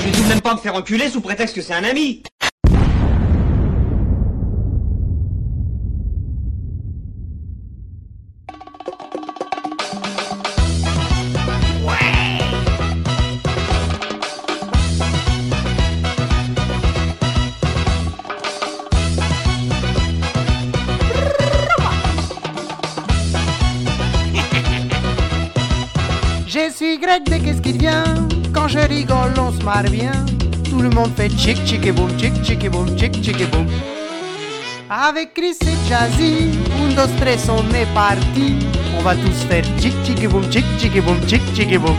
Je vais tout de même pas me faire enculer sous prétexte que c'est un ami De qu'est-ce qu'il vient Quand je rigole, on se marre bien. Tout le monde fait chic chic et boum, chic chic et boum, chic chic et boum. Avec Chris et Jazzy, un, dos, tres, on est parti. On va tous faire chic chic et boum, chic chic et boum, chic chic et boum.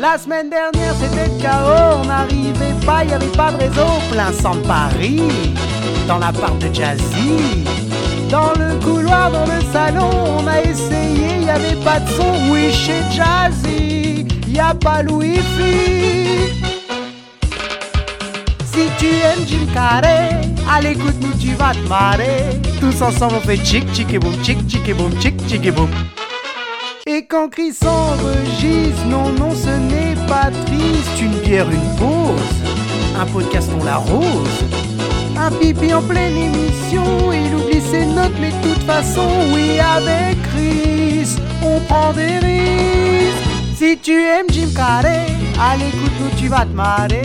La semaine dernière c'était le chaos, on n'arrivait pas, y avait pas de réseau, plein centre Paris, dans l'appart de Jazzy. Dans le couloir, dans le salon, on a essayé, y avait pas de son. Oui, chez Jazzy, y a pas le wifi. Si tu aimes Jim Carrey, allez écoute-nous, tu vas te marrer. Tous ensemble, on fait chic, chic et boum, chic, chic et boum, chic, chic et boum. Et quand Chris enregistre, non, non, ce n'est pas triste. Une bière, une pause, un podcast, on la rose. Un pipi en pleine émission, il oublie ses notes, mais de toute façon, oui, avec Chris, on prend des risques. Si tu aimes Jim Carrey, allez, écoute-nous, tu vas te marrer.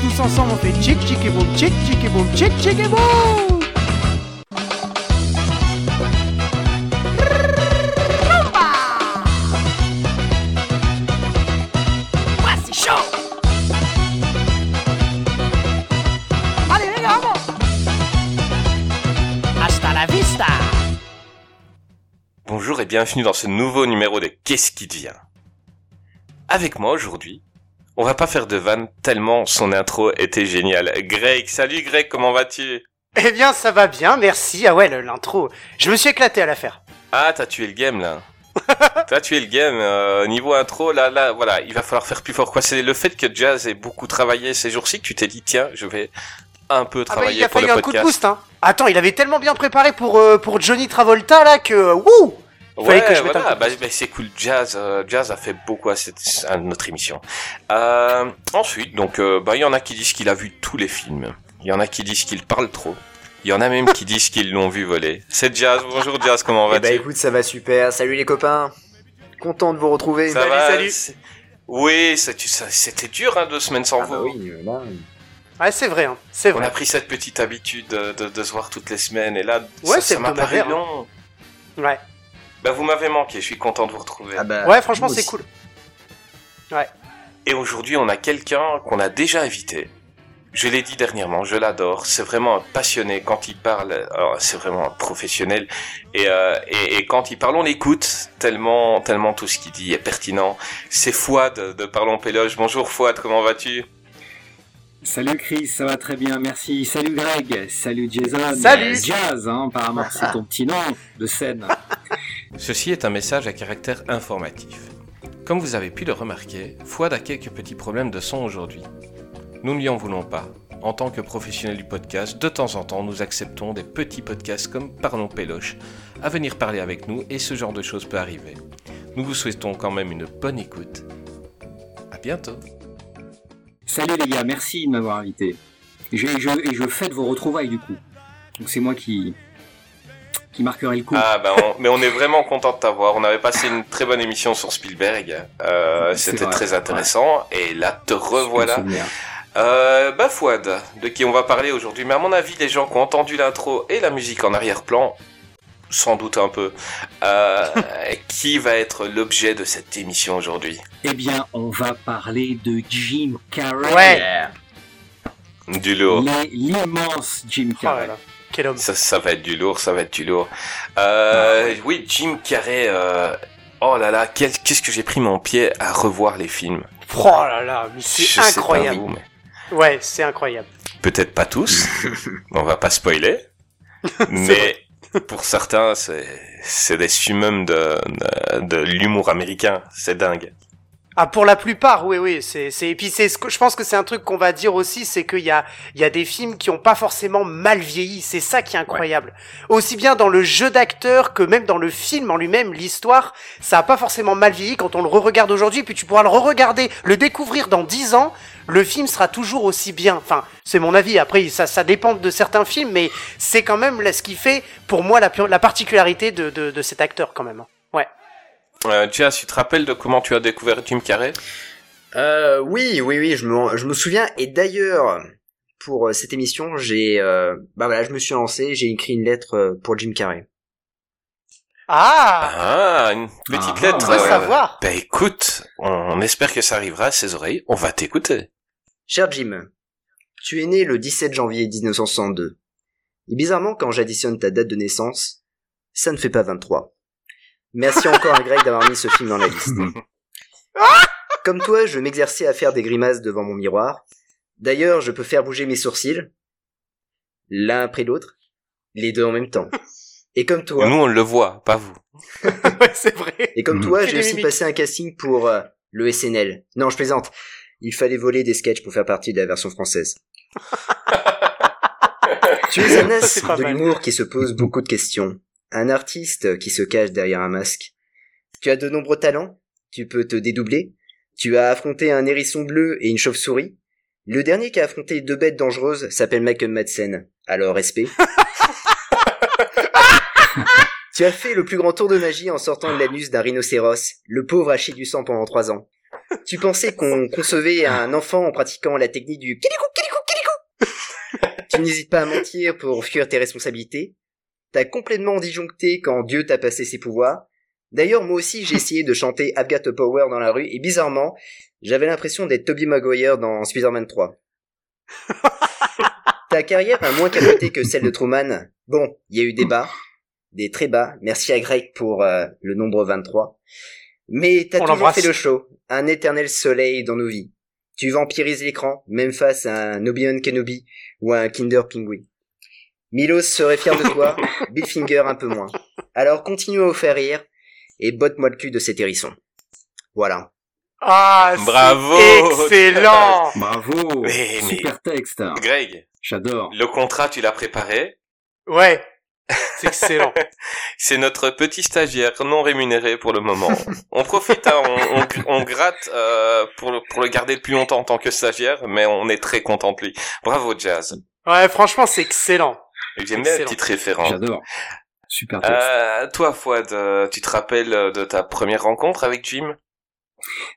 Tous ensemble, on fait chic, chic et boum, chic, chic et boum, chic, chic et boum. Bienvenue dans ce nouveau numéro de Qu'est-ce qui devient? Avec moi aujourd'hui, on va pas faire de vanne tellement son intro était géniale. Greg, salut Greg, comment vas-tu? Eh bien, ça va bien, merci. Ah ouais, l'intro, je me suis éclaté à la faire. Ah, t'as tué le game là. t'as tué le game. euh, niveau intro, là, là, voilà, il va falloir faire plus fort. Quoi, c'est le fait que Jazz ait beaucoup travaillé ces jours-ci que tu t'es dit tiens, je vais un peu Ah bah, travailler il a pour fallu le un coup de boost, hein. Attends, il avait tellement bien préparé pour, euh, pour Johnny Travolta, là, que... Wouh Ouais, que je voilà, bah, bah, c'est cool. Jazz, euh, Jazz a fait beaucoup à, cette, à notre émission. Euh, ensuite, donc, euh, bah, il y en a qui disent qu'il a vu tous les films. Il y en a qui disent qu'il parle trop. Il y en a même qui disent qu'ils l'ont vu voler. C'est Jazz. Bonjour Jazz, comment Eh vas-tu? bah écoute, ça va super. Salut les copains. Content de vous retrouver. Ça salut, va salut. Oui, c'était dur, hein, deux semaines sans Ah bah vous. oui, là, Ouais, c'est vrai, hein. C'est On a vrai. pris cette petite habitude de, de- de se voir toutes les semaines et là, Ouais, ça, ça m'a paru hebdomadaire, long. Ouais. Bah, vous m'avez manqué, je suis content de vous retrouver. ah bah, Ouais, franchement, c'est cool. Et aujourd'hui, on a quelqu'un qu'on a déjà invité. Je l'ai dit dernièrement, je l'adore. C'est vraiment un passionné quand il parle. C'est vraiment un professionnel. Et, euh, et, et quand il parle, on l'écoute tellement, tellement tout ce qu'il dit est pertinent. C'est Fouad de Parlons Péloge. Bonjour Fouad, comment vas-tu? Salut Chris, ça va très bien, merci. Salut Greg, salut Jason. Salut. Jazz, hein, apparemment c'est ton petit nom de scène. Ceci est un message à caractère informatif. Comme vous avez pu le remarquer, Fouad a quelques petits problèmes de son aujourd'hui. Nous ne lui en voulons pas. En tant que professionnel du podcast, de temps en temps, nous acceptons des petits podcasts comme Parlons Péloche à venir parler avec nous et ce genre de choses peut arriver. Nous vous souhaitons quand même une bonne écoute. À bientôt. Salut les gars, merci de m'avoir invité. Et je, et je, et je fête vos retrouvailles du coup. Donc c'est moi qui, qui marquerai le coup. Ah ben, on- mais on est vraiment content de t'avoir. On avait passé une très bonne émission sur Spielberg. Euh, C'était très intéressant. Et là, te revoilà. Euh, bah Fouad, de qui on va parler aujourd'hui. Mais à mon avis, les gens qui ont entendu l'intro et la musique en arrière-plan, sans doute un peu, euh, qui va être l'objet de cette émission aujourd'hui? Eh bien, on va parler de Jim Carrey. Ouais. Du lourd. L'immense Jim Oh Carrey. là là. Quel homme. Ça, ça va être du lourd, ça va être du lourd. Euh, oui, Jim Carrey, euh, Oh là là, qu'est-ce que j'ai pris mon pied à revoir les films? Oh là là, mais c'est Je sais pas incroyable. vous, mais Ouais, c'est incroyable. Peut-être pas tous, on va pas spoiler, mais pour certains, c'est c'est des summums de, de, de l'humour américain, c'est dingue. Ah, pour la plupart, oui, oui, c'est, c'est, et puis c'est, ce que, je pense que c'est un truc qu'on va dire aussi, c'est qu'il y a, il y a des films qui ont pas forcément mal vieilli, c'est ça qui est incroyable. Aussi bien dans le jeu d'acteur que même dans le film en lui-même, l'histoire, ça a pas forcément mal vieilli quand on le re-regarde aujourd'hui, puis tu pourras le re-regarder, le découvrir dans 10 ans, le film sera toujours aussi bien. Enfin, c'est mon avis, après, ça, ça dépend de certains films, mais c'est quand même là, ce qui fait, pour moi, la, la particularité de, de, de cet acteur, quand même. hein. Ouais. Euh, Jazz, tu te rappelles de comment tu as découvert Jim Carrey? Euh, oui, oui, oui, je me, je me souviens. Et d'ailleurs, pour euh, cette émission, j'ai, euh, bah voilà, je me suis lancé, j'ai écrit une lettre pour Jim Carrey. Ah! Ah, une petite Ah, lettre. on veut savoir. Ben écoute, on, on espère que ça arrivera à ses oreilles, on va t'écouter. Cher Jim, tu es né le 17 janvier 1962. Et bizarrement, quand j'additionne ta date de naissance, ça ne fait pas 23. Merci encore à Greg d'avoir mis ce film dans la liste. Comme toi, je m'exerçais à faire des grimaces devant mon miroir. D'ailleurs, je peux faire bouger mes sourcils, l'un après l'autre, les deux en même temps. Et comme toi, Nous, on le voit, pas vous. ouais, c'est vrai. et comme toi, Fais j'ai aussi passé un casting pour euh, le SNL. Non, je plaisante. Il fallait voler des sketchs pour faire partie de la version française. tu es un as de l'humour qui se pose beaucoup de questions. Un artiste qui se cache derrière un masque. Tu as de nombreux talents. Tu peux te dédoubler. Tu as affronté un hérisson bleu et une chauve-souris. Le dernier qui a affronté deux bêtes dangereuses s'appelle Michael Madsen. Alors respect. Tu as fait le plus grand tour de magie en sortant de l'anus d'un rhinocéros. Le pauvre a chié du sang pendant trois ans. Tu pensais qu'on concevait un enfant en pratiquant la technique du kilikou kilikou kilikou. Tu n'hésites pas à mentir pour fuir tes responsabilités. T'as complètement disjoncté quand Dieu t'a passé ses pouvoirs. D'ailleurs, moi aussi, j'ai essayé de chanter I've Got a Power dans la rue et bizarrement, j'avais l'impression d'être Toby Maguire dans Spider-Man 3. Ta carrière a moins capoté que celle de Truman. Bon, il y a eu des bas, des très bas. Merci à Greg pour euh, le nombre 23. Mais t'as toujours fait le show, un éternel soleil dans nos vies. Tu vampirises l'écran, même face à un Obi-Wan Kenobi ou à un Kinder Penguin. Milos serait fier de toi, Bill Finger un peu moins. Alors continue à vous faire rire et botte-moi le cul de cet hérisson. Voilà. Ah, Bravo. Excellent! Bravo Mais- mais- Super texte Greg, J'adore. le contrat, tu l'as préparé? Ouais. C'est excellent. C'est notre petit stagiaire non rémunéré pour le moment. on profite, hein, on, on, on gratte euh, pour, le, pour le garder le plus longtemps en tant que stagiaire, mais on est très content de lui. Bravo Jazz. Ouais, franchement, c'est excellent. J'aime bien la Excellent. petite référence. J'adore. Super. Euh, toi, Fouad, euh, tu te rappelles euh, de ta première rencontre avec Jim?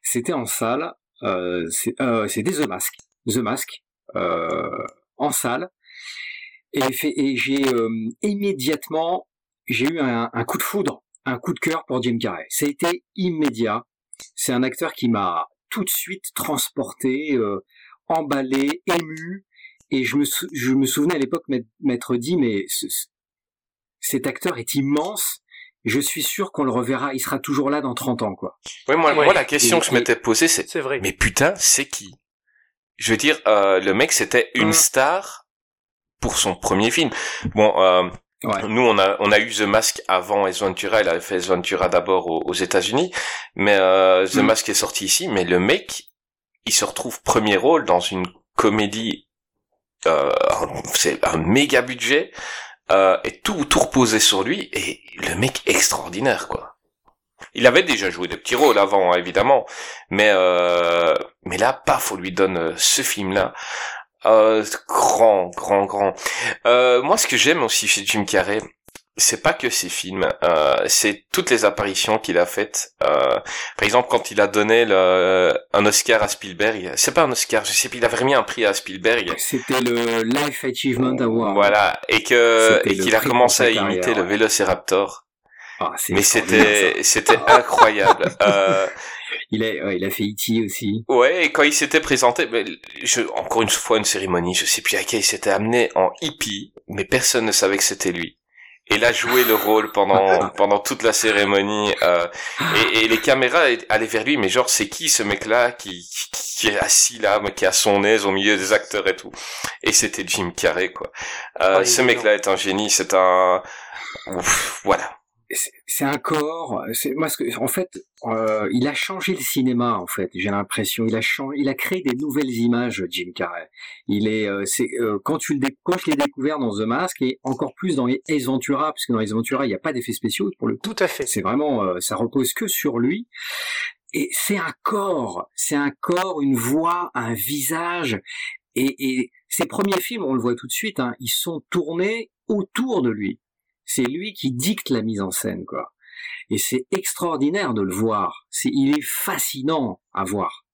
C'était en salle. Euh, c'est- euh, C'était The Mask. The Mask. Euh, en salle. Et, fait- et j'ai euh, immédiatement, j'ai eu un, un coup de foudre, un coup de cœur pour Jim Carrey. Ça a été immédiat. C'est un acteur qui m'a tout de suite transporté, euh, emballé, ému. Et je me, sou- je me souvenais à l'époque m'être- m'être dit, mais ce- ce- cet acteur est immense. Je suis sûr qu'on le reverra. Il sera toujours là dans 30 ans, quoi. Ouais, moi, Ouais. moi la question Et- que je m'étais posée, c'est mais putain, c'est qui? Je veux dire, euh, le mec, c'était une Mm. star pour son premier film. Bon, euh, Ouais. nous, on a, on a eu The Mask avant Ace Ventura. Il avait fait Ace Ventura d'abord aux, aux États-Unis, mais euh, The Mm. Mask est sorti ici. Mais le mec, il se retrouve premier rôle dans une comédie. Euh, c'est un méga budget euh, et tout tout reposé sur lui et le mec extraordinaire quoi. Il avait déjà joué des petits rôles avant, hein, évidemment, mais euh, mais là, paf, on lui donne euh, ce film-là, euh, grand, grand, grand. Euh, moi, ce que j'aime aussi chez Jim Carrey, c'est pas que ses films, euh, c'est toutes les apparitions qu'il a faites. Euh, par exemple, quand il a donné le, un Oscar à Spielberg, c'est pas un Oscar, je sais plus, il avait remis un prix à Spielberg. C'était le Life Achievement Award. Voilà, et que et qu'il a commencé à imiter carrière, le ouais. Vélociraptor. Ah, Mais c'était c'était incroyable. Euh. Il a, ouais, il a fait E.T. aussi. Ouais, et quand il s'était présenté, ben, je, encore une fois une cérémonie, je sais plus à qui il s'était amené en hippie, mais personne ne savait que c'était lui. Et il a joué le rôle pendant pendant toute la cérémonie. Euh, et, et, les caméras allaient vers lui, mais genre c'est qui ce mec-là qui, qui est assis là, mais qui a son aise au milieu des acteurs et tout? Et c'était Jim Carrey quoi. Euh, Oh, ce il est mec-là est un génie, c'est un Ouf, voilà. C'est- un corps. C'est moi ce que, en fait, euh, il a changé le cinéma. En fait, j'ai l'impression. Il a changé, il a créé des nouvelles images, Jim Carrey. Il est, euh, c'est euh, quand tu le quand je l'ai découvert dans The Mask et encore plus dans Ace Ventura, parce que dans Ace Ventura il n'y a pas d'effets spéciaux pour le coup. Tout à fait. C'est vraiment, euh, ça repose que sur lui. Et c'est un corps, c'est un corps, une voix, un visage. Et, et ses premiers films, on le voit tout de suite, hein, ils sont tournés autour de lui. C'est lui qui dicte la mise en scène, quoi. Et c'est extraordinaire de le voir. Il est fascinant à voir.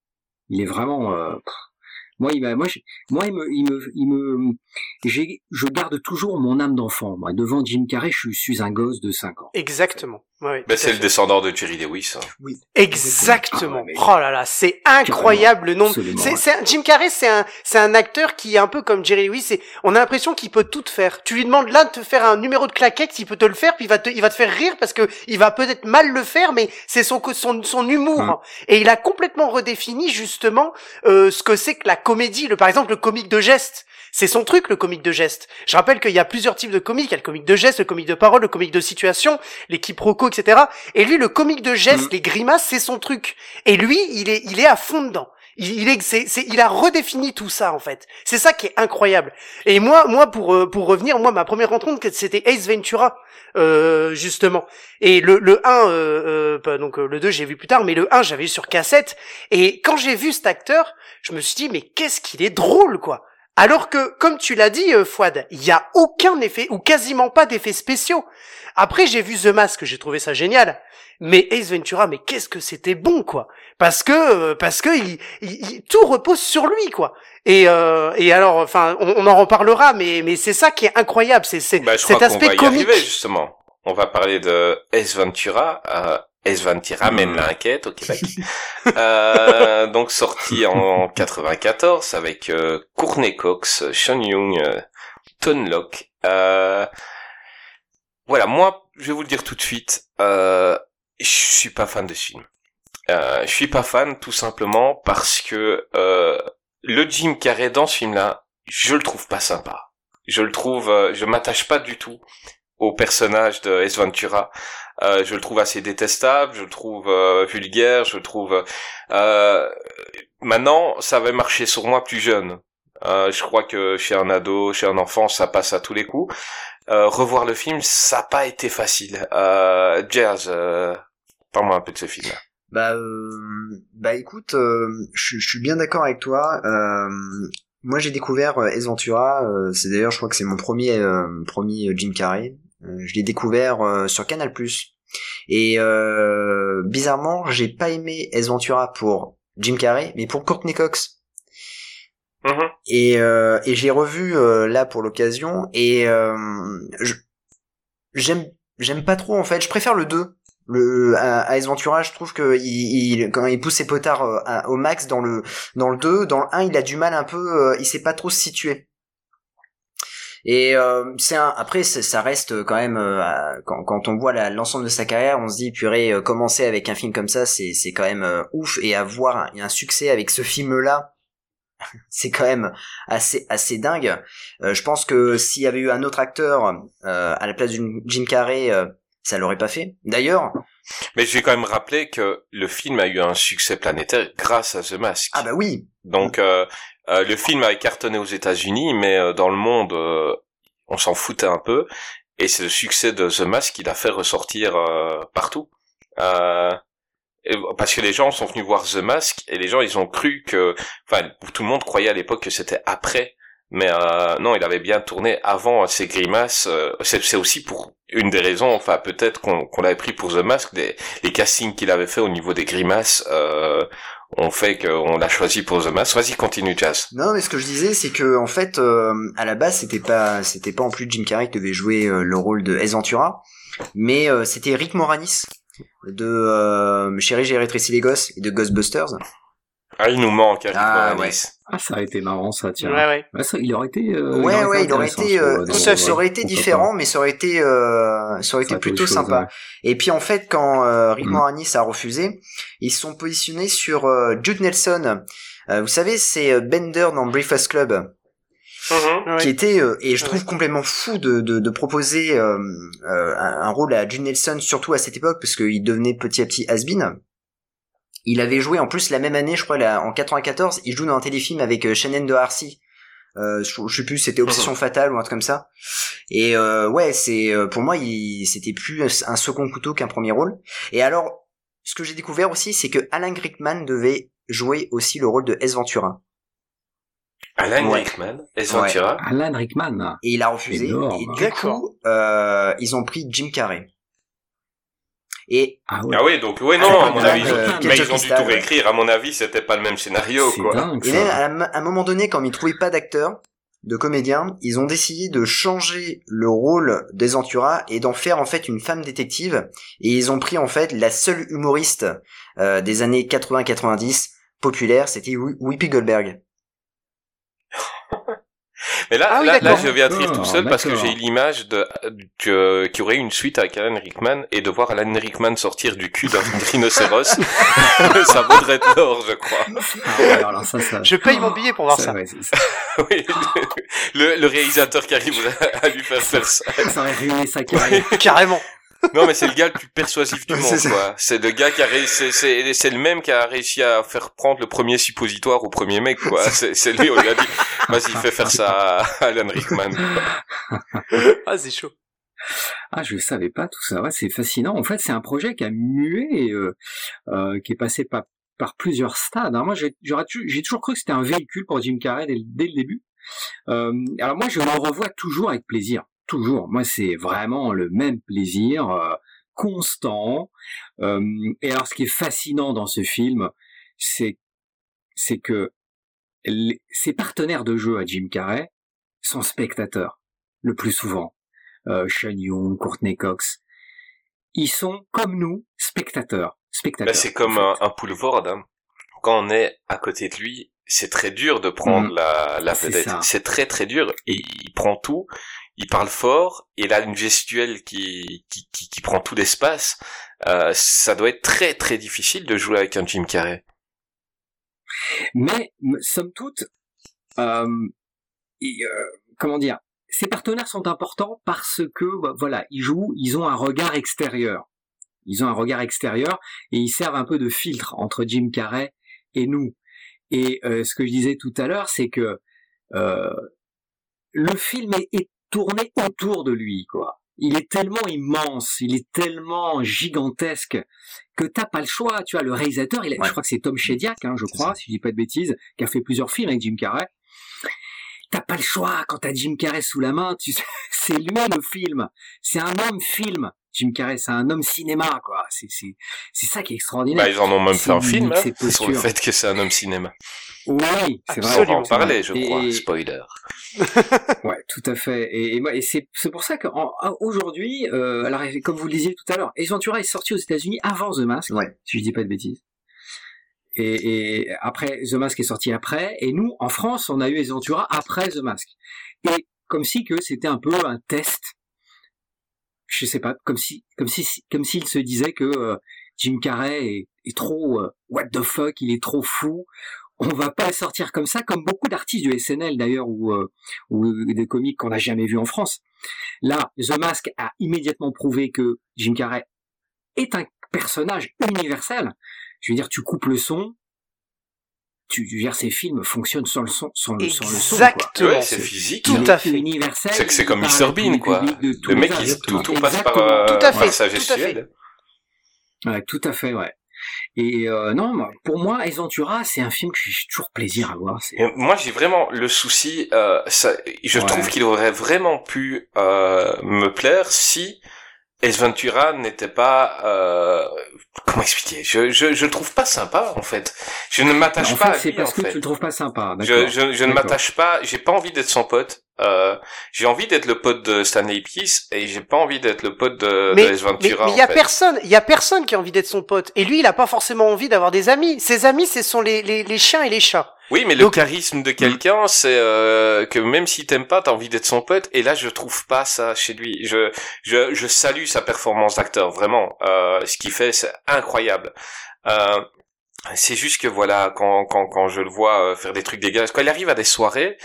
Il est vraiment. euh. Moi, il m'a, moi, je- moi, il me, il me, il me, j'ai, je garde toujours mon âme d'enfant. Moi, devant Jim Carrey, je suis, je suis un gosse de 5 ans. Exactement. Ouais, Ben, c'est le descendant de Jerry Lewis. hein. Exactement. Ah, mais- Oh là là, c'est incroyable le nombre. Absolument, C'est, ouais. c'est un- Jim Carrey, c'est un, c'est un acteur qui est un peu comme Jerry Lewis. C'est, on a l'impression qu'il peut tout faire. Tu lui demandes là de te faire un numéro de claquettes, il peut te le faire, puis il va te, il va te faire rire parce que il va peut-être mal le faire, mais c'est son, son, son humour. Hum. Et il a complètement redéfini justement euh, ce que c'est que la comédie. Le, par exemple, le comique de geste. C'est son truc, le comique de geste. Je rappelle qu'il y a plusieurs types de comiques. Il y a le comique de geste, le comique de parole, le comique de situation, les quiproquos, etc. Et lui, le comique de geste, Mhm. les grimaces, c'est son truc. Et lui, il est, il est à fond dedans. Il, est, c'est, c'est, il a redéfini tout ça en fait. C'est ça qui est incroyable. Et moi, moi pour euh, pour revenir, moi ma première rencontre c'était Ace Ventura euh, justement. Et le le 1 euh, euh, donc euh, le 2 j'ai vu plus tard, mais le 1 j'avais eu sur cassette. Et quand j'ai vu cet acteur, je me suis dit mais qu'est-ce qu'il est drôle quoi. Alors que, comme tu l'as dit, euh, Fouad, il y a aucun effet ou quasiment pas d'effets spéciaux. Après, j'ai vu The Mask, j'ai trouvé ça génial. Mais Ace Ventura, mais qu'est-ce que c'était bon, quoi Parce que, euh, parce que il, il- il- tout repose sur lui, quoi. Et, euh, et alors, enfin, on, on en reparlera, mais, mais c'est ça qui est incroyable, c'est, Bah, je cet aspect va y comique. arriver justement. On va parler de Ace Ventura. Euh, Ace Ventura mène l'enquête au Québec. euh, donc sorti en 94 avec euh, Courtney Cox, Sean Young, euh, Lock. Euh, voilà, moi, je vais vous le dire tout de suite. Euh, je suis pas fan de ce film. Euh, je suis pas fan tout simplement parce que euh, le Jim Carrey dans ce film-là, je le trouve pas sympa. Je le trouve, euh, je m'attache pas du tout au personnage de Ace Ventura. Euh, je le trouve assez détestable, je le trouve euh, vulgaire, je le trouve. Euh, maintenant, ça avait marché sur moi plus jeune. Euh, je crois que chez un ado, chez un enfant, ça passe à tous les coups. Euh, revoir le film, ça n'a pas été facile. Euh, Jazz, parle-moi un peu de ce film. Bah, euh, bah écoute, je suis bien d'accord avec toi. Moi, j'ai découvert Ace Ventura. euh, c'est d'ailleurs, je crois que c'est mon premier premier Jim Carrey. Euh, je l'ai découvert euh, sur Canal+. Et euh, bizarrement, j'ai pas aimé Ace Ventura pour Jim Carrey, mais pour Courtney Cox. Mhm. Et, euh, et j'ai revu euh, là pour l'occasion et euh, je- j'aime j'aime pas trop en fait. Je préfère le 2. Le à, à Ventura, je trouve que il, il- quand il pousse ses potards à- au max dans le dans le 2, dans le 1, il a du mal un peu euh, il sait pas trop se situer. Et euh, c'est un après ça reste quand même euh, quand, quand on voit l'ensemble de sa carrière, on se dit purée euh, commencer avec un film comme ça, c'est c'est quand même euh, ouf et avoir un, un succès avec ce film là c'est quand même assez assez dingue. Euh, je pense que s'il y avait eu un autre acteur euh, à la place d'une Jim Carrey, euh, ça l'aurait pas fait. D'ailleurs, Mais je vais quand même rappeler que le film a eu un succès planétaire grâce à The Mask. ah bah oui, Donc euh, euh, le film a cartonné aux États-Unis, mais euh, dans le monde, euh, on s'en foutait un peu. Et c'est le succès de The Mask qui l'a fait ressortir partout. Parce que les gens sont venus voir The Mask et les gens ils ont cru que, enfin tout le monde croyait à l'époque que c'était après. Mais non, il avait bien tourné avant ces grimaces. c'est aussi pour une des raisons, enfin peut-être qu'on qu'on l'avait pris pour The Mask, des, les castings qu'il avait fait au niveau des grimaces ont fait qu'on l'a choisi pour The Mask. Vas-y, continue Jazz. Non, mais ce que je disais, c'est que en fait, euh, à la base, c'était pas, c'était pas en plus Jim Carrey qui devait jouer euh, le rôle de Ventura, mais euh, c'était Rick Moranis de Chérie, j'ai rétréci les gosses et de Ghostbusters. Ah, il nous manque, Eric Ah, Moranis. Ah, ça a été marrant, ça, tiens. Ouais, ouais. Ouais, ça, il aurait été. euh, ouais, ouais, il aurait été, euh, dans- ça, aurait été différent, mais ça aurait été, euh, ça aurait été Ça aurait été plutôt chose, sympa. ouais. Et puis en fait, quand euh, Rick Mhm. Moranis a refusé, ils se sont positionnés sur euh, Jude Nelson. Euh, vous savez, c'est euh, Bender dans Breakfast Club. Ouais. qui était, euh, et je trouve Ouais. complètement fou de, de, de proposer euh, euh, un, un rôle à Jude Nelson, surtout à cette époque, parce qu'il devenait petit à petit has-been. Il avait joué en plus la même année, je crois, là, en 94, il joue dans un téléfilm avec euh, Shannon Doherty. Euh, je, je sais plus, c'était Obsession fatale ou un truc comme ça. Et euh, ouais, c'est euh, pour moi, il c'était plus un second couteau qu'un premier rôle. Et alors, ce que j'ai découvert aussi, c'est que Alan Rickman devait jouer aussi le rôle de S Ventura. Alan Ouais. Rickman, S. Ventura. Alan Rickman. Et il a refusé. Énorme. Et du coup, euh, ils ont pris Jim Carrey. Et Ah ouais. Ah oui, donc, ouais, non, Ah, à mon avis, ils ont, euh, mais ils ont dû tout ouais. réécrire. À mon avis, c'était pas le même scénario, quoi. dingue, Et même à un à un moment donné, quand ils trouvaient pas d'acteur, de comédien, ils ont décidé de changer le rôle des Ventura et d'en faire en fait une femme détective. Et ils ont pris en fait la seule humoriste euh, des années 80-90 populaire, c'était Whoopi Goldberg. Mais là, Ah oui, là, là, d'accord. je viens de rire tout seul parce que j'ai l'image de, que, qu'il y aurait une suite avec Alan Rickman et de voir Alan Rickman sortir du cul d'un rhinocéros. ça vaudrait de l'or, je crois. Ah ouais, alors ça, ça. Je paye mon billet pour voir ça. Oui. Le, le réalisateur qui arriverait à lui faire faire ça. Ça aurait ruiné sa carrière. Carrément. Non, mais c'est le gars le plus persuasif du monde, quoi. C'est le gars qui a réussi, c'est, c'est, c'est le même qui a réussi à faire prendre le premier suppositoire au premier mec, quoi. C'est, c'est lui, on lui a dit, vas-y, fais faire ça à Alan Rickman. Ah, c'est chaud. Ah, je savais pas tout ça. Ouais, c'est fascinant. En fait, c'est un projet qui a mué, euh, euh, qui est passé par, par plusieurs stades. hein. Moi, j'ai j'aurais tu- j'ai toujours cru que c'était un véhicule pour Jim Carrey dès, le- dès le début. Euh, alors moi, je le revois toujours avec plaisir. Toujours. Moi, c'est vraiment le même plaisir euh, constant. Euh, et alors, ce qui est fascinant dans ce film, c'est c'est que les- ses partenaires de jeu à Jim Carrey sont spectateurs le plus souvent euh, Sean Young, Courtney Cox, ils sont comme nous spectateurs. Spectateurs. Bah, c'est comme en un, fait. un Poulvord. Hein. Quand on est à côté de lui, c'est très dur de prendre Mhm. la, la C'est vedette. C'est très très dur. Il prend tout. Il parle fort. Il a une gestuelle qui qui, qui, prend tout l'espace. Euh, ça doit être très très difficile de jouer avec un Jim Carrey. Mais somme toute, euh, et, euh, comment dire, ces partenaires sont importants parce que bah, voilà, ils jouent, ils ont un regard extérieur. Ils ont un regard extérieur et ils servent un peu de filtre entre Jim Carrey et nous. Et ce que je disais tout à l'heure, c'est que le film est, est tourné autour de lui, quoi. Il est tellement immense, il est tellement gigantesque que t'as pas le choix. Tu vois, le réalisateur, il a- Ouais. je crois que c'est Tom Shedyac, hein, je crois, si je dis pas de bêtises, qui a fait plusieurs films avec Jim Carrey. T'as pas le choix quand t'as Jim Carrey sous la main. Tu... c'est lui le film. C'est un homme film. Jim Carrey, c'est un homme cinéma, quoi. C'est c'est c'est ça qui est extraordinaire. Bah, ils en ont même fait un film hein, c'est sur le fait que c'est un homme cinéma. Oui, c'est vrai. On va Absolument. en parler, je Et- crois. Spoiler. Ouais, tout à fait. Et, et, moi- et c'est c'est pour ça qu'aujourd'hui, euh, alors comme vous le disiez tout à l'heure, Ace Ventura est sorti aux États-Unis avant The Mask, Ouais. si je dis pas de bêtises. Et, et après, The Mask est sorti après, et nous, en France, on a eu Ace Ventura après The Mask. Et comme si que c'était un peu un test. Je sais pas, comme si, comme si, comme s'il se disait que euh, Jim Carrey est, est trop euh, what the fuck, il est trop fou. On va pas le sortir comme ça, comme beaucoup d'artistes du SNL d'ailleurs ou euh, ou des comiques qu'on n'a jamais vus en France. Là, The Mask a immédiatement prouvé que Jim Carrey est un personnage universel. Je veux dire, tu coupes le son, tu, dire, ces films fonctionnent sans le son, sans le, sans le son. quoi. Exactement. Ouais, c'est physique. Tout à fait. Universel. C'est que c'est comme Mr Bean, quoi. Le mec, il, tout, tout passe par, euh, Tout à fait, par sa tout à fait. gestuelle. Ouais, tout à fait, ouais. Et euh, non, pour moi, Ace Ventura, c'est un film que j'ai toujours plaisir à voir. Moi, j'ai vraiment le souci. Euh, ça, je Ouais. trouve qu'il aurait vraiment pu euh, me plaire si Ace Ventura n'était pas euh, comment expliquer? Je, je je le trouve pas sympa en fait je ne m'attache pas fait, c'est parce en que fait tu le trouves pas sympa. je d'accord. je, je ne m'attache pas j'ai pas envie d'être son pote euh, j'ai envie d'être le pote de Stanley Peace et j'ai pas envie d'être le pote de, mais de Ace mais Ventura mais il y a fait. personne, il y a personne qui a envie d'être son pote. Et lui, il a pas forcément envie d'avoir des amis. Ses amis, ce sont les, les, les chiens et les chats. Oui, mais Donc- le charisme de quelqu'un, c'est euh, que même s'il t'aime pas, t'as envie d'être son pote. Et là, je trouve pas ça chez lui. Je, je, je salue sa performance d'acteur, vraiment. Euh, ce qu'il fait, c'est incroyable. Euh, c'est juste que voilà, quand, quand, quand je le vois euh, faire des trucs dégueulasses, quand il arrive à des soirées,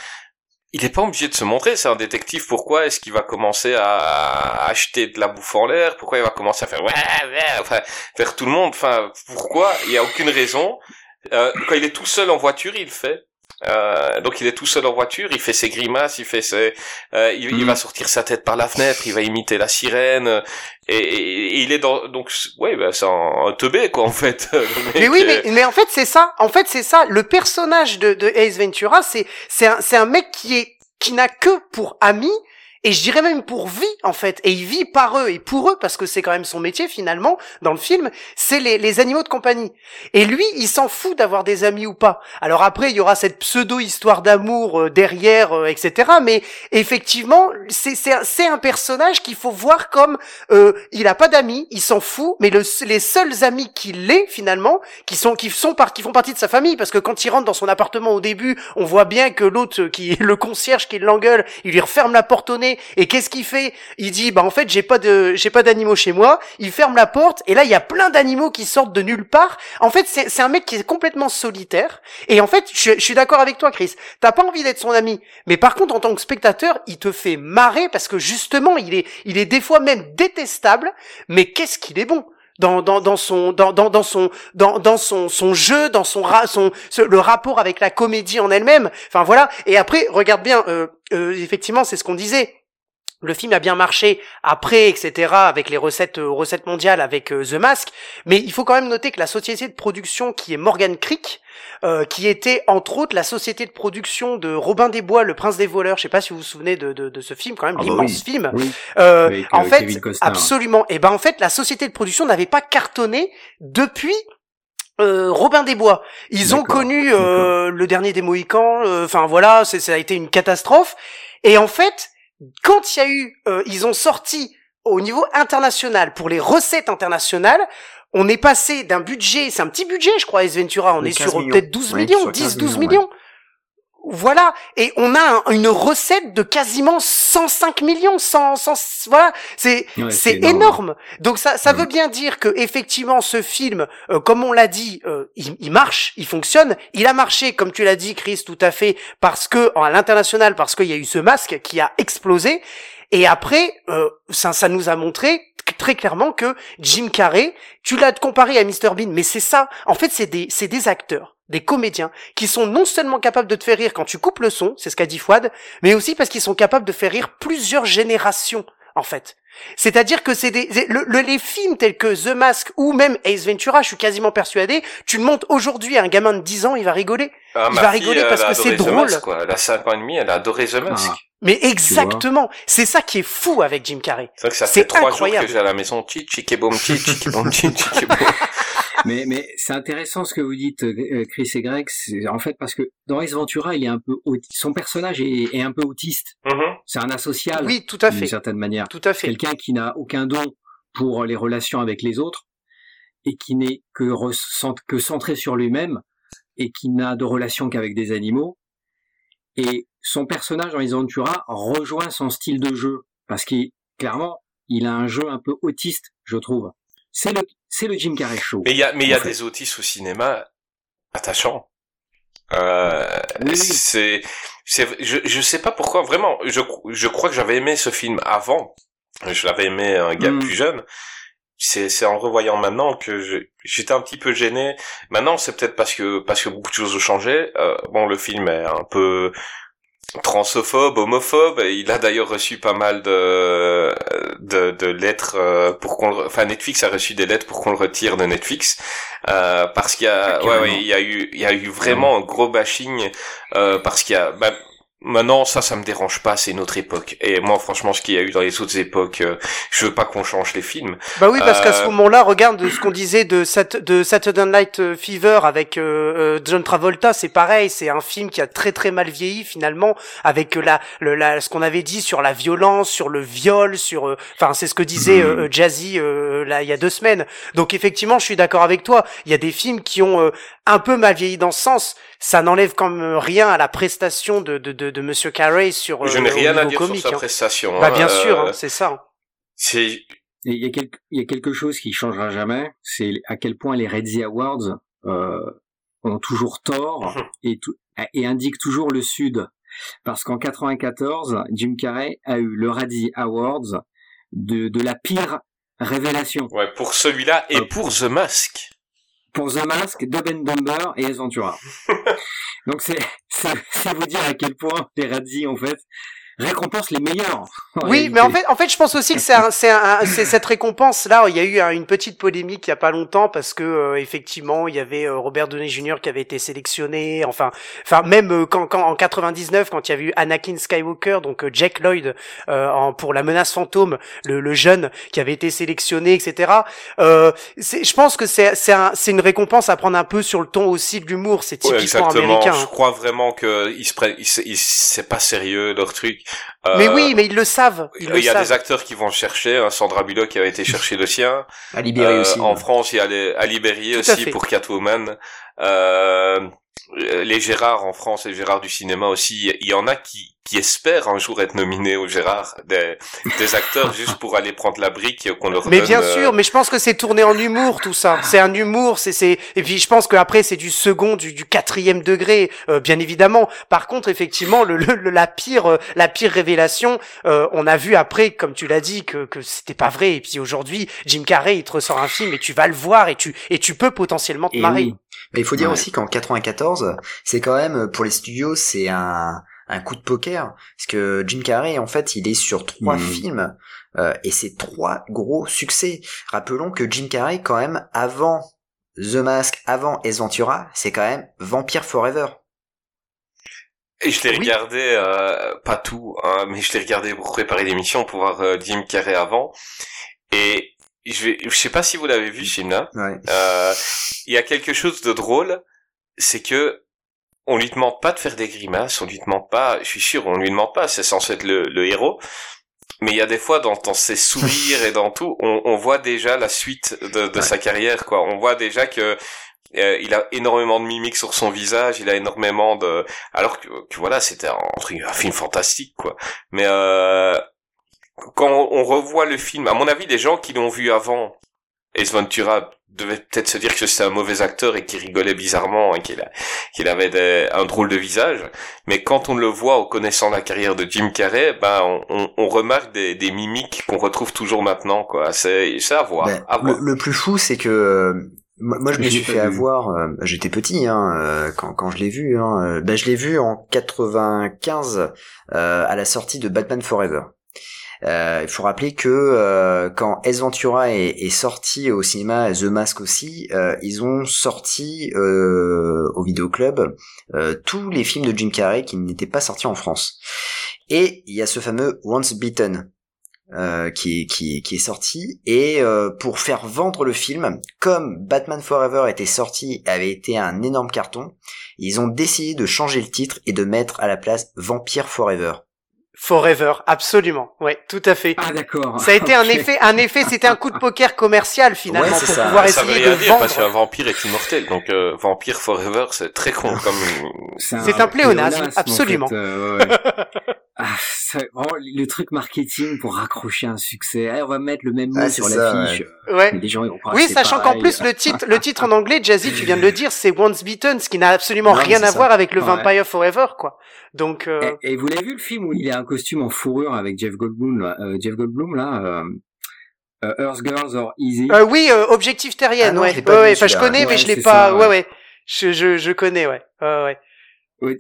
il est pas obligé de se montrer. C'est un détective. Pourquoi est-ce qu'il va commencer à, à acheter de la bouffe en l'air? Pourquoi il va commencer à faire ouais, ouais, enfin, faire tout le monde? Enfin, pourquoi? Il y a aucune raison. Euh, quand il est tout seul en voiture, il fait. Euh, donc il est tout seul en voiture, il fait ses grimaces, il fait ses, euh, il, il va sortir sa tête par la fenêtre, il va imiter la sirène, et, et- et il est dans, donc ouais, bah, c'est un, un teubé quoi en fait. Mais oui, euh, mais, mais en fait c'est ça. En fait c'est ça. Le personnage de, de Ace Ventura, c'est c'est un c'est un mec qui est qui n'a que pour ami et je dirais même pour vie en fait. Et il vit par eux et pour eux parce que c'est quand même son métier finalement dans le film. C'est les les animaux de compagnie. Et lui, il s'en fout d'avoir des amis ou pas. Alors après, il y aura cette pseudo histoire d'amour euh, derrière, euh, etc. Mais effectivement, c'est c'est un, personnage qu'il faut voir comme euh, il a pas d'amis, il s'en fout. Mais le, les seuls amis qu'il ait finalement, qui sont qui sont par, qui font partie de sa famille, parce que quand il rentre dans son appartement au début, on voit bien que l'autre, qui le concierge, qui l'engueule, il lui referme la porte au nez. Et qu'est-ce qu'il fait? Il dit bah en fait j'ai pas de j'ai pas d'animaux chez moi. Il ferme la porte et là il y a plein d'animaux qui sortent de nulle part. En fait c'est c'est un mec qui est complètement solitaire. Et en fait je, je suis d'accord avec toi Chris. T'as pas envie d'être son ami, mais par contre en tant que spectateur il te fait marrer parce que justement il est il est des fois même détestable. Mais qu'est-ce qu'il est bon dans, dans, dans son dans, dans, dans son dans, dans son son jeu dans son ra, son le rapport avec la comédie en elle-même enfin voilà et après regarde bien euh, euh, effectivement c'est ce qu'on disait le film a bien marché après, etc., avec les recettes euh, recettes mondiales avec euh, The Mask, mais il faut quand même noter que la société de production qui est Morgan Creek, euh, qui était entre autres la société de production de Robin des Bois, le prince des voleurs, je sais pas si vous vous souvenez de, de, de ce film, quand même, Ah bah l'immense oui. film, Oui. euh, Avec, en euh, fait, absolument. Et ben en fait, la société de production n'avait pas cartonné depuis euh, Robin des Bois. Ils ont connu euh, le dernier des Mohicans. euh, Enfin voilà, c'est- ça a été une catastrophe. Et en fait, quand il y a eu, euh, ils ont sorti au niveau international pour les recettes internationales. On est passé d'un budget, c'est un petit budget, je crois, Ace Ventura. On est 15 sur peut-être 12 Ouais, millions, sur 10, 15 12 millions, millions. Voilà, et on a un- une recette de quasiment 105 millions, 100, 100 voilà, c'est Ouais, c'est énorme. énorme. Donc ça ça veut bien dire que effectivement ce film, euh, comme on l'a dit, euh, il, il marche, il fonctionne. Il a marché, comme tu l'as dit, Chris, tout à fait, parce que à l'international, parce qu'il y a eu ce masque qui a explosé. Et après, euh, ça, ça nous a montré très clairement que Jim Carrey, tu l'as comparé à Mr Bean, mais c'est ça. En fait, c'est des, c'est des acteurs, des comédiens qui sont non seulement capables de te faire rire quand tu coupes le son, c'est ce qu'a dit Fouad, mais aussi parce qu'ils sont capables de faire rire plusieurs générations, en fait. C'est-à-dire que c'est des le- le- les films tels que The Mask ou même Ace Ventura, je suis quasiment persuadé, tu le montes aujourd'hui à un gamin de 10 ans, il va rigoler. ah, il va fille, rigoler parce que c'est drôle. Mask, quoi. Elle a 5 ans et demi, elle a adoré The Mask. Ah. Mais exactement, c'est ça qui est fou avec Jim Carrey. C'est vrai que ça fait trois incroyable. jours que j'ai à la maison. Tchi, tchi, boum, tchi, tchi, boum, tchi, tchi, boum. Mais, mais c'est intéressant ce que vous dites, euh, Chris et Greg. c'est- En fait, parce que dans Ace Ventura, il est un peu son personnage est, est un peu autiste. Mhm. C'est un asocial, Oui, tout à d'une fait. certaine manière. Tout à fait. Quelqu'un qui n'a aucun don pour les relations avec les autres et qui n'est que, que centré sur lui-même et qui n'a de relation qu'avec des animaux. Et son personnage dans Ventura rejoint son style de jeu parce qu'il clairement, il a un jeu un peu autiste, je trouve. C'est le, c'est le Jim Carrey show. Mais il y a, mais il y a fait. des autistes au cinéma attachants. Euh, Oui, c'est, c'est, je, je sais pas pourquoi, vraiment, je, je crois que j'avais aimé ce film avant. Je l'avais aimé un gars Mm. plus jeune. C'est, c'est en revoyant maintenant que j'étais un petit peu gêné. Maintenant, c'est peut-être parce que, parce que beaucoup de choses ont changé. Euh, bon, le film est un peu transphobe, homophobe. et Il a d'ailleurs reçu pas mal de, de, de lettres euh, pour qu'on le, enfin Netflix a reçu des lettres pour qu'on le retire de Netflix euh, parce qu'il y a, ouais, ouais, il y a eu, il y a eu vraiment un gros bashing euh, parce qu'il y a, bah, Maintenant, ça, ça me dérange pas, c'est une autre époque. Et moi, franchement, ce qu'il y a eu dans les autres époques, euh, je veux pas qu'on change les films. Bah oui, parce qu'à ce Euh, moment-là, regarde ce qu'on disait de, Sat de Saturday Night Fever avec euh, euh, John Travolta, c'est pareil, c'est un film qui a très très mal vieilli finalement, avec la, le, la ce qu'on avait dit sur la violence, sur le viol, sur, enfin c'est ce que disait euh, Jazzy là il y a deux semaines. Donc effectivement, je suis d'accord avec toi. Il y a des films qui ont euh, un peu mal vieilli dans ce sens. Ça n'enlève quand même rien à la prestation de de de, de Monsieur Carey sur. je euh, n'ai rien à dire comique, sur sa hein. prestation. Bah hein, bien sûr, euh, hein, c'est ça. hein. c'est Et il y a quelque, il y a quelque chose qui changera jamais, c'est à quel point les Redzi Awards euh, ont toujours tort et, tout, et indiquent toujours le Sud. Parce qu'en 94, Jim Carrey a eu le Redzi Awards de, de la pire révélation. ouais pour celui-là et Hop. pour The Mask. Pour The Mask, Dumb and Dumber et Ace Ventura. Donc c'est, c'est, c'est vous dire à quel point les Redzi, en fait, récompensent les meilleurs. en Oui, mais en fait, en fait, je pense aussi que c'est un- c'est un- c'est cette récompense là. Il y a eu un- une petite polémique il y a pas longtemps parce que euh, effectivement, il y avait euh, Robert Downey Jr. qui avait été sélectionné. Enfin, enfin même euh, quand, quand en 99, quand il y avait eu Anakin Skywalker, donc euh, Jack Lloyd euh, en, pour la menace fantôme, le, le jeune qui avait été sélectionné, etc. Euh, c'est- je pense que c'est c'est un- c'est une récompense à prendre un peu sur le ton aussi de l'humour. C'est Ouais, typiquement exactement. américain. Je hein. crois vraiment que ils se prennent, ils, ils- c'est pas sérieux leur truc. Euh, Mais oui, mais ils le savent. Ils le il y a savent. des acteurs qui vont le chercher. hein, Sandra Bullock qui avait été chercher le sien. À libérer Euh, aussi. En France, il y a les, à aussi fait. pour Catwoman. Euh, les Gérard en France, les Gérard du cinéma aussi. Il y en a qui, qui espèrent un jour être nominés aux Gérard, des, des acteurs juste pour aller prendre la brique qu'on leur Mais donne. bien euh, sûr, mais je pense que c'est tourné en humour tout ça. C'est un humour, c'est c'est et puis je pense qu'après c'est du second, du, du quatrième degré, euh, bien évidemment. Par contre, effectivement, le, le- le- la pire euh, la pire révélation, euh, on a vu après, comme tu l'as dit, que que c'était pas vrai. Et puis aujourd'hui, Jim Carrey il te ressort un film et tu vas le voir et tu et tu peux potentiellement te Et oui. Mais il faut dire Ouais. aussi qu'en 94, c'est quand même pour les studios, c'est un un coup de poker parce que Jim Carrey en fait, il est sur trois Mhm. films euh, et c'est trois gros succès. Rappelons que Jim Carrey quand même avant The Mask, avant Ace Ventura, c'est quand même Vampire Forever. Et je l'ai Oui. regardé, euh, pas tout, hein, mais je l'ai regardé pour préparer l'émission, pour voir euh, Jim Carrey avant. Et je, vais, je sais pas si vous l'avez vu. Ouais. Euh, il y a quelque chose de drôle, c'est que on lui demande pas de faire des grimaces, on lui demande pas, je suis sûr, on lui demande pas, c'est censé être le, le héros. Mais il y a des fois dans, dans ses sourires et dans tout, on, on voit déjà la suite de, de Ouais. sa carrière, quoi. On voit déjà que euh, il a énormément de mimiques sur son visage, il a énormément de, alors que, que voilà, c'était un, un film fantastique, quoi. Mais euh, quand on revoit le film, à mon avis, les gens qui l'ont vu avant Ace Ventura devaient peut-être se dire que c'était un mauvais acteur et qu'il rigolait bizarrement et qu'il avait des- un drôle de visage. Mais quand on le voit en connaissant la carrière de Jim Carrey, ben on, on- on remarque des, des mimiques qu'on retrouve toujours maintenant. quoi. C'est c'est à voir. Ben, à le, voir. le plus fou, c'est que euh, moi, je me suis fait vu. avoir. euh, J'étais petit hein, euh, quand, quand je l'ai vu. Hein, euh, ben, je l'ai vu en 95 euh, à la sortie de Batman Forever. Euh, Il faut rappeler que euh, quand Ace Ventura est, sorti au cinéma, The Mask aussi, euh, ils ont sorti au vidéoclub tous les films de Jim Carrey qui n'étaient pas sortis en France. Et il y a ce fameux Once Beaten qui, est, qui, est- sorti et pour faire vendre le film, comme Batman Forever était sorti avait été un énorme carton, ils ont décidé de changer le titre et de mettre à la place Vampire Forever. Forever, absolument. Ouais, tout à fait. Ah d'accord. Ça a été un effet, un effet, c'était un coup de poker commercial finalement Ouais, c'est pour ça. pouvoir ça veut essayer rien de dire vendre. parce qu'un vampire est immortel. Donc euh, vampire forever, c'est très con comme. C'est un pléonasme, en absolument. fait, euh, ouais. Ah, vraiment, le truc marketing pour raccrocher un succès. Eh, on va mettre le même mot Ah, sur l'affiche. Ouais. Mais les gens ils vont croire Oui, sachant qu'en plus le titre, le titre en anglais, Jazzy, tu viens de le dire, c'est Once Beaten, ce qui n'a absolument Non, rien à ça. voir avec le Ouais. Vampire Forever, quoi. Donc, euh, Et, et vous l'avez vu le film où il a un costume en fourrure avec Jeff Goldblum, là, euh, Jeff Goldblum là, euh, euh, Earth Girls or Easy? euh, oui, euh, Objectif Terrienne, Ah non, ouais, ouais, ouais. Enfin, je connais, mais Ouais, je l'ai pas. ça, ouais, ouais. ouais. Je, je, je connais, ouais. Ouais,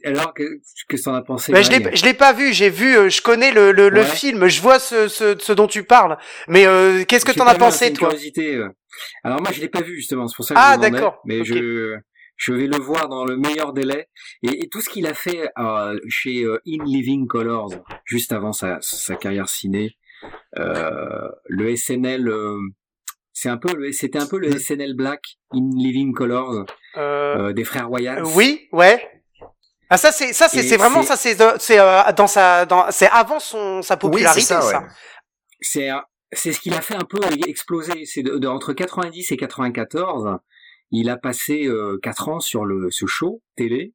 Alors que que t'en as pensé je l'ai, je l'ai pas vu. J'ai vu, euh, je connais le, le, le film. Je vois ce, ce, ce dont tu parles. Mais euh, qu'est-ce que t'en as hein, pensé, une toi? curiosité, euh. Alors moi je l'ai pas vu justement, c'est pour ça que Ah, je d'accord. Mais je Je vais le voir dans le meilleur délai. Et, et tout ce qu'il a fait euh, chez euh, In Living Colors, juste avant sa, sa carrière ciné, euh, le SNL, euh, c'est un peu, le- c'était un peu le SNL Black, In Living Colors, Euh, euh, des frères Royal. oui, ouais. Ah ça c'est ça c'est vraiment ça c'est de- c'est euh, dans sa dans c'est avant son sa popularité ça, ça. ouais. c'est c'est ce qu'il a fait un peu exploser. C'est de, de- entre 90 et 94, il a passé euh, 4 ans sur le ce show télé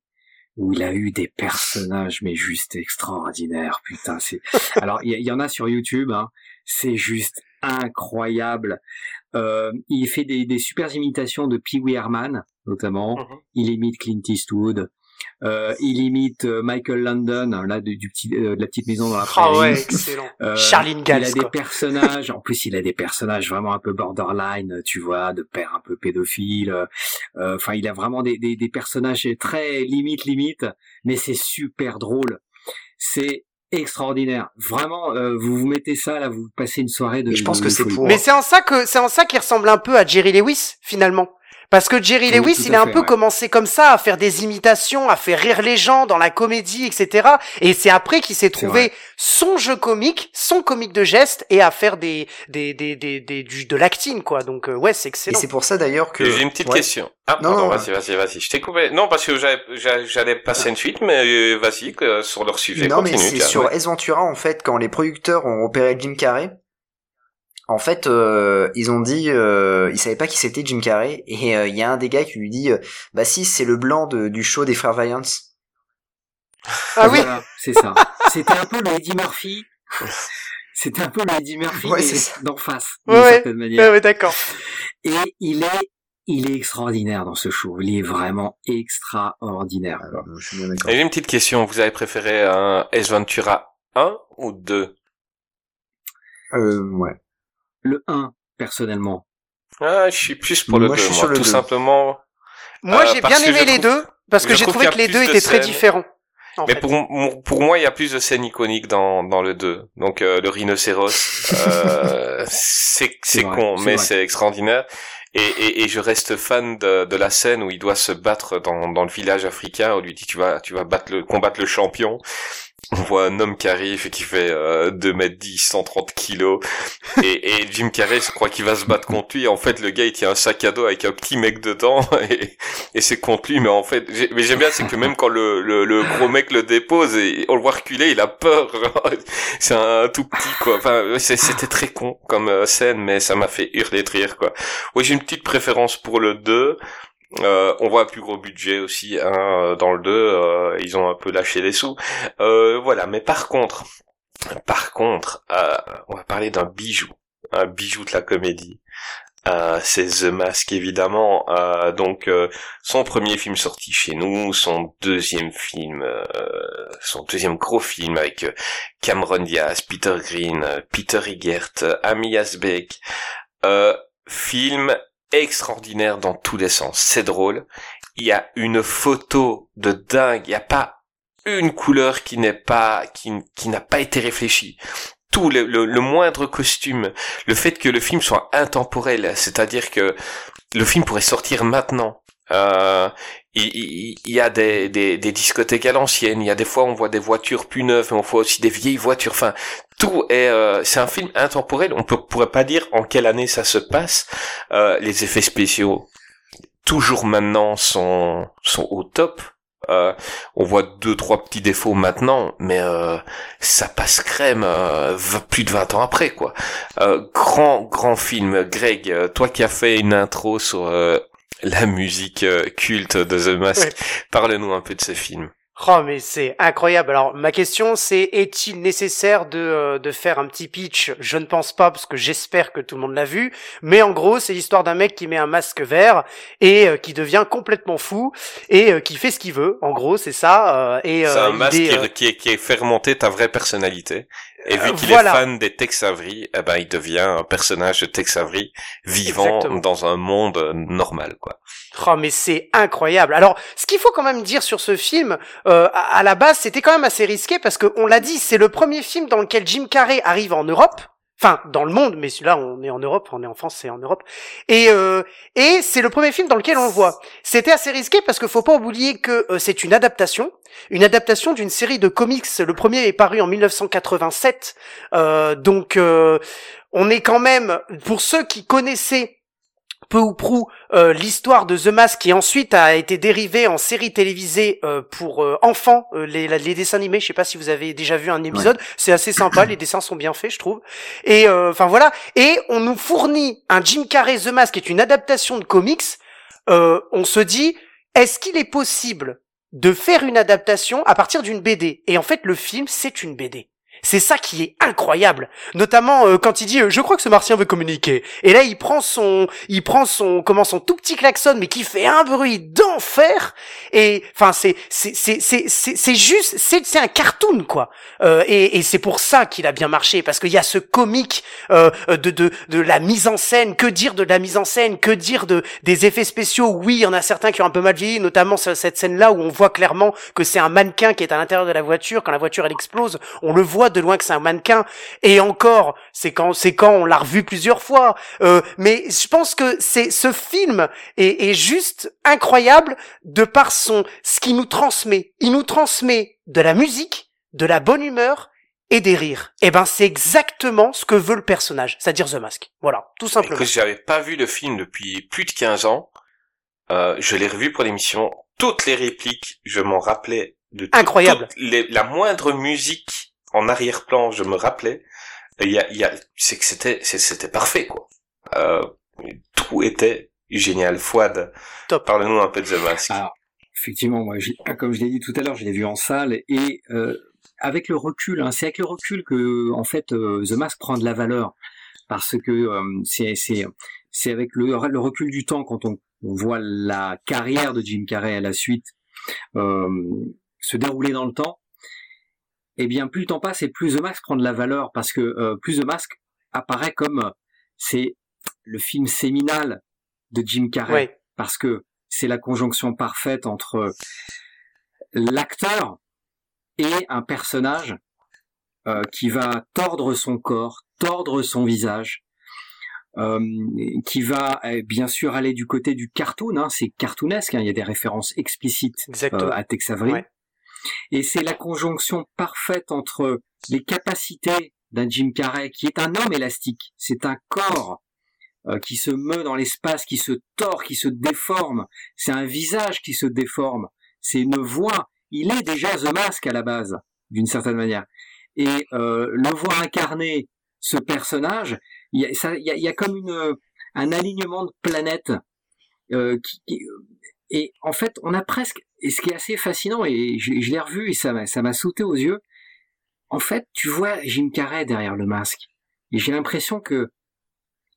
où il a eu des personnages mais juste extraordinaires. Putain, c'est alors il y, en a sur YouTube. Hein, c'est juste incroyable. Euh, il fait des, des super imitations de Pee Wee Herman notamment. Mhm. Il imite Clint Eastwood. Euh, il imite euh, Michael London, hein, là du, du petit, euh, de la petite maison dans la Ah prairie. ouais, excellent. Euh, Charlene il Gals, a des personnages, en plus il a des personnages vraiment un peu borderline, tu vois, de père un peu pédophile. euh, Enfin, il a vraiment des, des, des personnages très limite limite, mais c'est super drôle. C'est extraordinaire. Vraiment, euh, vous vous mettez ça là, vous passez une soirée de. Et je pense de que c'est pour- Mais c'est en ça que c'est en ça qu'il ressemble un peu à Jerry Lewis finalement. Parce que Jerry Lewis, il a un fait, peu ouais. commencé comme ça, à faire des imitations, à faire rire les gens dans la comédie, etc. Et c'est après qu'il s'est trouvé son jeu comique, son comique de geste, et à faire des des des des, des- du de l'acting quoi. Donc euh, ouais, c'est Et excellent. c'est pour ça d'ailleurs que. J'ai une petite Ouais. question. Ah, Non, pardon, non, vas-y, vas-y, vas-y. Je t'ai coupé. Non, parce que j'allais- passer une suite, mais euh, vas-y, que sur leur sujet. Non, mais c'est sur ouais. Ace Ventura, en fait, quand les producteurs ont repéré Jim Carrey, en fait, euh, ils ont dit, euh, ils savaient pas qui c'était Jim Carrey, et euh, il y a un des gars qui lui dit, euh, bah si, c'est le blanc de- du show des frères Valiance. Ah oui. Voilà, c'est ça. C'était un peu le Eddie Murphy. C'était un peu le Eddie Murphy Ouais, mais c'est ça. d'en face, Ouais, d'une ouais. certaine manière. Ouais, ouais, d'accord. Et il est, il est extraordinaire dans ce show. Il est vraiment extraordinaire. quoi. je suis bien d'accord. Et J'ai une petite question. Vous avez préféré un Ace Ventura 1 ou 2 Euh, ouais. Le 1, personnellement. Ah, je suis plus pour le Moi, 2, je suis moi. sur le Tout 2. simplement. Moi, Euh, j'ai bien aimé les trouve- deux parce que j'ai trouvé que les deux de étaient très différents. en Mais fait. pour, pour moi, il y a plus de scènes iconiques dans, dans le 2. Donc, euh, le rhinocéros, euh, c'est vrai, con, mais c'est extraordinaire. Et, et, et je reste fan de, de la scène où il doit se battre dans, dans le village africain. On lui dit, tu vas, tu vas battre le, combattre le champion. On voit un homme qui arrive et qui fait euh, 2 mètres 10, 130 kilos. Et, Jim Carrey, je crois qu'il va se battre contre lui. En fait, le gars, il tient un sac à dos avec un petit mec dedans. Et, et c'est contre lui. Mais en fait, mais j'aime bien, c'est que même quand le, gros mec le dépose et on le voit reculer, il a peur. C'est un tout petit, quoi. Enfin, c'était très con comme euh, scène, mais ça m'a fait hurler de rire, quoi. Oui, j'ai une petite préférence pour le 2. Euh, on voit un plus gros budget aussi hein, dans le 2, euh, ils ont un peu lâché les sous. Euh, voilà, mais par contre, par contre, euh, on va parler d'un bijou, un bijou de la comédie. Euh, c'est The Mask évidemment. Euh, donc son premier film sorti chez nous, son deuxième film, son deuxième gros film avec Cameron Diaz, Peter Green, Peter euh, Ami Asbeck. Film extraordinaire dans tous les sens. C'est drôle. Il y a une photo de dingue. Il n'y a pas une couleur qui n'est pas, qui, qui n'a pas été réfléchie. Tout le, le, le moindre costume, le fait que le film soit intemporel, c'est-à-dire que le film pourrait sortir maintenant. Euh, il, y a des, des, des discothèques à l'ancienne, il y a des fois on voit des voitures plus neuves, mais on voit aussi des vieilles voitures. Enfin, tout est, euh, c'est un film intemporel. On peut, pourrait pas dire en quelle année ça se passe. Euh, les effets spéciaux, toujours maintenant, sont sont au top. Euh, on voit deux trois petits défauts maintenant, mais euh, ça passe crème euh, plus de 20 ans après quoi. Euh, grand grand film, Greg, euh, toi qui as fait une intro sur euh, la musique euh, culte de The Mask, Ouais. parle-nous un peu de ce film. Oh mais c'est incroyable. Alors ma question c'est est-il nécessaire de euh, de faire un petit pitch? Je ne pense pas parce que j'espère que tout le monde l'a vu. Mais en gros c'est l'histoire d'un mec qui met un masque vert et euh, qui devient complètement fou et euh, qui fait ce qu'il veut. En gros c'est ça. et C'est un masque l'idée, qui, euh, qui, qui fait remonter ta vraie personnalité. Et vu qu'il voilà. est fan des Tex Avery, eh ben il devient un personnage de Tex Avery vivant Exactement. dans un monde euh, normal quoi. Oh mais c'est incroyable. Alors, ce qu'il faut quand même dire sur ce film, euh, à à la base, c'était quand même assez risqué parce que on l'a dit, c'est le premier film dans lequel Jim Carrey arrive en Europe. Enfin, dans le monde, mais celui-là, on est en Europe, on est en France, c'est en Europe. Et euh, et c'est le premier film dans lequel on le voit. C'était assez risqué parce qu'il faut pas oublier que euh, c'est une adaptation, une adaptation d'une série de comics. Le premier est paru en 1987, euh, donc euh, on est quand même pour ceux qui connaissaient peu ou prou euh, l'histoire de The Mask qui ensuite a été dérivée en série télévisée euh, pour euh, enfants euh, les, les dessins animés. Je sais pas si vous avez déjà vu un épisode. C'est assez sympa. Les dessins sont bien faits je trouve. Et euh, enfin voilà. Et on nous fournit un Jim Carrey The Mask qui est une adaptation de comics. Euh, on se dit est-ce qu'il est possible de faire une adaptation à partir d'une BD et en fait le film c'est une BD c'est ça qui est incroyable, notamment euh, quand il dit euh, je crois que ce martien veut communiquer. Et là il prend son il prend son comment son tout petit klaxon mais qui fait un bruit d'enfer et enfin c'est c'est c'est c'est c'est juste c'est c'est un cartoon quoi. Euh, et et c'est pour ça qu'il a bien marché parce qu'il y a ce comique euh, de de de la mise en scène, que dire de la mise en scène, que dire de des effets spéciaux? Oui, il y en a certains qui ont un peu mal vieilli, notamment ce- cette scène là où on voit clairement que c'est un mannequin qui est à l'intérieur de la voiture quand la voiture elle explose, on le voit loin que c'est un mannequin. Et encore c'est quand c'est quand on l'a revu plusieurs fois. Euh, mais je pense que c'est ce film est, est juste incroyable de par son ce qu'il nous transmet. Il nous transmet de la musique de la bonne humeur et des rires. Et ben c'est exactement ce que veut le personnage c'est-à-dire The Mask. Voilà tout simplement. Écoute, j'avais pas vu le film depuis plus de 15 ans. Euh, je l'ai revu pour l'émission. Toutes les répliques, je m'en rappelais de tout- Incroyable. les- la moindre musique en arrière-plan, je me rappelais. Il y a, il y a, c'est que c'était, c'était parfait, quoi. Euh, tout était génial. Fouad, Top. parle-nous un peu de The Mask. Alors, effectivement, moi, j'ai- comme je l'ai dit tout à l'heure, je l'ai vu en salle et euh, avec le recul, hein, c'est avec le recul que en fait euh, The Mask prend de la valeur parce que euh, c'est c'est c'est avec le, le recul du temps quand on, on voit la carrière de Jim Carrey à la suite euh, se dérouler dans le temps. Eh bien, plus le temps passe et plus The Mask prend de la valeur parce que euh, plus The Mask apparaît comme c'est le film séminal de Jim Carrey. Ouais parce que c'est la conjonction parfaite entre l'acteur et un personnage euh, qui va tordre son corps, tordre son visage, euh, qui va euh, bien sûr aller du côté du cartoon, hein, c'est cartoonesque, hein, il y a des références explicites euh, à Tex Avery. Ouais. Et c'est la conjonction parfaite entre les capacités d'un Jim Carrey, qui est un homme élastique, c'est un corps euh, qui se meut dans l'espace, qui se tord, qui se déforme, c'est un visage qui se déforme, c'est une voix. Il est déjà The Mask à la base, d'une certaine manière. Et euh, le voir incarner ce personnage, il y a, y comme un alignement de planètes euh, qui- et en fait, on a presque, et ce qui est assez fascinant, et je, je l'ai revu et ça m'a, ça m'a sauté aux yeux. En fait, tu vois Jim Carrey derrière le masque, et j'ai l'impression que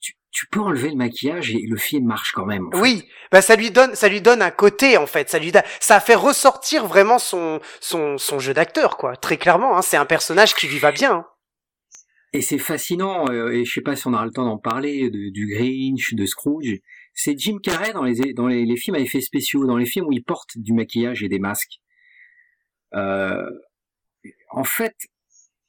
tu, tu peux enlever le maquillage et le film marche quand même. fait. Oui, bah ça lui donne, ça lui donne un côté en fait. Ça lui, da- ça fait ressortir vraiment son son son jeu d'acteur quoi. Très clairement, hein, c'est un personnage qui lui va bien. hein. Et c'est fascinant, euh, et je sais pas si on aura le temps d'en parler, de- du Grinch, de Scrooge. C'est Jim Carrey dans les, dans les, les films à effets spéciaux, dans les films où il porte du maquillage et des masques. Euh, en fait,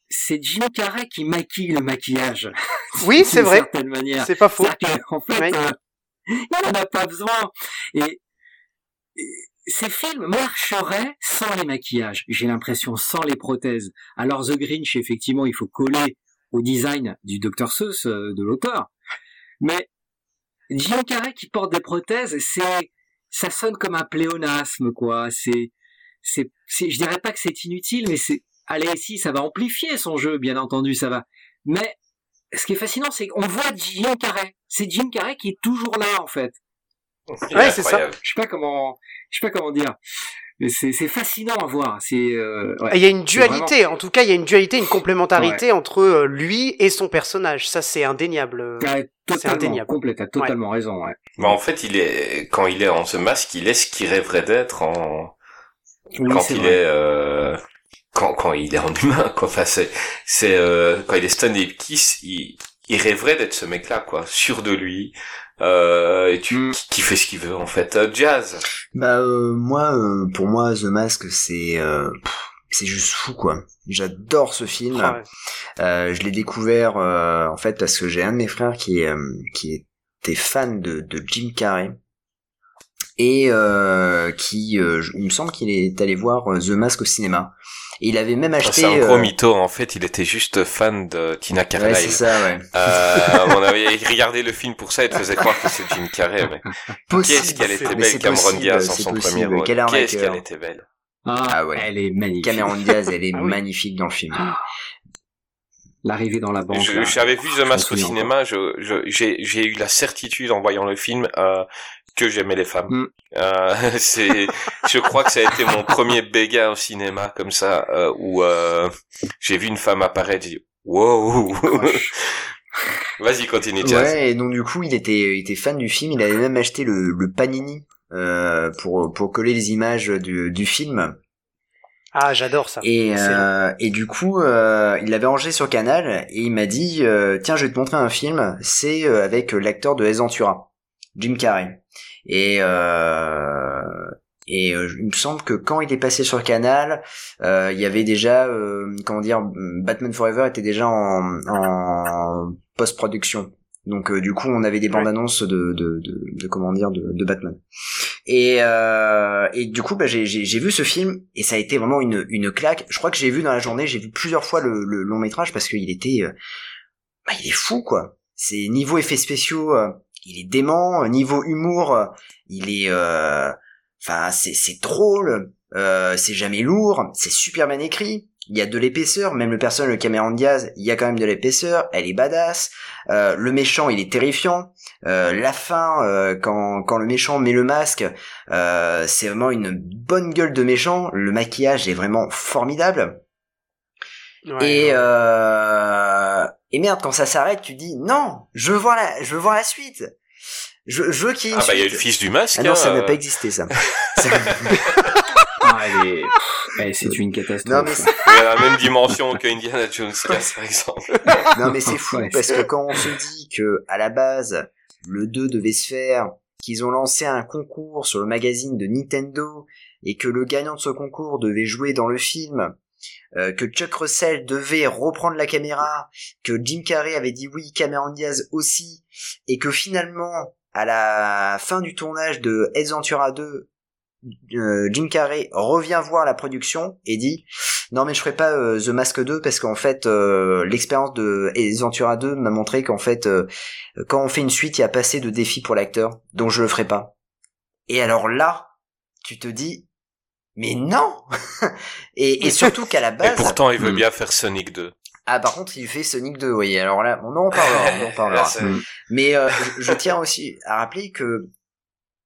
c'est Jim Carrey qui maquille le maquillage. Oui, c'est vrai. certaine manière. C'est pas faux. En fait, Oui. euh, il n'en a pas besoin. Et, et ces films marcheraient sans les maquillages. J'ai l'impression sans les prothèses. Alors The Grinch, effectivement, il faut coller au design du Dr Seuss, euh, de l'auteur. Mais Jim Carrey qui porte des prothèses, c'est, ça sonne comme un pléonasme, quoi. C'est, c'est, c'est, je dirais pas que c'est inutile, mais c'est, allez, si, ça va amplifier son jeu, bien entendu, ça va. Mais, ce qui est fascinant, c'est qu'on voit Jim Carrey. C'est Jim Carrey qui est toujours là, en fait. Ouais, c'est ça. Je sais pas comment, je sais pas comment dire. C'est, c'est fascinant à voir. C'est, euh, ouais. Il y a une C'est dualité, en tout cas, il y a une dualité, une complémentarité entre euh, lui et son personnage. Ça, c'est indéniable. euh. Totalement, indéniable. complet, t'as totalement raison, ouais. Mais en fait, il est, quand il est en The Mask, il est ce qu'il rêverait d'être en, Oui, quand c'est il vrai. est euh, quand quand il est en humain quoi enfin c'est c'est euh, quand il est Stone et Kiss il il rêverait d'être ce mec là quoi sûr de lui euh, et tu Mm. qui, qui fait ce qu'il veut en fait Euh, jazz Bah euh, moi, euh, pour moi, The Mask, c'est euh, c'est juste fou quoi. J'adore ce film. Ah ouais. Euh, je l'ai découvert euh, en fait parce que j'ai un de mes frères qui euh, qui était fan de, de Jim Carrey et euh, qui euh, il me semble qu'il est allé voir The Mask au cinéma. Et il avait même Ah, acheté. C'est un gros euh, mytho, en fait, il était juste fan de Tina ouais, Carlyle. c'est ça, ouais. Euh, on avait regardé le film pour ça et te faisait croire que c'est Jim Carrey, mais Possible. qu'est-ce qu'elle était belle, Cameron Diaz c'est son possible. premier rôle. Qu'est-ce qu'elle était belle. Ah, Ah ouais. elle est magnifique. Cameron Diaz, elle est Ah oui. magnifique dans le film. L'arrivée dans la banque. J'avais vu The Mask au cinéma, je, je, j'ai, j'ai eu la certitude en voyant le film euh, que j'aimais les femmes. Mm. Euh, c'est, je crois que ça a été mon premier béguin au cinéma comme ça, euh, où euh, j'ai vu une femme apparaître, j'ai dit wow. Vas-y, continue, Jazz. Ouais, et donc du coup, il était, il était fan du film. Il avait même acheté le, le panini euh, pour pour coller les images du, du film. Ah, j'adore ça. Et euh, et du coup, euh, il l'avait rangé sur Canal et il m'a dit euh, tiens, je vais te montrer un film. C'est euh, avec l'acteur de Ace Ventura, Jim Carrey. Et euh, et euh, il me semble que quand il est passé sur Canal, euh, il y avait déjà euh, comment dire, Batman Forever était déjà en, en post-production. Donc euh, du coup, on avait des bandes annonces de, de, de, de comment dire de, de Batman. Et, euh, et du coup, bah, j'ai, j'ai, j'ai vu ce film et ça a été vraiment une, une claque. Je crois que j'ai vu dans la journée, j'ai vu plusieurs fois le, le long métrage parce qu'il était, euh, bah, il est fou quoi. C'est niveau effets spéciaux, euh, il est dément. Niveau humour, euh, il est, euh, enfin c'est, c'est drôle. Euh, c'est jamais lourd. C'est super bien écrit. Il y a de l'épaisseur, même le personnage de Cameron Diaz, il y a quand même de l'épaisseur, elle est badass. Euh, le méchant, il est terrifiant. Euh, la fin, euh, quand, quand le méchant met le masque, euh, c'est vraiment une bonne gueule de méchant. Le maquillage est vraiment formidable. Ouais, et ouais. Et merde, quand ça s'arrête, tu dis non, je veux voir la, je veux voir la suite. Je, je veux qu'il y ait une Ah bah il y a suite. le fils du masque. Ah non, ça hein, n'a euh, pas existé ça. Ça- Ah, elle est... c'est une catastrophe. non mais c'est- Il a la même dimension que Indiana Jones 4, par exemple. non mais c'est fou Ouais. parce que quand on se dit que à la base le 2 devait se faire, qu'ils ont lancé un concours sur le magazine de Nintendo et que le gagnant de ce concours devait jouer dans le film, euh, que Chuck Russell devait reprendre la caméra, que Jim Carrey avait dit oui, Cameron Diaz aussi, et que finalement à la fin du tournage de Ventura 2 euh, Jim Carrey revient voir la production et dit non mais je ferai pas euh, The Mask 2 parce qu'en fait euh, l'expérience de Ventura 2 m'a montré qu'en fait euh, quand on fait une suite il y a pas assez de défis pour l'acteur donc je le ferai pas et alors là tu te dis mais non et, et surtout qu'à la Et base pourtant, il veut Mm. bien faire Sonic 2. ah par contre il fait Sonic 2 oui alors là on en parlera on en parlera mais euh, je, je tiens aussi à rappeler que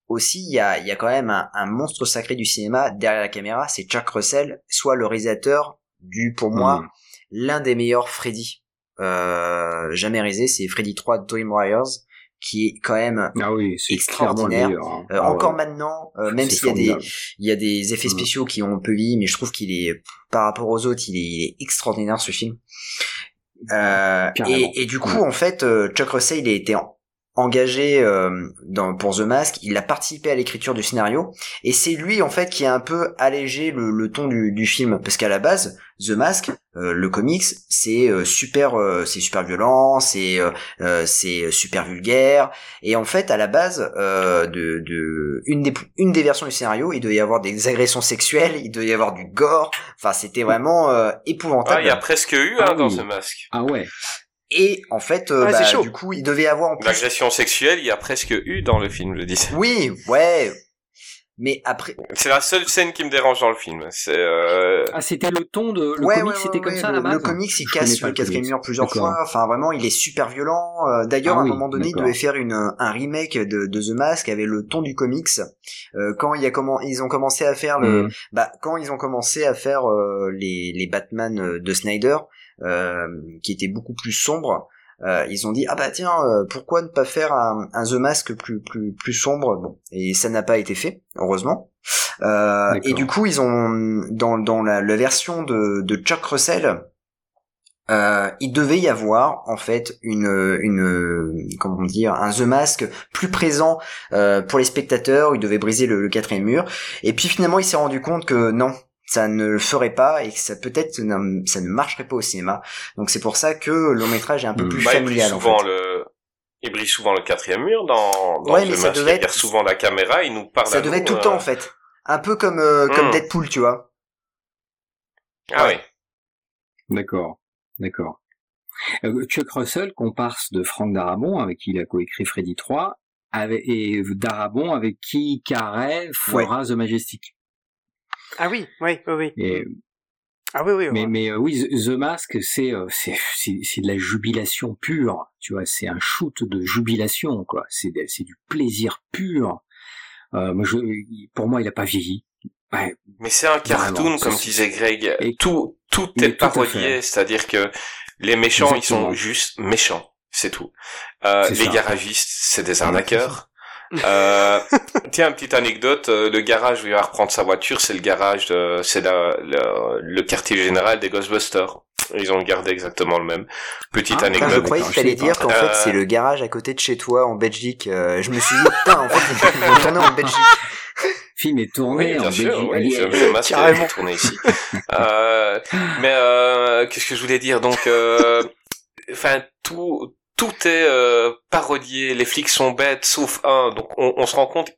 aussi il y a, il y a quand même un, un monstre sacré du cinéma derrière la caméra, c'est Chuck Russell, soit le réalisateur du pour moi Mm. l'un des meilleurs Freddy euh, jamais réalisé, c'est Freddy 3 Dream Warriors qui est quand même Ah oui, le extraordinaire. meilleur. hein. euh, Ah encore ouais. maintenant, euh, même s'il y a des formidable. il y a des effets Mm. spéciaux qui ont un peu vieilli, mais je trouve qu'il est par rapport aux autres, il est, il est extraordinaire ce film. Euh, et, et du coup, Ouais. en fait, Chuck Russell, il a été en- engagé euh, dans, pour The Mask, il a participé à l'écriture du scénario, et c'est lui en fait qui a un peu allégé le, le ton du, du film, parce qu'à la base, The Mask, euh, le comics, c'est euh, super, euh, c'est super violent, c'est euh, euh, c'est super vulgaire, et en fait, à la base euh, de, de une des une des versions du scénario, il devait y avoir des agressions sexuelles, il devait y avoir du gore, enfin c'était vraiment euh, Ah, épouvantable. il y a presque eu Ah hein, dans oui. ce masque. Ah ouais. Et en fait, euh, Ouais, bah, du coup, il devait y avoir en plus. L'agression sexuelle, il y a presque eu dans le film, je dis. Oui, ouais. Mais après, C'est la seule scène qui me dérange dans le film. C'est euh... Ah, c'était le ton de. Le ouais, comic, ouais, c'était ouais, comme ouais, ça à le, la base le comics, il Je casse le quatrième comics. mur plusieurs fois. Enfin, vraiment, il est super violent. Euh, D'ailleurs, Ah à un oui, moment donné, il devait faire une, un remake de, de The Mask avec le ton du comics. Euh, quand il y a comment, ils ont commencé à faire le, Mm. bah, quand ils ont commencé à faire euh, les, les Batman de Snyder, euh, qui étaient beaucoup plus sombres, euh, ils ont dit ah bah tiens euh, pourquoi ne pas faire un, un The Mask plus plus plus sombre? Bon et ça n'a pas été fait heureusement. Euh, et du coup ils ont dans dans la, la version de de Chuck Russell euh, il devait y avoir en fait une une comment dire un The Mask plus présent euh, pour les spectateurs. Il devait briser le, le quatrième mur. Et puis finalement il s'est rendu compte que non ça ne le ferait pas et que ça peut-être ça ne marcherait pas au cinéma. Donc c'est pour ça que le long métrage est un peu Hmm. plus Bah, il familial en souvent fait. le, il brise souvent le quatrième mur dans, dans Ouais, mais ça devait Il être- souvent la caméra, il nous parle Ça à devait nous, être tout le temps euh, en fait. Un peu comme euh, comme Hmm. Deadpool, tu vois. Ah oui. D'accord, d'accord. Euh, Chuck Russell, comparse de Frank Darabont, avec qui il a coécrit Freddy 3, avec, et Darabont avec qui Carrey fera The Majestic. Ah oui, oui, oui, oui. Et, Ah oui, oui. mais, ouais. mais euh, oui, The Mask, c'est euh, c'est c'est c'est de la jubilation pure, tu vois, c'est un shoot de jubilation, quoi. C'est c'est du plaisir pur. Euh, moi, je, pour moi, il a pas vieilli. Ouais, Mais c'est un cartoon, Vraiment, comme disait Greg. Et- tout, tout est parodié, c'est-à-dire que les méchants, ils sont juste méchants. C'est tout. Euh, les ça. garagistes, c'est des arnaqueurs. Euh, tiens, petite anecdote, euh, le garage où il va reprendre sa voiture, c'est le garage de, c'est la- le, le quartier général des Ghostbusters. Ils ont gardé exactement le même. Petite Ah, Putain, je anecdote. croyais que t'allais dire qu'en Euh, fait c'est le garage à côté de chez toi en Belgique. Euh, je me suis dit putain en fait ils vont tourner en Belgique. Le film est tourné Oui, en bien sûr, Belgique. oui, je, je Carrément. tourné ici. Euh, mais euh, qu'est-ce que je voulais dire? Donc, euh, enfin, tout tout est euh, parodié. Les flics sont bêtes, sauf un. Donc, on, se rend compte,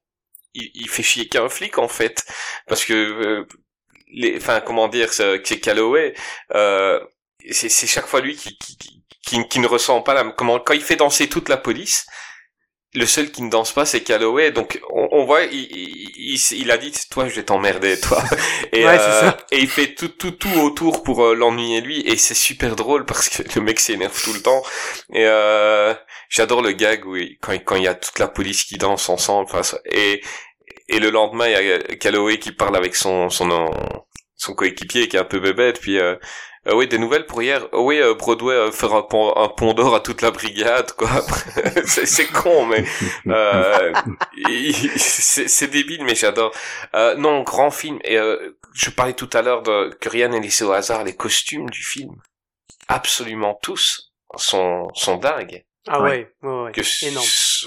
il, fait chier qu'un flic en fait, parce que euh, les, enfin, comment dire, c'est Calloway. Euh, c'est chaque fois lui qui qui ne ressent pas la comment quand il fait danser toute la police le seul qui ne danse pas, c'est Calloway. Donc, on, on voit, il, il, il, il a dit, toi, je vais t'emmerder, toi. Et, Ouais, euh, ça. et il fait tout, tout, tout autour pour euh, l'ennuyer lui. Et c'est super drôle parce que le mec s'énerve tout le temps. Et euh, j'adore le gag où il- quand, il- quand il y a toute la police qui danse ensemble. Enfin, et, et le lendemain, il y a Calloway qui parle avec son, son, son coéquipier qui est un peu bébête. Puis, euh, oui, des nouvelles pour hier. Euh, oui, euh, Broadway euh, fera un pont, un pont d'or à toute la brigade, quoi. c'est, c'est con, mais euh, il- c'est, c'est débile, mais j'adore. Euh, non, grand film. Et euh, je parlais tout à l'heure de que rien n'est laissé au hasard. Les costumes du film, absolument tous, sont sont dingues. Ah Ouais. ouais, ouais, ouais. Que c- Énorme.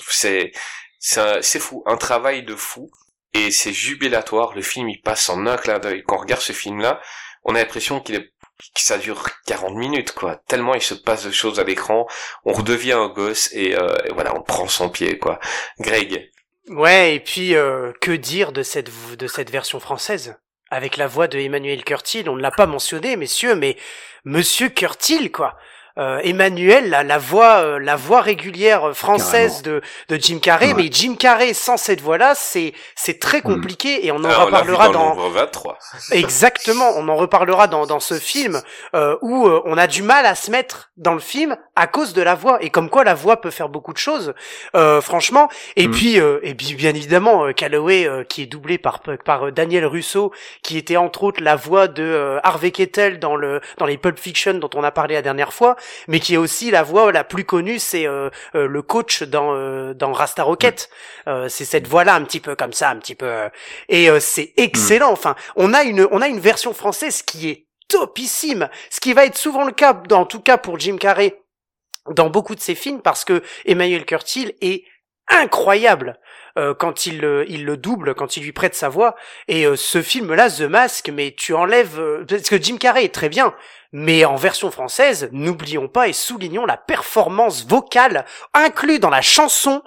c'est c'est un- c'est fou, un travail de fou. Et c'est jubilatoire. Le film, il passe en un clin d'œil. Quand on regarde ce film-là, on a l'impression qu'il est ça dure 40 minutes, quoi. Tellement il se passe de choses à l'écran, on redevient un gosse et, euh, voilà, on prend son pied, quoi. Greg, Ouais, et puis euh, que dire de cette de cette version française? Avec la voix de Emmanuel Curtil, on ne l'a pas mentionné, messieurs, mais Monsieur Curtil, quoi. Euh, Emmanuel, la, la voix, euh, la voix régulière française de, de Jim Carrey, Ouais. mais Jim Carrey sans cette voix-là, c'est c'est très compliqué et on en on vu reparlera dans, dans, le Louvre 23. Exactement, on en reparlera dans, dans ce film euh, où euh, on a du mal à se mettre dans le film à cause de la voix et comme quoi la voix peut faire beaucoup de choses, euh, franchement. Et Mm. puis euh, et puis bien évidemment euh, Calloway euh, qui est doublé par par euh, Daniel Russo qui était entre autres la voix de euh, Harvey Keitel dans le dans les Pulp Fiction dont on a parlé la dernière fois, mais qui est aussi la voix la plus connue, c'est euh, euh, le coach dans euh, dans Rasta Rocket. Euh, c'est cette voix là un petit peu comme ça, un petit peu euh, et euh, c'est excellent. Enfin, on a une on a une version française qui est topissime, ce qui va être souvent le cas, dans- en tout cas pour Jim Carrey, dans beaucoup de ses films, parce que Emmanuel Curtil est incroyable euh, quand il le- il le double, quand il lui prête sa voix. Et euh, ce film-là, The Mask, mais tu enlèves euh, parce que Jim Carrey est très bien, mais en version française, n'oublions pas et soulignons la performance vocale inclue dans la chanson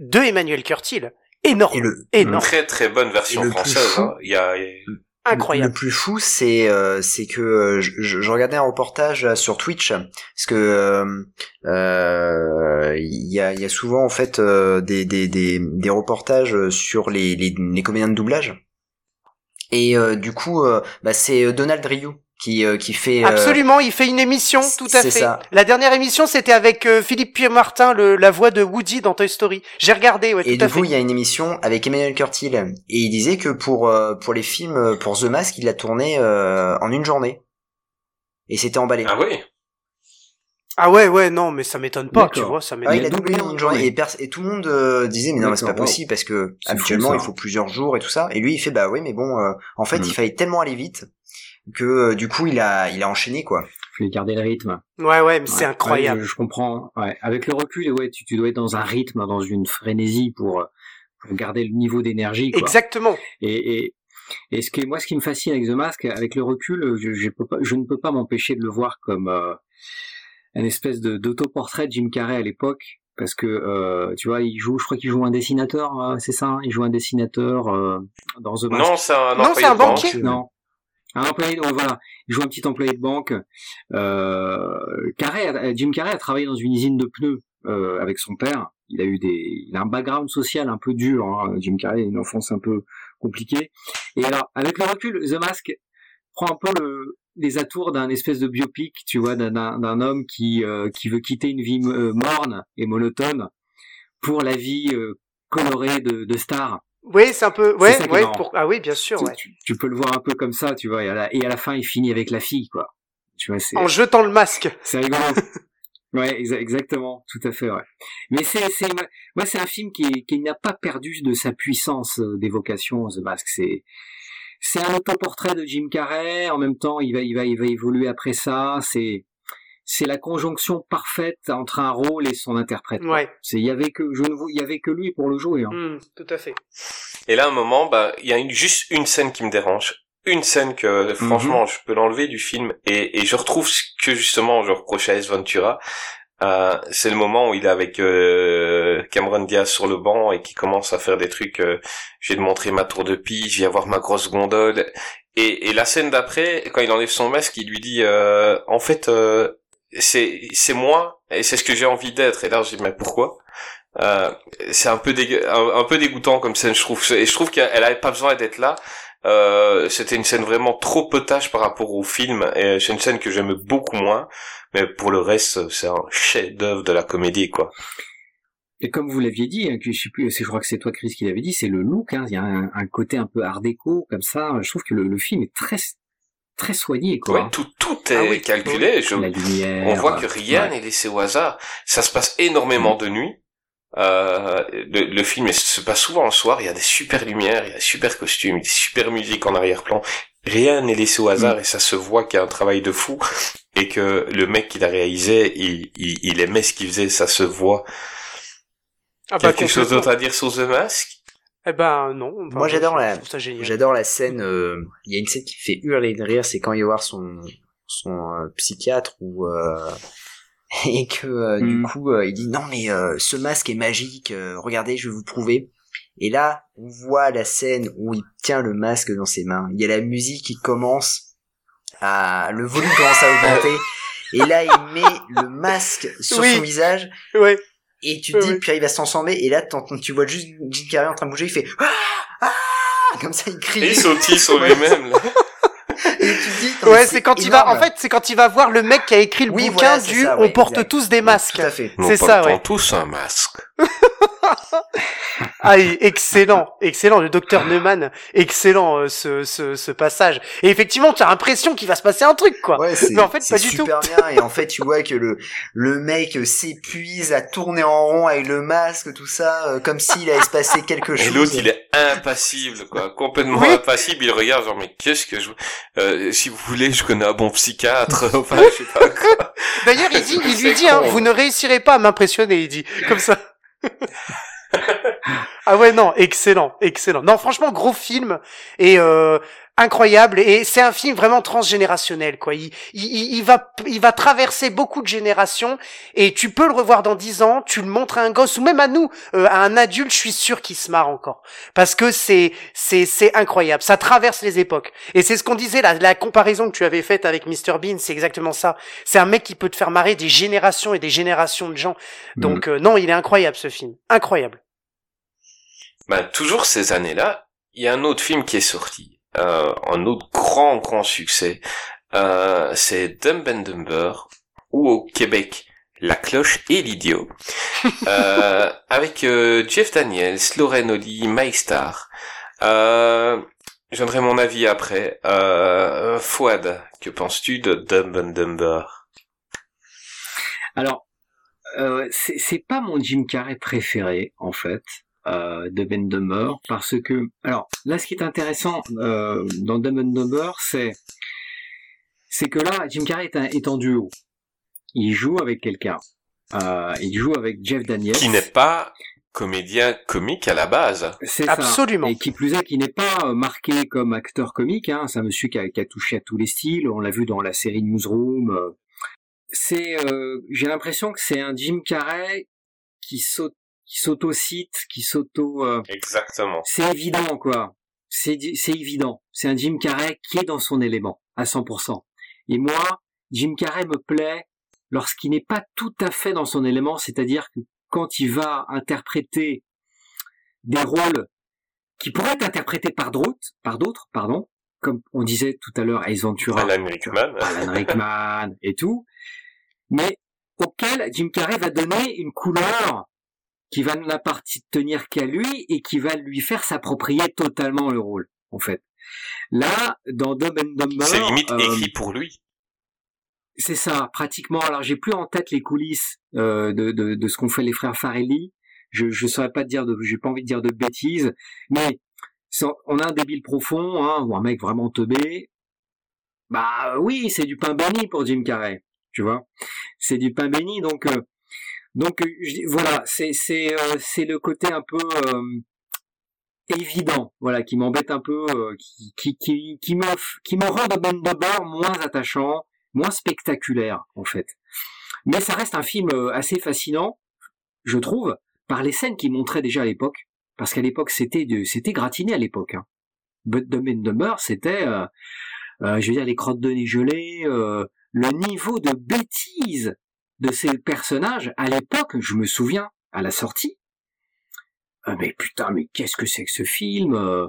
de Emmanuel Curtil. Énorme, Et le, énorme, Très très bonne version française. hein. Il y a, il y a- incroyable. Le plus fou, c'est euh, c'est que euh, je, je- regardais un reportage euh, sur Twitch parce que euh, euh, il y a y a souvent en fait euh, des des des des reportages sur les les, les comédiens de doublage et euh, du coup euh, bah, c'est Donald Ryu qui euh, qui fait euh, Absolument, il fait une émission, tout à c'est fait. ça. La dernière émission, c'était avec euh, Philippe Pierre-Martin, le, la voix de Woody dans Toy Story. J'ai regardé, ouais, Et tout à du coup, il y a une émission avec Emmanuel Curtil et il disait que pour euh, pour les films euh, pour The Mask, il l'a tourné euh, en une journée et c'était emballé. Ah oui. Ah ouais, ouais, non, mais ça m'étonne pas, tu vois, ça Ah, m'étonne il a doublé doublé en une journée et, et tout le monde euh, disait mais non mais c'est pas possible parce que habituellement il faut plusieurs jours et tout ça et lui il fait bah oui mais bon euh, en fait Mm. il fallait tellement aller vite que euh, du coup il a il a enchaîné quoi. Faut garder le rythme. Ouais, ouais, mais c'est Ouais, incroyable. ouais, je, je comprends. Ouais. Avec le recul, ouais, tu, tu dois être dans un rythme, dans une frénésie pour, pour garder le niveau d'énergie. quoi. Exactement. Et, et, Et ce qui, moi, ce qui me fascine avec The Mask, avec le recul, je, je, peux pas, je ne peux pas m'empêcher de le voir comme euh, un espèce de d'autoportrait de Jim Carrey à l'époque, parce que euh, tu vois, il joue, je crois qu'il joue un dessinateur, euh, c'est ça, hein il joue un dessinateur euh, dans The Mask. Non, c'est un Non, employé c'est un banquier. Non. Un employé, de- voilà, il joue un petit employé de banque. Euh, Carrey, a- Jim Carrey a travaillé dans une usine de pneus euh, avec son père. Il a eu des, il a un background social un peu dur. Hein. Jim Carrey a une enfance un peu compliquée. Et alors, avec le recul, The Mask prend un peu le, les atours d'un espèce de biopic, tu vois, d'un- homme qui euh, qui veut quitter une vie euh, morne et monotone pour la vie colorée de, de star. Oui, c'est un peu. Ouais, ça ouais. Pour... Ah oui, bien sûr. Tu- Ouais. tu, tu peux le voir un peu comme ça, tu vois, et à la, et à la fin, il finit avec la fille, quoi. Tu vois, c'est, En jetant le masque. c'est rigolo. ouais, exa- exactement, tout à fait, ouais. Mais c'est, c'est, moi, c'est un film qui, qui n'a pas perdu de sa puissance euh, d'évocation, The Mask. C'est, c'est un autoportrait de Jim Carrey. En même temps, il va, il va, il va évoluer après ça. C'est, c'est la conjonction parfaite entre un rôle et son interprète. Ouais. C'est, il y avait que, je ne, il y avait que lui pour le jouer. Hein. Hmm, tout à fait. Et là, à un moment, bah, il y a une, juste une scène qui me dérange. Une scène que, franchement, je peux l'enlever du film. Et, et je retrouve ce que, justement, je reproche à S. Ventura. Euh, c'est le moment où il est avec euh, Cameron Diaz sur le banc et qui commence à faire des trucs. euh, je vais te montrer ma tour de pige, je vais avoir ma grosse gondole. Et, et la scène d'après, quand il enlève son masque, il lui dit euh, en fait, euh, c'est c'est moi et c'est ce que j'ai envie d'être. Et là, je dis mais pourquoi? Euh, c'est un peu un, peu dégoûtant comme scène, je trouve. Et je trouve qu'elle avait pas besoin d'être là. Euh, c'était une scène vraiment trop potage par rapport au film. Et c'est une scène que j'aime beaucoup moins. Mais pour le reste, c'est un chef-d'œuvre de la comédie, quoi. Et comme vous l'aviez dit, hein, je je crois que c'est toi Chris qui l'avait dit, c'est le look. Hein, il y a un, côté un peu art déco comme ça. Je trouve que le film est très très soigné quoi. Ouais, tout tout est Ah oui, calculé. Je- La lumière. on voit que rien ouais. n'est laissé au hasard. Ça se passe énormément de nuit. Euh, le, le film se passe souvent le soir. Il y a des super lumières, il y a des super costumes, des super musiques en arrière-plan. Rien n'est laissé au hasard et ça se voit qu'il y a un travail de fou et que le mec qui l'a réalisé, il, il, il aimait ce qu'il faisait. Ça se voit. Ah bah, Quelque chose d'autre à dire sur The Mask? Eh ben non. Enfin, Moi, j'adore la-. J'adore la scène. euh, Il y a une scène qui fait hurler de rire, c'est quand il va voir son son euh, psychiatre ou euh, et que euh, du Mm. coup euh, il dit non mais euh, ce masque est magique. euh, regardez, je vais vous prouver. Et là, on voit la scène où il tient le masque dans ses mains. Il y a la musique qui commence à le volume commence à augmenter. Et là, il met le masque sur Oui. son visage Ouais. Et tu te dis, puis il va se transformer, et là, tu vois juste Jim Carrey en train de bouger, il fait ah, ah, comme ça, il crie. Et il sautille sur lui-même. là. Et tu te dis, Ouais, c'est quand il va. En fait, c'est quand il va voir le mec qui a écrit le Oui, bouquin voilà, du ça, "On ouais, porte exact. tous des masques". Tout à fait. C'est ça, ouais. tous un masque. Ah, et excellent, excellent. Le docteur Neumann, excellent euh, ce, ce, ce passage. Et effectivement, tu as l'impression qu'il va se passer un truc, quoi. Ouais, c'est Mais en fait, c'est pas du tout. super bien, et en fait, tu vois que le, le mec s'épuise à tourner en rond avec le masque, tout ça, euh, comme s'il allait se passer quelque Et chose. l'autre, il est impassible, quoi. Complètement Oui. impassible. Il regarde, genre, mais qu'est-ce que je... Euh, si vous voulez, je connais un bon psychiatre. enfin, je sais pas quoi. D'ailleurs, il dit, il lui dit, hein, vous ne réussirez pas à m'impressionner, il dit, comme ça. ah ouais, non, excellent, excellent. Non, franchement, gros film et euh, incroyable. Et c'est un film vraiment transgénérationnel, quoi. Il, il, il va, il va traverser beaucoup de générations et tu peux le revoir dans dix ans. Tu le montres à un gosse ou même à nous, euh, à un adulte, je suis sûr qu'il se marre encore parce que c'est, c'est, c'est incroyable. Ça traverse les époques. Et c'est ce qu'on disait la, la comparaison que tu avais faite avec Mr Bean, c'est exactement ça. C'est un mec qui peut te faire marrer des générations et des générations de gens. Donc euh, non, il est incroyable ce film, incroyable. Ben, toujours ces années-là, il y a un autre film qui est sorti. Euh, un autre grand, grand succès. Euh, c'est Dumb and Dumber, ou au Québec, La Cloche et l'Idiot. euh, avec euh, Jeff Daniels, Lauren Holly, Mike Starr. Euh, je donnerai mon avis après. Euh, Fouad, que penses-tu de Dumb and Dumber Alors, euh, c'est pas mon Jim Carrey préféré en fait de Ben Dumber parce que alors là ce qui est intéressant euh, dans and Dumber c'est c'est que là Jim Carrey est, un- est en duo. Il joue avec quelqu'un. Euh, il joue avec Jeff Daniels. Qui n'est pas comédien comique à la base. C'est ça. Absolument. Et qui plus est, qui n'est pas euh, marqué comme acteur comique. Hein. C'est un monsieur qui a, qui a touché à tous les styles. On l'a vu dans la série Newsroom. euh. C'est, euh, j'ai l'impression que c'est un Jim Carrey qui saute, qui s'auto-cite, qui s'auto. euh, Exactement. c'est évident, quoi. C'est, évident. C'est un Jim Carrey qui est dans son élément à 100%. Et moi, Jim Carrey me plaît lorsqu'il n'est pas tout à fait dans son élément, c'est-à-dire que quand il va interpréter des rôles qui pourraient être interprétés par d'autres, par d'autres, pardon, comme on disait tout à l'heure, Ace Ventura, Alan Rickman. Alan Rickman et tout, mais auquel Jim Carrey va donner une couleur qui va n'appartenir qu'à lui et qui va lui faire s'approprier totalement le rôle, en fait. Là, dans Dumb and Dumber, C'est limite euh, écrit pour lui. c'est ça, pratiquement. Alors, j'ai plus en tête les coulisses euh, de, de, de ce qu'ont fait les frères Farelli. Je je saurais pas te dire de, j'ai pas envie de dire de bêtises, mais on a un débile profond, hein, ou un mec vraiment teubé. Bah oui, c'est du pain béni pour Jim Carrey, tu vois. C'est du pain béni, donc euh, donc euh, voilà, euh, c'est le côté un peu euh, évident, voilà, qui m'embête un peu, qui qui qui qui me qui me rend d'abord moins attachant moins spectaculaire en fait. Mais ça reste un film assez fascinant, je trouve, par les scènes qu'il montrait déjà à l'époque, parce qu'à l'époque c'était c'était gratiné à l'époque. Hein. But and Dumber, c'était, je veux dire, les crottes de nez gelées, euh, le niveau de bêtise de ces personnages à l'époque, je me souviens, à la sortie. Ah, mais putain, mais qu'est-ce que c'est que ce film euh,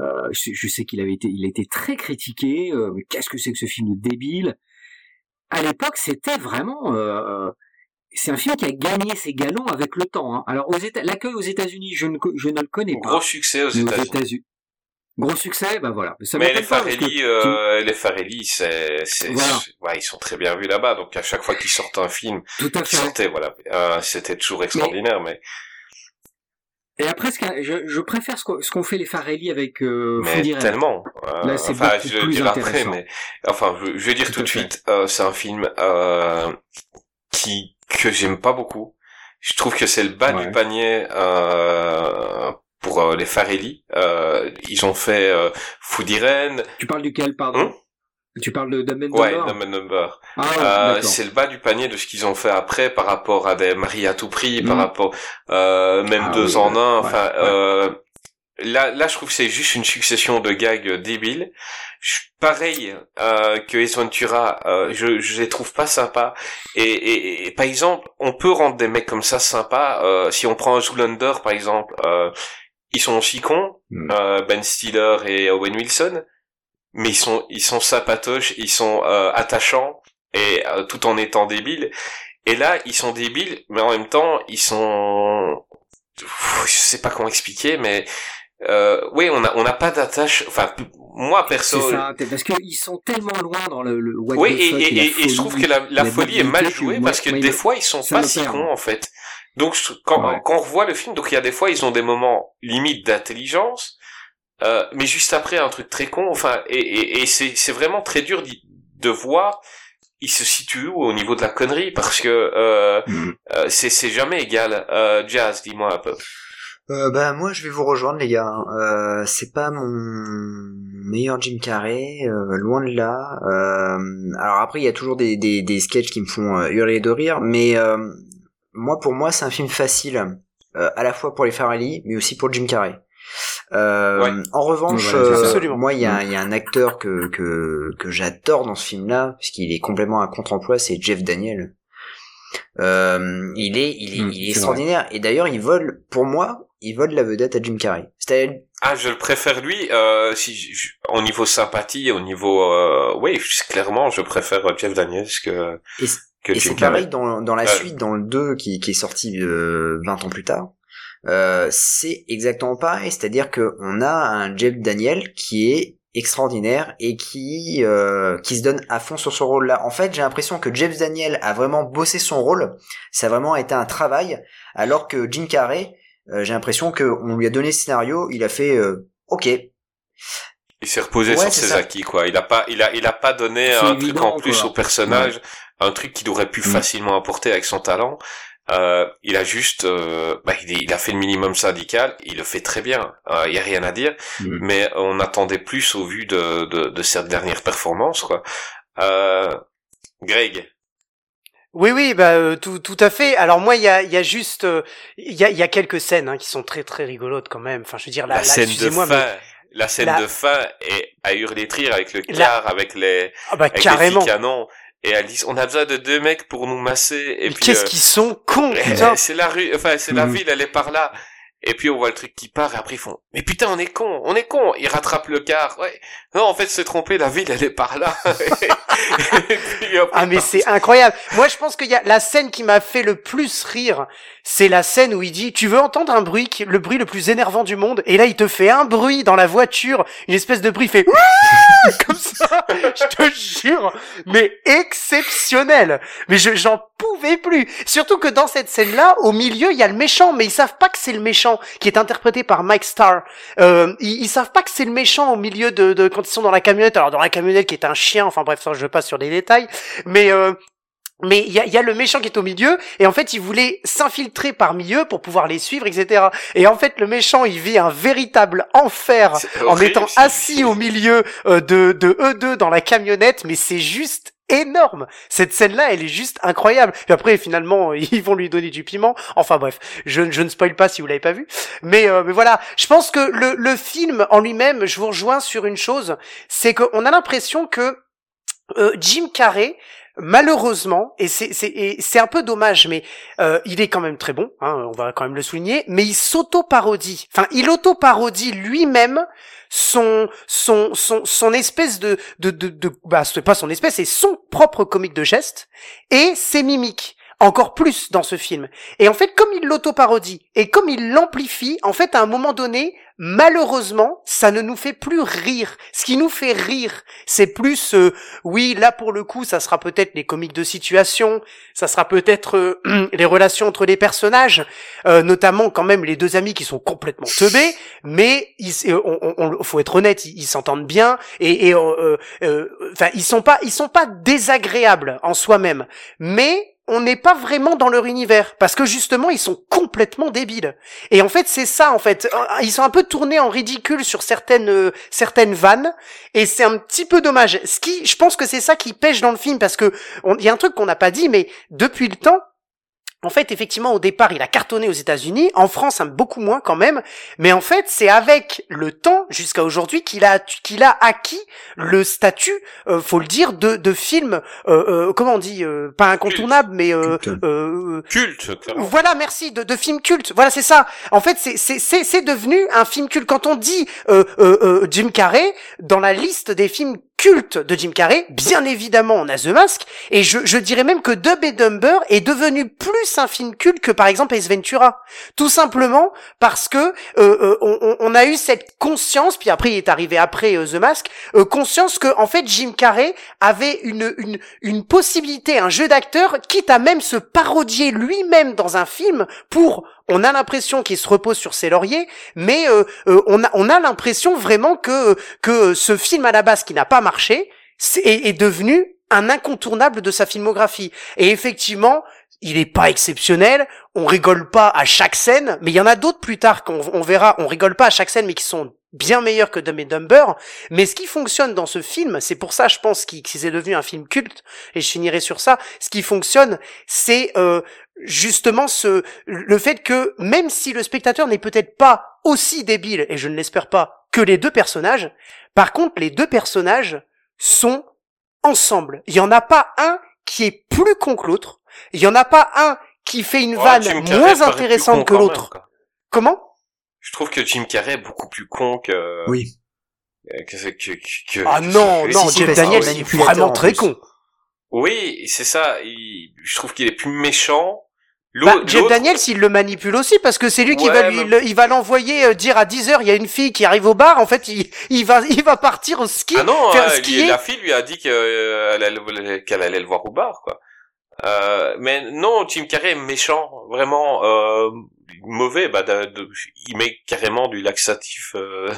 euh, je, je sais qu'il avait été, il a été très critiqué. euh, mais qu'est-ce que c'est que ce film de débile À l'époque, c'était vraiment. euh, c'est un film qui a gagné ses galons avec le temps. hein. Alors, aux l'accueil aux États-Unis, je ne, co- je ne le connais pas. Gros succès aux. États-Unis. Gros succès, ben voilà. Ça Mais les que Farelli, euh, les Farelli, c'est, c'est, Voilà. ouais, ils sont très bien vus là-bas. Donc à chaque fois qu'ils sortent un film, Tout à ils fait. sortaient, voilà, euh, c'était toujours extraordinaire. Mais, Et après, ce je, je préfère ce qu'ont fait les Farelli avec euh, mais tellement. Euh, Là, c'est enfin, je vais dire après, mais enfin, je, je vais dire Tout de suite, euh, c'est un film euh, qui que j'aime pas beaucoup. Je trouve que c'est le bas Ouais. du panier euh, pour euh, les Farelli. Euh, ils ont fait euh, Food Irene, Tu parles duquel, pardon Hum Tu parles de Dumb ouais, Dumb and Dumber. Ah, Euh, c'est le bas du panier de ce qu'ils ont fait après par rapport à des maris à tout prix, par Mm. rapport euh, même Ah deux oui, en ouais, un. Enfin, ouais. euh, là, là, je trouve que c'est juste une succession de gags débiles. Je- pareil euh, que Ace Ventura, euh, je je les trouve pas sympas. Et, et, et, par exemple, on peut rendre des mecs comme ça sympas. euh, si on prend un Zoolander par exemple, euh, ils sont aussi cons, Mm. euh, Ben Stiller et Owen Wilson, mais ils sont ils sont sympatoches, ils sont euh, attachants et euh, tout en étant débiles. Et là, ils sont débiles, mais en même temps, ils sont Pff, je sais pas comment expliquer, mais euh, oui, on a on n'a pas d'attache. Enfin, moi perso, C'est ça, t'es- parce qu'ils sont tellement loin dans le, le what oui, the et, fuck et, et, et je trouve que la, la la folie est mal jouée parce que des fois ils sont pas si cons en fait. Donc quand, Ouais. quand on revoit le film, donc il y a des fois ils ont des moments limites d'intelligence, euh, mais juste après un truc très con. Enfin, et, et, et c'est c'est vraiment très dur de voir. Il se situe où au niveau de la connerie parce que euh, Mhm. euh, c'est jamais égal. Euh, Jazz, dis-moi un peu. Euh, bah moi je vais vous rejoindre les gars. Euh, c'est pas mon meilleur Jim Carrey, euh, loin de là. Euh, alors après il y a toujours des, des, des sketchs qui me font hurler de rire, mais euh, moi pour moi c'est un film facile, euh, à la fois pour les Farrelly, mais aussi pour Jim Carrey. Euh, Ouais. En revanche, voilà, euh, moi il y a, il y a un acteur que que, que j'adore dans ce film-là, puisqu'il est complètement à contre-emploi, c'est Jeff Daniel. Euh, il est, il est, Mm, il est extraordinaire. Et d'ailleurs, il vole, pour moi, il vole la vedette à Jim Carrey. C'est-à-dire, Ah, je le préfère lui. Euh, si je- je- au niveau sympathie, au niveau, euh, oui, clairement, je préfère Jeff Daniels que et, que et c'est pareil dans, dans la suite, dans le 2 qui, qui est sorti euh, 20 ans plus tard. Euh, c'est exactement pareil, c'est-à-dire que on a un Jeff Daniel qui est extraordinaire et qui euh, qui se donne à fond sur ce rôle-là. En fait, j'ai l'impression que Jeff Daniel a vraiment bossé son rôle, ça a vraiment été un travail, alors que Jim Carrey, euh, j'ai l'impression que on lui a donné le scénario, il a fait euh, OK, Il s'est reposé Ouais, sur ses ça. acquis, quoi. Il a pas, il a, il a pas donné C'est un truc évident, en plus quoi. au personnage, un truc qu'il aurait pu Mm. facilement apporter avec son talent. Euh, il a juste, euh, bah, il, il a fait le minimum syndical, il le fait très bien, euh, il y a rien à dire, Mm. mais on attendait plus au vu de, de, de cette dernière performance, quoi. Euh, Greg, Oui, oui, bah euh, tout, tout à fait. Alors moi, il y a, il y a juste, euh, il y, a, il y a quelques scènes hein, qui sont très très rigolotes quand même. Enfin, je veux dire, la, là, scène de fin, mais la scène la- de fin est à hurler de rire avec le La- car, avec les, ah bah avec les carrément. filles canons, et elle dit, on a besoin de deux mecs pour nous masser, et Mais puis, qu'est-ce euh, qu'ils sont cons, putain. c'est la rue, enfin c'est la Mhm. ville, elle est par là. Et puis on voit le truc qui part et après ils font mais putain on est con, on est con. Ils rattrapent le car. Ouais. Non en fait c'est trompé, la ville elle est par là. Et puis, hop, Ah mais c'est incroyable. Moi je pense qu'il y a la scène qui m'a fait le plus rire, c'est la scène où il dit tu veux entendre un bruit le bruit le plus énervant du monde? Et là il te fait un bruit dans la voiture, une espèce de bruit il fait comme ça. Je te jure, mais exceptionnel. Mais je j'en pouvais plus. Surtout que dans cette scène là, au milieu, il y a le méchant mais ils savent pas que c'est le méchant qui est interprété par Mike Starr. Euh, ils, ils savent pas que c'est le méchant au milieu de, de quand ils sont dans la camionnette. Alors dans la camionnette qui est un chien, enfin bref, ça je passe sur les détails. Mais euh, mais il y a, y a le méchant qui est au milieu et en fait il voulait s'infiltrer parmi eux pour pouvoir les suivre, etc. Et en fait le méchant il vit un véritable enfer en étant assis au milieu euh, de, de eux deux dans la camionnette, mais c'est juste énorme. Cette scène-là, elle est juste incroyable. Puis après, finalement, ils vont lui donner du piment. Enfin bref, je, je ne spoil pas si vous l'avez pas vu. Mais, euh, mais voilà, je pense que le, le film en lui-même, je vous rejoins sur une chose, c'est qu'on a l'impression que euh, Jim Carrey, malheureusement, et c'est un peu dommage, mais euh, il est quand même très bon, hein, on va quand même le souligner, mais il s'auto-parodie. Enfin, il auto-parodie lui-même son son son son espèce de de de, de bah c'est pas son espèce, c'est son propre comique de geste et ses mimiques. Encore plus dans ce film. Et en fait, comme il l'auto-parodie et comme il l'amplifie, en fait, à un moment donné, malheureusement, ça ne nous fait plus rire. Ce qui nous fait rire, c'est plus, euh, oui, là pour le coup, ça sera peut-être les comiques de situation, ça sera peut-être euh, les relations entre les personnages, euh, notamment quand même les deux amis qui sont complètement teubés, mais ils, euh, on, on- faut être honnête, ils ils s'entendent bien et, et, euh, euh, enfin, ils sont pas, ils sont pas désagréables en soi-même, mais on n'est pas vraiment dans leur univers parce que justement ils sont complètement débiles. Et en fait c'est ça en fait, ils sont un peu tournés en ridicule sur certaines euh, certaines vannes et c'est un petit peu dommage. Ce qui, je pense que c'est ça qui pêche dans le film parce que il y a un truc qu'on n'a pas dit, mais depuis le temps. En fait, effectivement, au départ, il a cartonné aux États-Unis, en France, un beaucoup moins quand même. Mais en fait, c'est avec le temps, jusqu'à aujourd'hui, qu'il a qu'il a acquis le statut, euh, faut le dire, de de film. euh, euh, comment on dit, euh, pas incontournable, mais euh, Culte. euh, Culte, voilà, merci, de, de film culte. Voilà, c'est ça. En fait, c'est c'est c'est c'est devenu un film culte. Quand on dit euh, euh, euh, Jim Carrey dans la liste des films cultes de Jim Carrey, bien évidemment, on a The Mask, et je je dirais même que and Dumber est devenu plus un film culte que par exemple Ace Ventura. Tout simplement parce que euh, euh, on, a eu cette conscience, puis après il est arrivé après euh, The Mask, conscience que en fait Jim Carrey avait une une une possibilité, un jeu d'acteur, quitte à même se parodier lui-même dans un film pour on a l'impression qu'il se repose sur ses lauriers, mais euh, euh, on a on a l'impression vraiment que que ce film à la base qui n'a pas marché est, devenu un incontournable de sa filmographie. Et effectivement, il est pas exceptionnel, on rigole pas à chaque scène, mais il y en a d'autres plus tard qu'on on verra, on rigole pas à chaque scène, mais qui sont bien meilleurs que Dumb and Dumber. Mais ce qui fonctionne dans ce film, c'est pour ça, je pense, qu'il qu'il s'est devenu un film culte, et je finirai sur ça, ce qui fonctionne, c'est euh, justement ce le fait que même si le spectateur n'est peut-être pas aussi débile, et je ne l'espère pas, que les deux personnages, par contre, les deux personnages sont ensemble. Il y en a pas un qui est plus con que l'autre. Il y en a pas un qui fait une Oh, vanne moins intéressante que l'autre. Comment? Je trouve que Jim Carrey est beaucoup plus con que... Oui. que, que, que, que- Ah non, que- non, si, qu'il Daniels, est vraiment en très con. Oui, c'est ça. il- Je trouve qu'il est plus méchant. Bah, Jeff Daniels, il le manipule aussi parce que c'est lui qui va lui, le- il va l'envoyer euh, dire à 10 heures, il y a une fille qui arrive au bar. En fait, il, il va, il va partir au ski, Ah non, faire euh, skier. la fille lui a dit qu'elle allait, qu'elle allait le voir au bar, quoi. Euh, mais non, Jim Carrey est méchant, vraiment euh, mauvais. Bah, de- de- il met carrément du laxatif. euh,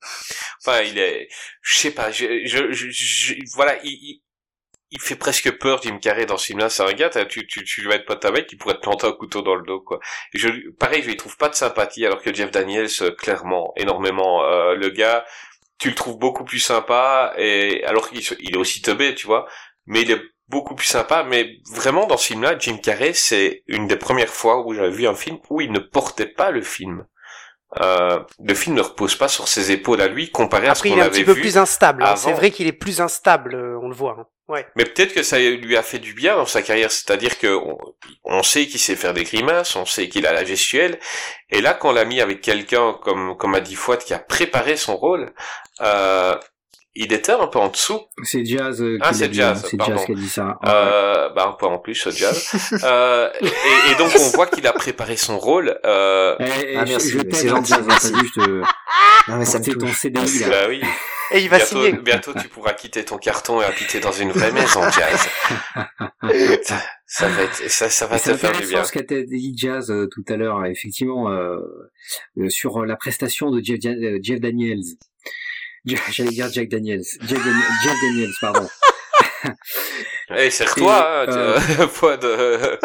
enfin, il est, je sais pas, je, je, je- je- voilà, il, il, il fait presque peur Jim Carrey dans ce film-là. C'est un gars, tu, tu, tu vas être pote avec, il pourrait te planter un couteau dans le dos, quoi. Je, pareil, je lui trouve pas de sympathie, alors que Jeff Daniels, euh, clairement, énormément, euh, le gars, tu le trouves beaucoup plus sympa, et alors qu'il il est aussi teubé, tu vois, mais il est beaucoup plus sympa. Mais vraiment, dans ce film-là, Jim Carrey, c'est une des premières fois où j'avais vu un film où il ne portait pas le film. Euh, le film ne repose pas sur ses épaules à lui, comparé à ce Après, qu'on il est un avait petit peu vu. plus instable. hein. C'est vrai qu'il est plus instable, euh, on le voit. hein. Ouais. Mais peut-être que ça lui a fait du bien dans sa carrière, c'est-à-dire que on, on sait qu'il sait faire des grimaces, on sait qu'il a la gestuelle, et là, quand on l'a mis avec quelqu'un comme comme a dit Fouad qui a préparé son rôle, euh, il était un peu en dessous, C'est Jazz euh, qui Ah, c'est dit, Jazz. C'est pardon. Jazz qui a dit ça. Ouais. euh, bah un peu en plus, ce jazz. euh, et, et donc on voit qu'il a préparé son rôle. Euh, Eh, eh, Ah, merci, c'est gentil, juste euh, Non, mais ça me ton. CDI là. bah oui. Et il va bientôt, signer. bientôt tu pourras quitter ton carton et habiter dans une vraie maison, jazz. ça, ça va être, ça, ça va C'est te faire du intéressant bien. ce qu'a dit Jazz euh, tout à l'heure, effectivement, euh, euh, sur la prestation de Jeff, euh, Jeff Daniels. J'allais dire Jack Daniels. Jeff Daniels, pardon. Eh, serre-toi, Et, hein, euh, Fouad, euh,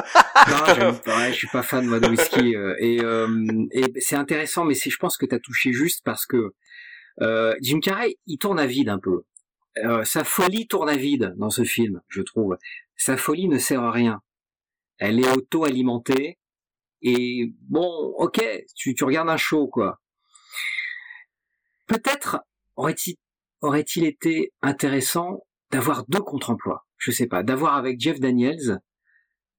Non, ouais, je suis pas fan moi, de whisky. euh, et euh, et c'est intéressant, mais c'est, je pense que tu as touché juste parce que euh, Jim Carrey, il tourne à vide un peu. Euh, sa folie tourne à vide dans ce film, je trouve. Sa folie ne sert à rien. Elle est auto-alimentée. Et bon, ok, tu, tu regardes un show, quoi. Peut-être aurait-il, aurait-il été intéressant d'avoir deux contre-emplois? Je sais pas, d'avoir avec Jeff Daniels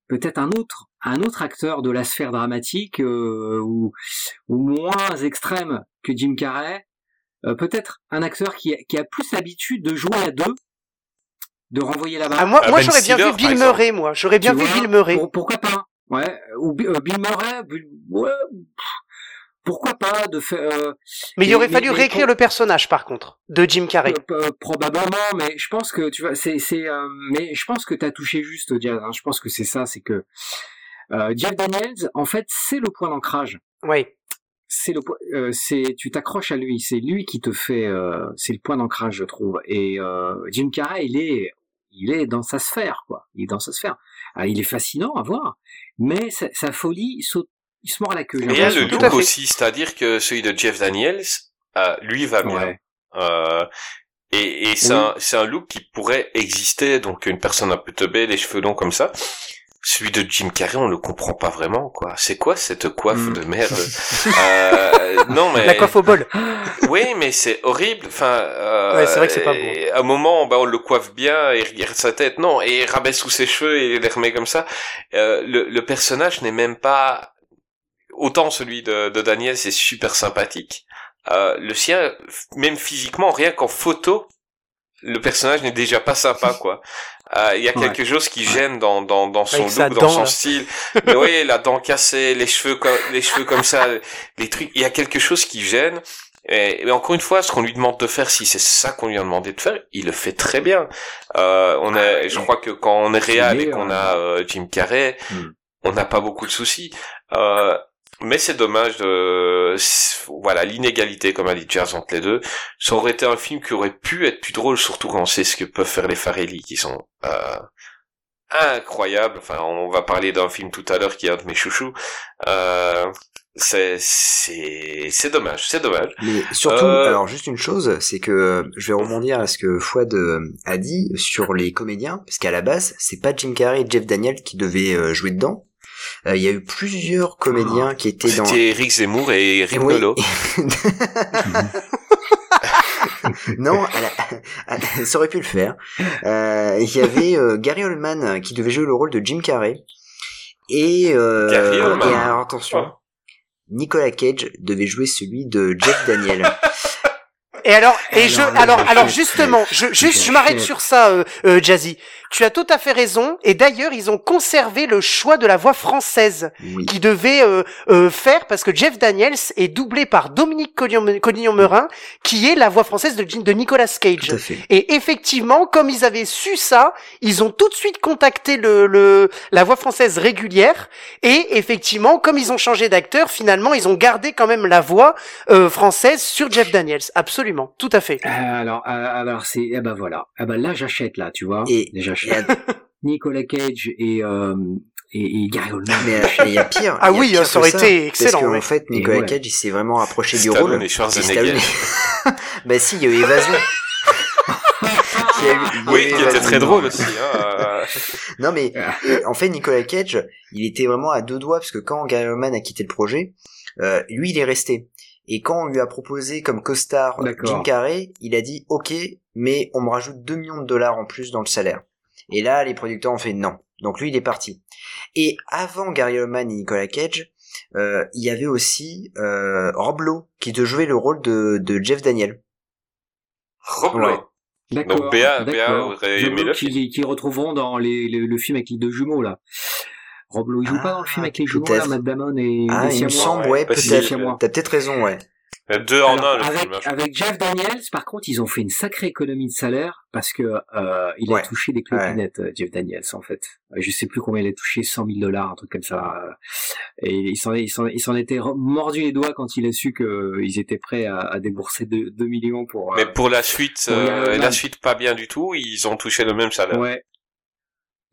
peut-être un autre, un autre acteur de la sphère dramatique euh, ou, ou moins extrême que Jim Carrey, euh, peut-être un acteur qui, a- qui a plus l'habitude de jouer à deux, de renvoyer la balle. Ah, moi, Ah, moi Ben j'aurais bien vu Bill. Murray, moi. J'aurais bien Tu vu vois, Bill Murray. pour- pourquoi pas Ouais, ou euh, Bill Murray, Bill- ouais, pff, pourquoi pas de faire euh, Mais il aurait mais- fallu mais réécrire le personnage, par contre, de Jim Carrey. Euh, euh, probablement, mais je pense que tu vois, c'est, c'est, euh, mais je pense que t'as touché juste, Diaz. hein, je pense que c'est ça, c'est que Jeff Daniels, en fait, c'est le point d'ancrage. Oui. C'est le, c'est, tu t'accroches à lui, c'est lui qui te fait, c'est le point d'ancrage, je trouve. Et Jim Carrey, il est, il est dans sa sphère, quoi. Il est dans sa sphère. Ah, il est fascinant à voir, mais sa, sa folie, saute, il se mord la queue. Mais il y a le look aussi, c'est-à-dire que celui de Jeff Daniels, euh, lui va bien. Ouais. Euh, et et c'est Oui. un, c'est un look qui pourrait exister, donc une personne un peu teubée, les cheveux longs comme ça. Celui de Jim Carrey, on le comprend pas vraiment, quoi. C'est quoi cette coiffe Mm. de merde? Euh, Non, mais La coiffe au bol. oui, mais c'est horrible. Enfin, euh, Ouais, c'est vrai que c'est pas beau. et À un moment, bah, on le coiffe bien, et il regarde sa tête, non, et il rabaisse sous ses cheveux et il les remet comme ça. Euh, le, le personnage n'est même pas autant celui de, de Daniel, c'est super sympathique. Euh, le sien, même physiquement, rien qu'en photo, le personnage n'est déjà pas sympa, quoi. Euh, Il y a Ouais. quelque chose qui gêne dans, dans, dans son look, dans dent, son là. style. Mais oui, la dent cassée, les cheveux, comme, les cheveux comme ça, les trucs. Il y a quelque chose qui gêne. Et, encore une fois, ce qu'on lui demande de faire, si c'est ça qu'on lui a demandé de faire, il le fait très bien. Euh, on a, je crois que quand on est réel et qu'on hein. a euh, Jim Carrey, Hmm. on n'a pas beaucoup de soucis. Euh, mais c'est dommage de, voilà, l'inégalité, comme a dit Jazz entre les deux. Ça aurait été un film qui aurait pu être plus drôle, surtout quand on sait ce que peuvent faire les Farelli, qui sont euh, incroyables. Enfin, on va parler d'un film tout à l'heure qui est un de mes chouchous. Euh, c'est, c'est, c'est dommage, c'est dommage. Mais surtout, Euh, alors juste une chose, c'est que je vais rebondir à ce que Fouad euh, a dit sur les comédiens, parce qu'à la base, c'est pas Jim Carrey et Jeff Daniel qui devaient euh, jouer dedans. Euh, Il y a eu plusieurs comédiens qui étaient dans. C'était Eric Zemmour et Eric Oui. Non, à la- à- ça aurait pu le faire. Euh, Il y avait euh, Gary Oldman qui devait jouer le rôle de Jim Carrey. Et, euh, Gary Oldman. et alors, attention, Nicolas Cage devait jouer celui de Jeff Daniel. Et alors, et Alors je, alors, alors justement, je, juste, je m'arrête sur ça, euh, euh, Jazzy. Tu as tout à fait raison. Et d'ailleurs, ils ont conservé le choix de la voix française Oui. qui devait euh, euh, faire parce que Jeff Daniels est doublé par Dominique Collignon-Merin, qui est la voix française de, de Nicolas Cage. Tout à fait. Et effectivement, comme ils avaient su ça, ils ont tout de suite contacté le, le la voix française régulière. Et effectivement, comme ils ont changé d'acteur, finalement, ils ont gardé quand même la voix euh, française sur Jeff Daniels. Absolument, tout à fait. Euh, alors, euh, alors c'est, eh ben voilà. Ah ben là, j'achète là, tu vois. Et-. Vache. Nicolas Cage et, euh, et, et Gary Oldman. mais euh, il y a pire. Ah il y a oui, pire ça aurait été excellent, Parce qu'en ouais. fait, Nicolas ouais. Cage, il s'est vraiment approché du rôle. et Et Schwarzenegger. Bah si, il y a eu Évasion. Il y a eu- il y a Oui, qui était très drôle aussi. Hein. Non mais euh, en fait Nicolas Cage, il était vraiment à deux doigts parce que quand Gary Oldman a quitté le projet, euh, lui il est resté. Et quand on lui a proposé comme co-star D'accord. Jim Carrey, il a dit OK, mais on me rajoute 2 millions de dollars en plus dans le salaire. Et là les producteurs ont fait non. Donc lui il est parti. Et avant Gary Oldman et Nicolas Cage, euh, il y avait aussi euh, Rob Lowe qui te jouait le rôle de, de Jeff Daniel. Rob Ouais. Lowe. D'accord. Donc, Béa-. Béa aurait aimé le qu'ils qu'ils retrouveront dans les, le, le film avec les deux jumeaux là. Rob Lowe, il joue Ah, pas dans le film avec les jumeaux là. Matt Damon et Ah, il me semble, ouais. peut-être. T'as peut-être raison, ouais. Deux en Alors, un, le avec, avec Jeff Daniels, par contre, ils ont fait une sacrée économie de salaire parce que euh, il Ouais. a touché des clopinettes, euh, Jeff Daniels, en fait. Euh, Je sais plus combien il a touché, 100 000 dollars, un truc comme ça. euh, Et il s'en il s'en il s'en était mordu les doigts quand il a su qu'ils étaient prêts à, à débourser 2, millions pour. euh, Mais pour la suite, Pour euh, la suite pas bien du tout. Ils ont touché le même salaire. Ouais.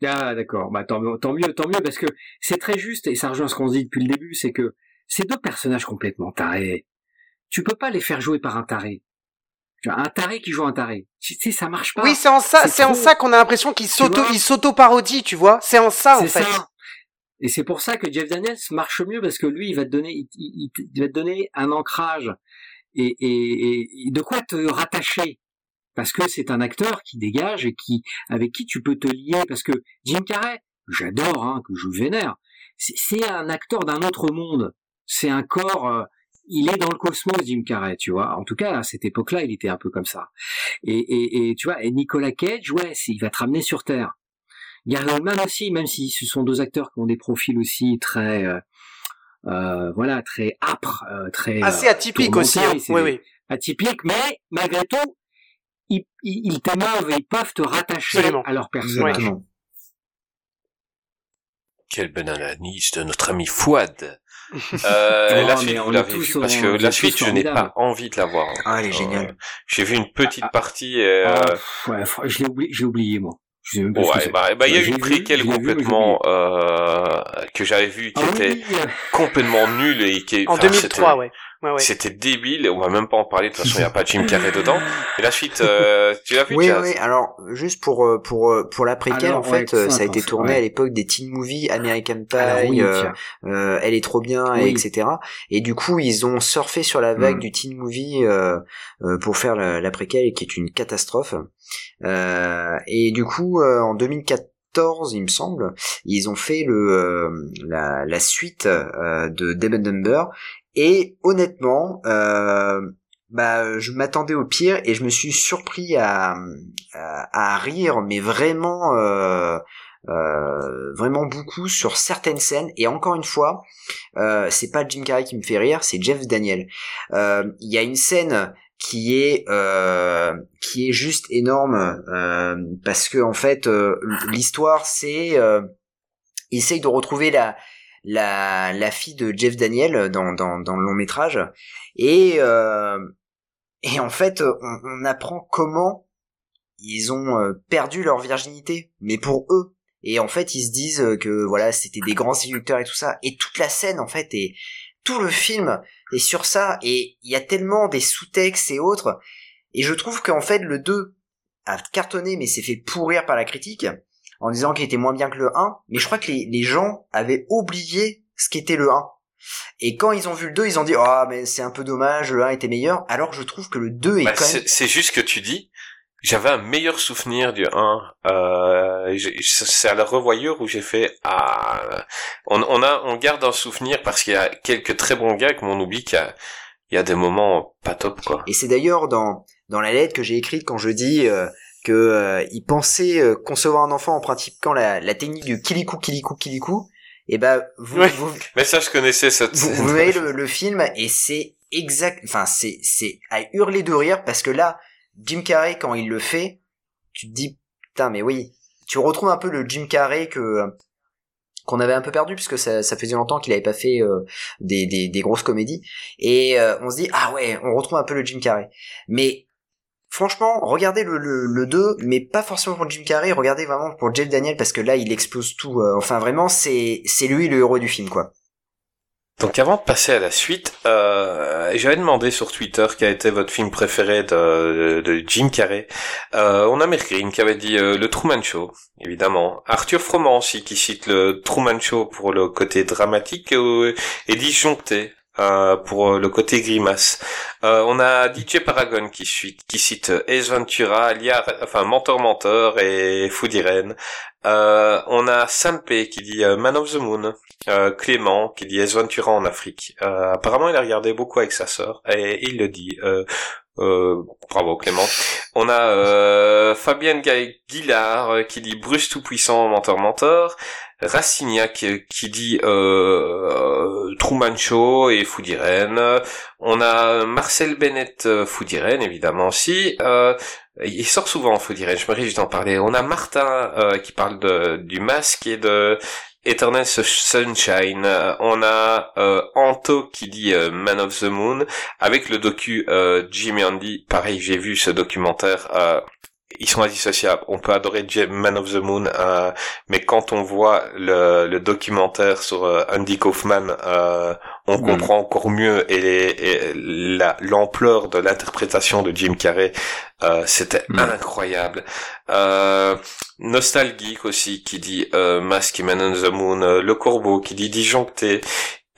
Ah d'accord, bah tant mieux, tant mieux, tant mieux, parce que c'est très juste et ça rejoint ce qu'on se dit depuis le début, c'est que ces deux personnages complètement tarés, tu peux pas les faire jouer par un taré. Tu vois, un taré qui joue un taré, tu sais, ça marche pas. Oui, c'est en ça, C'est en ça qu'on a l'impression qu'il s'auto, il s'auto-parodie, tu vois? C'est en ça, en C'est fait. ça. Et c'est pour ça que Jeff Daniels marche mieux parce que lui, il va te donner, il, il- il va te donner un ancrage et, et, et de quoi te rattacher. Parce que c'est un acteur qui dégage et qui, avec qui tu peux te lier. Parce que Jim Carrey, j'adore, hein, que je vénère, c'est- c'est un acteur d'un autre monde. C'est un corps, euh, il est dans le cosmos, Jim Carrey, tu vois. En tout cas, à cette époque-là, il était un peu comme ça. Et, et, et tu vois, et Nicolas Cage, ouais, il va te ramener sur Terre. Gary Oldman aussi, même si ce sont deux acteurs qui ont des profils aussi très, euh, euh, voilà, très âpres, euh, très Assez euh, atypique tourmentés, aussi, hein. Oui, oui. atypiques, mais malgré tout, ils, ils, ils ils peuvent te rattacher Absolument. à leur personnage. Exactement. Quelle bonne analyse de notre ami Fouad. Euh, la suite, vous est l'avez tous vu parce en- que la est suite, je n'ai pas envie de la voir. Ah, elle est Euh, géniale. J'ai vu une petite Ah. partie. euh, Ah, ouais, je l'ai oublié, j'ai oublié moi. Je sais même pas ce que Ouais, bah, bah, il y a J'ai une préquelle l'ai vu, complètement euh, que j'avais vu qui Ah était oui, euh, complètement nulle et qui En enfin, 2003, c'était- ouais. Ouais, ouais. C'était débile, on va même pas en parler, de toute façon il n'y a pas Jim Carrey dedans. Et la suite, euh, tu l'as vu Oui, oui. Alors, juste pour euh, pour euh, pour la préquelle, Alors, en ouais, fait, euh, ça a été tourné ouais. à l'époque des teen movies American Pie, alors oui, euh, euh, Elle est trop bien, et etc. Et du coup, ils ont surfé sur la vague Mm. du teen movie pour faire la, la préquelle, qui est une catastrophe. Euh, et du coup, euh, en 2014, il me semble, ils ont fait le euh, la, la suite euh, de Dead and Number. Et honnêtement, euh, bah, je m'attendais au pire et je me suis surpris à, à, à rire, mais vraiment, euh, euh, vraiment beaucoup sur certaines scènes. Et encore une fois, euh, c'est pas Jim Carrey qui me fait rire, c'est Jeff Daniel. Euh, Il y a une scène qui est euh, qui est juste énorme euh, parce que en fait l'histoire c'est il essaye de retrouver la la, la fille de Jeff Daniel dans, dans, dans le long métrage. Et euh, et en fait on, on apprend comment ils ont euh, perdu leur virginité mais pour eux. Et en fait ils se disent que voilà c'était des grands séducteurs et tout ça. Et toute la scène en fait est tout le film est sur ça. Et il y a tellement des sous-textes et autres. Et je trouve qu'en fait le 2 a cartonné mais s'est fait pourrir par la critique en disant qu'il était moins bien que le 1 mais je crois que les, les gens avaient oublié ce qu'était le 1 et quand ils ont vu le 2 ils ont dit ah mais c'est un peu dommage le 1 était meilleur alors que je trouve que le 2 est Bah, quand même c'est juste que tu dis, j'avais un meilleur souvenir du 1. Euh, c'est à la revoyure où j'ai fait, ah, on, on a, on garde un souvenir parce qu'il y a quelques très bons gags, mais on oublie qu'il y y a des moments pas top, quoi. Et c'est d'ailleurs dans dans la lettre que j'ai écrite quand je dis euh, que euh, il pensait euh, concevoir un enfant en pratiquant la, la technique du kilikou kilikou kilikou. Et ben vous, Ouais. vous, Mais ça, je connaissais cette vous, vous voyez le, le film et c'est exact. Enfin c'est c'est à hurler de rire parce que là Jim Carrey quand il le fait, tu te dis putain mais oui, tu retrouves un peu le Jim Carrey que qu'on avait un peu perdu puisque ça, ça faisait longtemps qu'il avait pas fait euh, des, des, des grosses comédies et on se dit ah ouais on retrouve un peu le Jim Carrey mais franchement, regardez le, le, le 2, mais pas forcément pour Jim Carrey, regardez vraiment pour Jeff Daniel parce que là, il explose tout. euh, enfin, vraiment, c'est lui le héros du film, quoi. Donc avant de passer à la suite, euh, j'avais demandé sur Twitter quel était votre film préféré de, Jim Carrey. Euh, on a Mergreen qui avait dit le Truman Show, évidemment. Arthur Froment aussi qui cite le Truman Show pour le côté dramatique et disjoncté. Euh, pour le côté grimace. Euh, on a DJ Paragon qui, suit, qui cite Ace Ventura, Liar, enfin Mentor Mentor et Food Irene. Euh, on a Sam P qui dit euh, Man of the Moon. Euh, Clément qui dit Ace Ventura en Afrique. Euh, apparemment, il a regardé beaucoup avec sa sœur et il le dit. Euh, euh, bravo Clément. On a euh, Fabienne Guillard euh, qui dit Bruce tout puissant, mentor mentor. Racignac euh, qui dit euh, Truman Show et Food Irene. On a Marcel Bennett euh, Food Irene, évidemment aussi. Euh, il sort souvent en Food Irene, je me réjouis d'en parler. On a Martin qui parle du masque et de Eternal Sunshine. On a Anto qui dit Man of the Moon avec le docu Jim et Andy. Pareil, j'ai vu ce documentaire. Ils sont indissociables. On peut adorer Jim- Man of the Moon, euh, mais quand on voit le, le documentaire sur euh, Andy Kaufman, euh, on Mm. comprend encore mieux et, les- et la- l'ampleur de l'interprétation de Jim Carrey. Euh, C'était Mm. incroyable. Euh, Nostalgique aussi qui dit euh, Mask Man on the Moon, euh, Le Corbeau qui dit Disjoncté,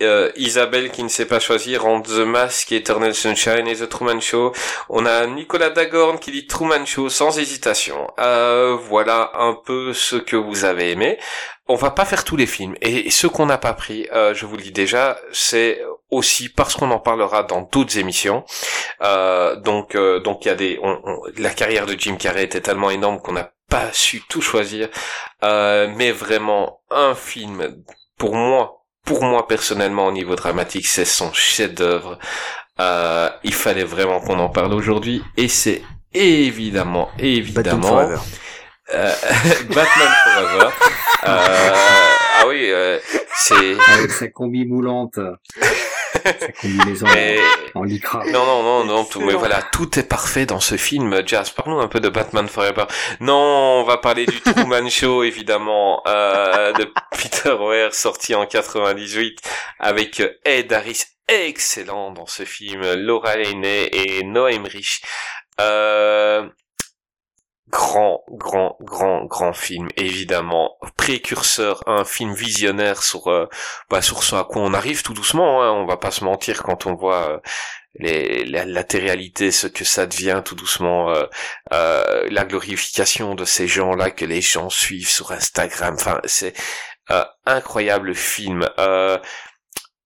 euh, Isabelle qui ne sait pas choisir entre The Mask, Eternal Sunshine et The Truman Show. On a Nicolas Dagorn qui dit Truman Show sans hésitation. Euh, voilà un peu ce que vous avez aimé. On va pas faire tous les films et ce qu'on n'a pas pris, euh, je vous le dis déjà, c'est aussi parce qu'on en parlera dans d'autres émissions. Euh, donc euh, donc il y a des on- on- la carrière de Jim Carrey était tellement énorme qu'on n'a pas su tout choisir. Mais vraiment un film pour moi pour moi personnellement au niveau dramatique c'est son chef-d'œuvre. Euh, il fallait vraiment qu'on en parle aujourd'hui et c'est évidemment évidemment euh, Batman Forever. Euh, ah oui, euh, c'est Avec sa combi moulante. Sa combinaison et- en lycra. Non, non, non, non, tout, mais voilà, tout est parfait dans ce film. Jazz, parle-nous un peu de Batman Forever. Non, on va parler du Truman Show, évidemment, euh, de Peter Weir, sorti en 98, avec Ed Harris, excellent dans ce film, Laura Linney et Noah Emmerich. Euh, grand, grand, grand, grand film, évidemment. Précurseur, un film visionnaire sur, euh, bah, sur ce à quoi on arrive tout doucement, hein, on va pas se mentir quand on voit euh, les, la latéralité, ce que ça devient tout doucement, euh, euh, la glorification de ces gens-là que les gens suivent sur Instagram. Enfin, c'est euh, incroyable film. Euh,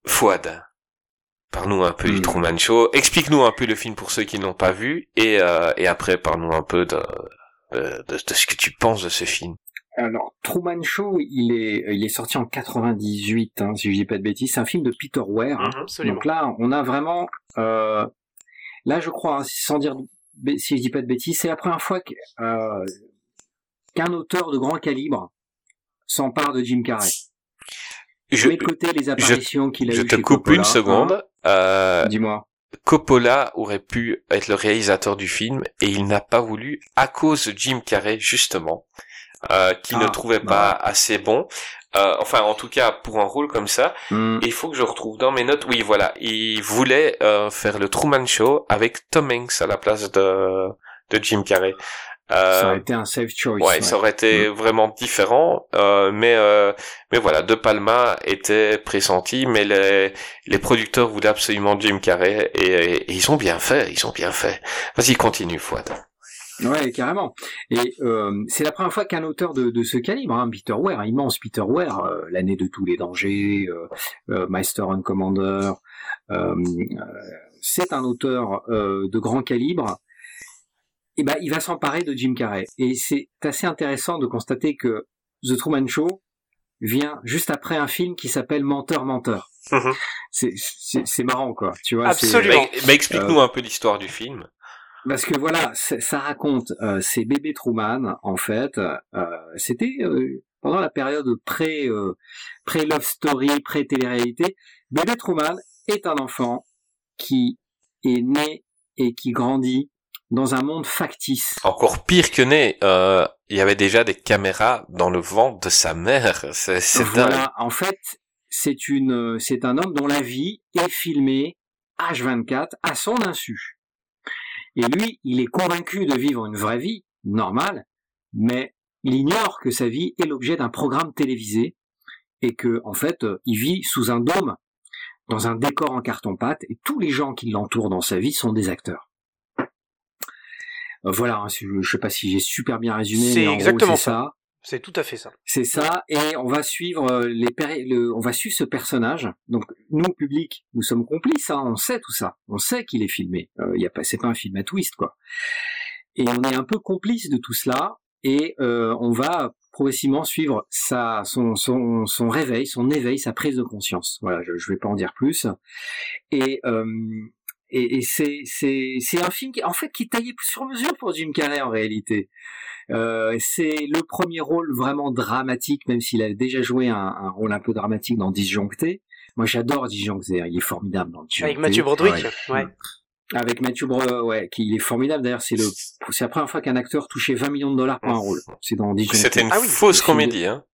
Fouad, parle-nous un peu du Mm. Truman Show. Explique-nous un peu le film pour ceux qui n'ont pas vu, et, euh, et après parle-nous un peu de, de, de ce que tu penses de ce film. Alors, Truman Show, il est, il est sorti en 98, hein, si je dis pas de bêtises. C'est un film de Peter Weir. hein. Absolument. Donc là, on a vraiment, euh, là, je crois, hein, sans dire, si je dis pas de bêtises, c'est la première fois que, euh, qu'un auteur de grand calibre s'empare de Jim Carrey. Je, Mets de côté les apparitions qu'il a je eues te chez coupe Coppola, une seconde. Euh. Dis-moi. Coppola aurait pu être le réalisateur du film et il n'a pas voulu à cause de Jim Carrey justement, euh, qui ne Ah, trouvait bah pas assez bon. Euh, enfin, en tout cas, pour un rôle comme ça, Hmm. Il faut que je retrouve dans mes notes. Oui, voilà, il voulait euh, faire le Truman Show avec Tom Hanks à la place de de Jim Carrey. Euh, Ça aurait été un safe choice. Ouais, ça aurait été vraiment différent, euh, mais euh, mais voilà, De Palma était pressenti, mais les les producteurs voulaient absolument Jim Carrey et, et ils ont bien fait, ils ont bien fait. Vas-y, continue, Fouad. Ouais, carrément. Et euh, c'est la première fois qu'un auteur de, de ce calibre, hein, Peter Weir, un immense Peter Weir, euh, l'année de tous les dangers, euh, Master and Commander, c'est un auteur de grand calibre. Et ben, il va s'emparer de Jim Carrey. Et c'est assez intéressant de constater que The Truman Show vient juste après un film qui s'appelle Menteur, Menteur. Mhm. C'est- marrant, quoi. Tu vois, Absolument. Mais, mais explique-nous un peu l'histoire du film. parce que voilà, ça raconte euh, ces bébés Truman en fait. euh, C'était euh, pendant la période pré euh, pré love story, pré télé-réalité. Bébé Truman est un enfant qui est né et qui grandit dans un monde factice. Encore pire que né, euh, il y avait déjà des caméras dans le ventre de sa mère. C'est dingue. Voilà, en fait, c'est une, c'est un homme dont la vie est filmée H24 à son insu. Et lui, il est convaincu de vivre une vraie vie normale, mais il ignore que sa vie est l'objet d'un programme télévisé et que, en fait, euh, il vit sous un dôme, dans un décor en carton-pâte, et tous les gens qui l'entourent dans sa vie sont des acteurs. Euh, Voilà, hein, je, je sais pas si j'ai super bien résumé, C'est exactement gros, c'est ça. C'est tout à fait ça. C'est ça, et on va suivre euh, les le, on va suivre ce personnage. Donc nous, public, nous sommes complices, hein, on sait tout ça, on sait qu'il est filmé. Euh, y a pas, c'est pas un film à twist, quoi. Et on est un peu complice de tout cela, et euh, on va progressivement suivre sa, son, son, son réveil, son éveil, sa prise de conscience. Voilà, je, je vais pas en dire plus. Et euh, et, et c'est c'est c'est un film qui en fait qui est taillé sur mesure pour Jim Carrey en réalité. Euh, c'est le premier rôle vraiment dramatique, même s'il a déjà joué un, un rôle un peu dramatique dans Disjoncté. Moi, j'adore Disjoncté, il est formidable dans Disjoncté. Avec Mathieu Broderick. Ouais. Avec Mathieu Broderick, ouais, qui il est formidable. D'ailleurs, c'est le, c'est la première fois qu'un acteur touchait 20 millions de dollars pour un rôle. C'est dans Disjoncté. C'était une Ah oui, fausse comédie. Hein.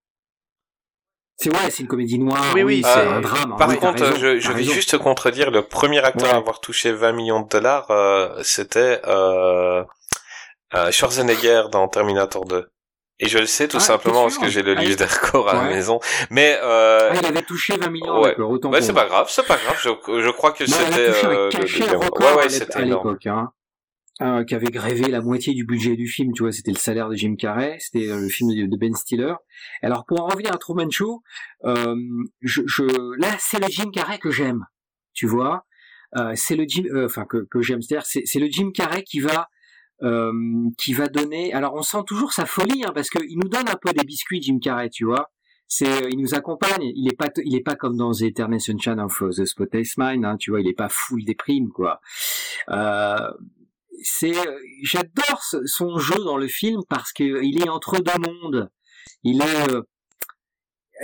C'est ouais, c'est une comédie noire. Oui, oui, c'est c'est- un drame. Par Oui, t'as contre, raison, je, je vais raison. juste te contredire, le premier acteur Ouais. à avoir touché 20 millions de dollars, euh, c'était euh, euh, Schwarzenegger dans Terminator 2. Et je le sais tout Ah, simplement parce que j'ai le Ah, livre d'Arcor à la maison. Mais euh, Ah, il avait touché 20 millions, ouais. d'accord, autant ouais, c'est pas grave, c'est pas grave. Je, je crois que c'était euh, le record Ouais, à ouais, c'était énorme. l'époque, hein, euh, qui avait grévé la moitié du budget du film, tu vois, c'était le salaire de Jim Carrey, c'était euh, le film de, Ben Stiller. Alors pour en revenir à Truman Show, euh, je, je, là c'est le Jim Carrey que j'aime, tu vois, euh, c'est le Jim, euh, enfin que, que j'aime, c'est-à-dire c'est, le Jim Carrey qui va euh, qui va donner. Alors on sent toujours sa folie, hein, parce qu'il nous donne un peu des biscuits, Jim Carrey, tu vois. C'est, il nous accompagne. Il est pas, il est pas comme dans The Eternal Sunshine of the Spotless Mind, hein, tu vois. Il est pas full déprime, quoi. Euh, c'est, euh, j'adore son jeu dans le film parce que il est entre deux mondes. Il est, euh,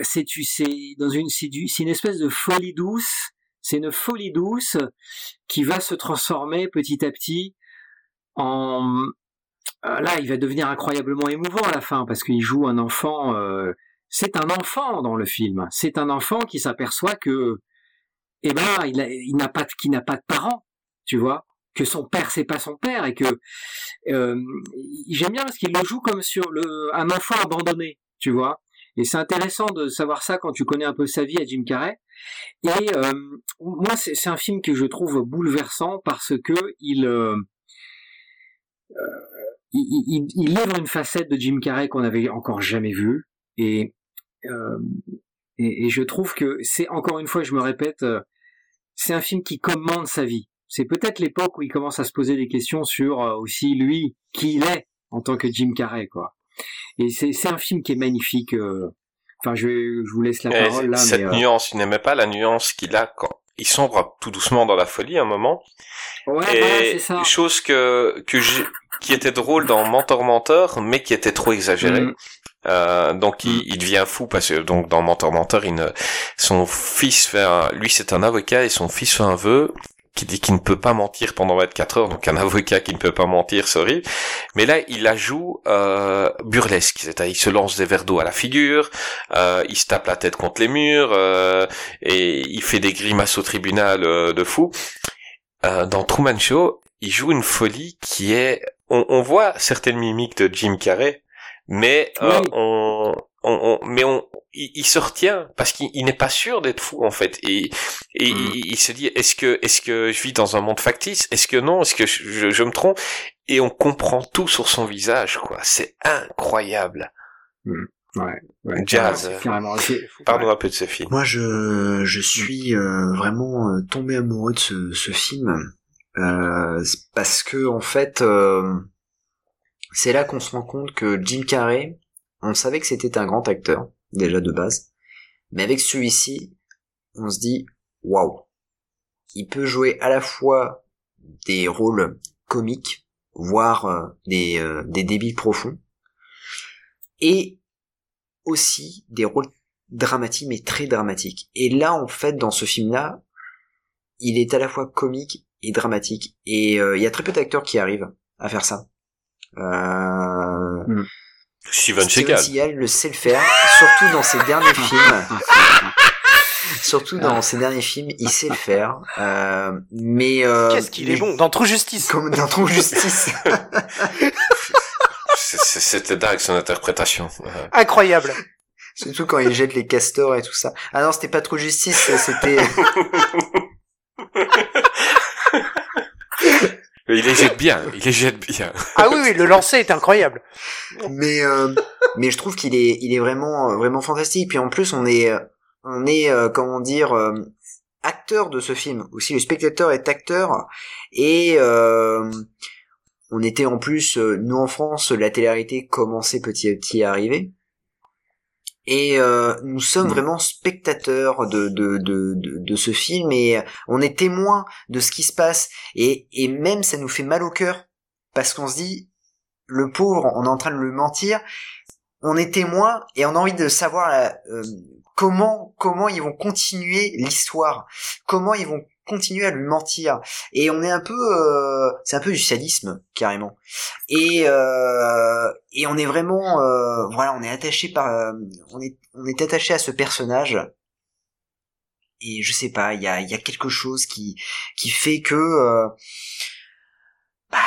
c'est, tu sais, dans une, c'est une espèce de folie douce. C'est une folie douce qui va se transformer petit à petit en euh, là, il va devenir incroyablement émouvant à la fin parce qu'il joue un enfant. euh, c'est un enfant dans le film. C'est un enfant qui s'aperçoit que, eh ben, il, n'a pas, qu'il n'a pas de parents, tu vois, que son père c'est pas son père et que euh, j'aime bien parce qu'il le joue comme sur le un enfant abandonné, tu vois. Et c'est intéressant de savoir ça quand tu connais un peu sa vie à Jim Carrey. Et euh, moi, c'est un film que je trouve bouleversant parce que il euh, il, il, il livre une facette de Jim Carrey qu'on n'avait encore jamais vue et, euh, et je trouve que c'est encore une fois je me répète euh, c'est un film qui commande sa vie c'est peut-être l'époque où il commence à se poser des questions sur euh, aussi lui qui il est en tant que Jim Carrey quoi et c'est un film qui est magnifique euh, enfin je, je vous laisse la Et parole là cette mais euh, nuance, il n'aimait pas la nuance qu'il a quand il sombre tout doucement dans la folie un moment. ouais Et c'est ça chose que que j'ai- qui était drôle dans Mentor Mentor, mais qui était trop exagéré. Mm. Euh, donc il, Mm. il devient fou parce que donc dans Mentor Mentor, il ne- son fils fait un, lui c'est un avocat et son fils fait un vœu qui dit qu'il ne peut pas mentir pendant 24 heures, donc un avocat qui ne peut pas mentir, c'est horrible. Mais là, il la joue euh, burlesque, c'est-à-dire il se lance des verres d'eau à la figure, euh, il se tape la tête contre les murs, euh, et il fait des grimaces au tribunal euh, de fou. Euh, dans Truman Show, il joue une folie qui est... On, on voit certaines mimiques de Jim Carrey, mais euh, Oui. on, on, on- mais on, il, il se retient parce qu'il il n'est pas sûr d'être fou en fait, et, et Mm. il, il se dit est-ce que est-ce que je vis dans un monde factice, est-ce que non, est-ce que je, je, je me trompe, et on comprend tout sur son visage quoi, c'est incroyable. ouais, ouais, Jazz. carrément, Pardon un peu de ce film. Moi, je, je suis euh, vraiment euh, tombé amoureux de ce, ce film euh, parce que en fait, euh, c'est là qu'on se rend compte que Jim Carrey, on savait que c'était un grand acteur déjà de base, mais avec celui-ci, on se dit waouh, il peut jouer à la fois des rôles comiques, voire euh, des, euh, des débiles profonds, et aussi des rôles dramatiques mais très dramatiques. Et là, en fait, dans ce film-là, il est à la fois comique et dramatique. Et euh, il y a très peu d'acteurs qui arrivent à faire ça. Euh, Steven Steven Seagal. Seagal le sait le faire, surtout dans ses derniers films. Surtout dans ses derniers films, il sait le faire. Euh, mais euh, Qu'est-ce qu'il est bon? Dans True Justice. Comme dans True Justice. C'était dingue son interprétation. Incroyable. Surtout quand il jette les castors et tout ça. Ah non, c'était pas True Justice, c'était. Il les jette bien, il les jette bien. Ah oui, oui, le lancer est incroyable. mais euh, mais je trouve qu'il est il est vraiment euh, vraiment fantastique. Puis en plus, on est euh, on est euh, comment dire euh, acteur de ce film. Aussi, le spectateur est acteur et euh, on était en plus euh, nous en France, la télé-réalité commençait petit à petit à arriver. Et euh, nous sommes Mm. vraiment spectateurs de, de, de, de, de ce film et on est témoins de ce qui se passe. Et, et même ça nous fait mal au cœur parce qu'on se dit, le pauvre, on est en train de le mentir. On est témoin et on a envie de savoir euh, comment comment ils vont continuer l'histoire, comment ils vont continuer à lui mentir. Et on est un peu, euh, c'est un peu du sadisme carrément. Et euh, et on est vraiment, euh, voilà, on est attaché par, euh, on est on est attaché à ce personnage. Et je sais pas, il y a il y a quelque chose qui qui fait que euh, bah,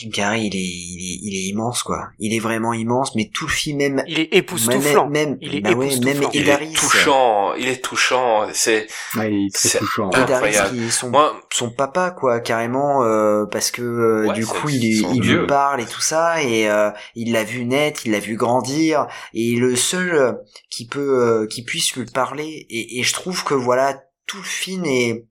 Jim Carrey, il est, il est, il est immense, quoi. Il est vraiment immense, mais tout le film, même, Il est époustouflant. même, Il est bah ouais, même Il est touchant, il est touchant. C'est Ouais, il est très C'est touchant. Qui est son, moi, son papa, quoi, carrément, euh, parce que euh, Ouais, du coup, il, lui parle et tout ça, et euh, il l'a vu naître, il l'a vu grandir, et le seul qui peut, euh, qui puisse lui parler, et, et je trouve que voilà, tout le film est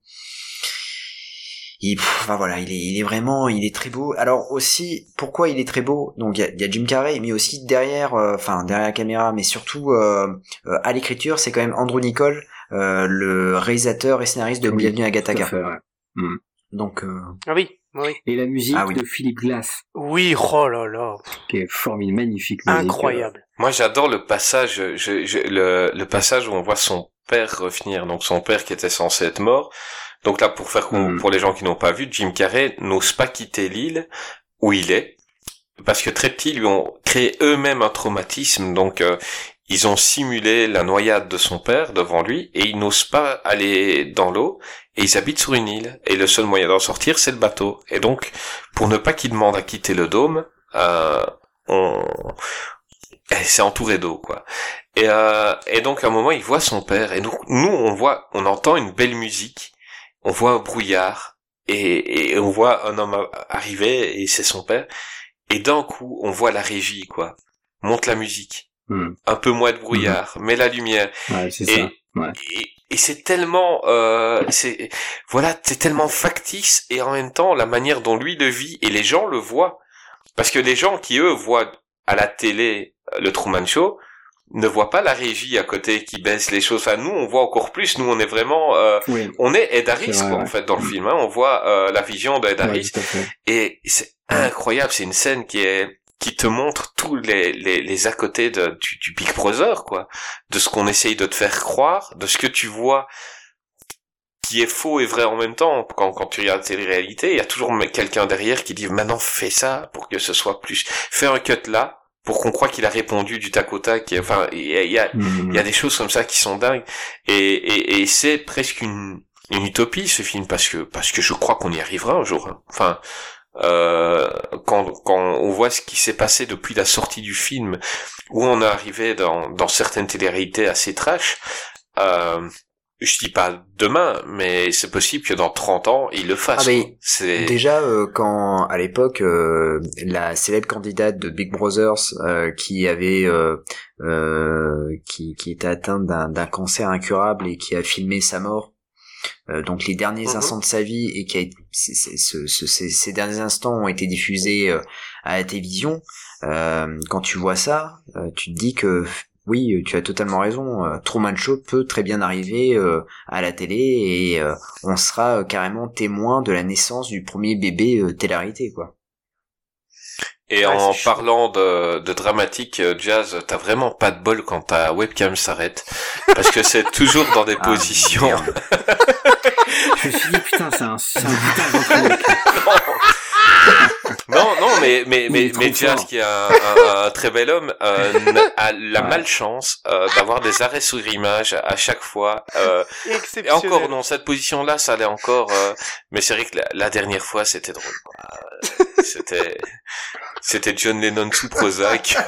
il, pff, enfin, voilà, il est, il est vraiment, il est très beau. Alors aussi, pourquoi il est très beau? Donc il y a, il y a Jim Carrey, mais aussi derrière, euh, enfin derrière la caméra, mais surtout euh, euh, à l'écriture, c'est quand même Andrew Nicole, euh, le réalisateur et scénariste de Oui, Bienvenue à Gataga. fait, ouais. Donc euh, Ah oui, oui. Et la musique Ah oui. de Philippe Glass, Oui, oh là là, qui est formidable, magnifique. musique, incroyable. moi j'adore le passage, je, je- le, le passage où on voit son père revenir. Donc son père qui était censé être mort. Donc là, pour faire Mhm. pour les gens qui n'ont pas vu, Jim Carrey n'ose pas quitter l'île où il est parce que très petit, ils lui ont créé eux-mêmes un traumatisme. Donc euh, ils ont simulé la noyade de son père devant lui et ils n'osent pas aller dans l'eau et ils habitent sur une île. Et le seul moyen d'en sortir c'est le bateau. Et donc pour ne pas qu'il demande à quitter le dôme euh, on eh, c'est entouré d'eau quoi. Et euh, et donc à un moment il voit son père. Et nous nous on voit on entend une belle musique on voit un brouillard et, et on voit un homme arriver et c'est son père et d'un coup on voit la régie quoi monte la musique Hmm. un peu moins de brouillard mets la lumière Ouais, c'est Et- ça. Ouais. et, et c'est tellement euh, c'est voilà c'est tellement factice et en même temps la manière dont lui le vit et les gens le voient parce que les gens qui eux voient à la télé euh, le Truman Show ne voient pas la régie à côté qui baisse les choses. Enfin nous on voit encore plus. Nous on est vraiment euh, Oui, on est Ed Harris vrai, quoi, en fait dans le film hein. on voit euh, la vision d'Ed Harris. et c'est incroyable, c'est une scène qui est qui te montre tous les, les, les à côté de, du, du Big Brother, quoi. De ce qu'on essaye de te faire croire, de ce que tu vois qui est faux et vrai en même temps. Quand, quand tu regardes télé-réalité, il y a toujours quelqu'un derrière qui dit maintenant fais ça pour que ce soit plus... Fais un cut là pour qu'on croit qu'il a répondu du tac au tac. Enfin, il y a, y a, Hmm. il y a des choses comme ça qui sont dingues et, et, et c'est presque une, une utopie ce film parce que parce que je crois qu'on y arrivera un jour. hein. Enfin, euh, quand quand on voit ce qui s'est passé depuis la sortie du film, où on est arrivé dans dans certaines télé-réalités assez trash. Euh, je dis pas demain, mais c'est possible que dans 30 ans, ils le fassent. Ah, mais Déjà, euh, quand à l'époque, euh, la célèbre candidate de Big Brothers euh, qui avait, qui, qui était atteinte d'un cancer incurable et qui a filmé sa mort, donc les derniers Mhm. instants de sa vie et qui a, ce- ce- ces, ces derniers instants ont été diffusés à la télévision. Quand tu vois ça, tu te dis que oui, tu as totalement raison. euh, Truman Show peut très bien arriver euh, à la télé et euh, on sera euh, carrément témoin de la naissance du premier bébé euh, télé-réalité, quoi. Et Ouais, en parlant de, de dramatique euh, jazz, t'as vraiment pas de bol quand ta webcam s'arrête, parce que c'est toujours dans des Ah, positions. Je me suis dit, putain, c'est un, c'est un putain d'entraîneur. Non, non, mais mais mais, mais Jazz, qui est un, un- un très bel homme, euh, a la Ouais. malchance euh, d'avoir des arrêts sur image à chaque fois. Euh, et encore dans cette position-là, ça allait encore. euh, mais c'est vrai que la, la dernière fois, c'était drôle. quoi. Euh, C'était c'était John Lennon sous Prozac.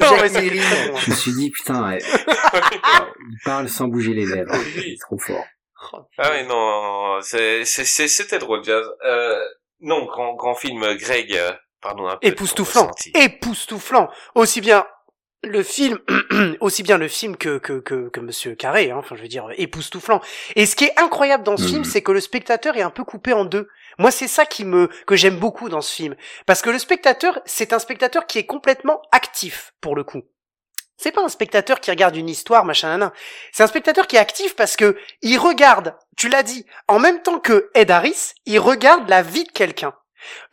Non, mais c'est. Je me suis dit, putain, ouais. il parle sans bouger les lèvres. Il est trop fort. Ah oui, non, c'était drôle, Jazz. Euh, non, grand grand film, Greg. euh, pardon. Un peu époustouflant, époustouflant. Aussi bien le film, aussi bien le film que que que, que Monsieur Carré. Hein, enfin, je veux dire, époustouflant. Et ce qui est incroyable dans ce film, c'est que le spectateur est un peu coupé en deux. Moi, c'est ça qui me que j'aime beaucoup dans ce film, parce que le spectateur, c'est un spectateur qui est complètement actif pour le coup. C'est pas un spectateur qui regarde une histoire, machin, nanan. C'est un spectateur qui est actif parce que il regarde, tu l'as dit, en même temps que Ed Harris, il regarde la vie de quelqu'un.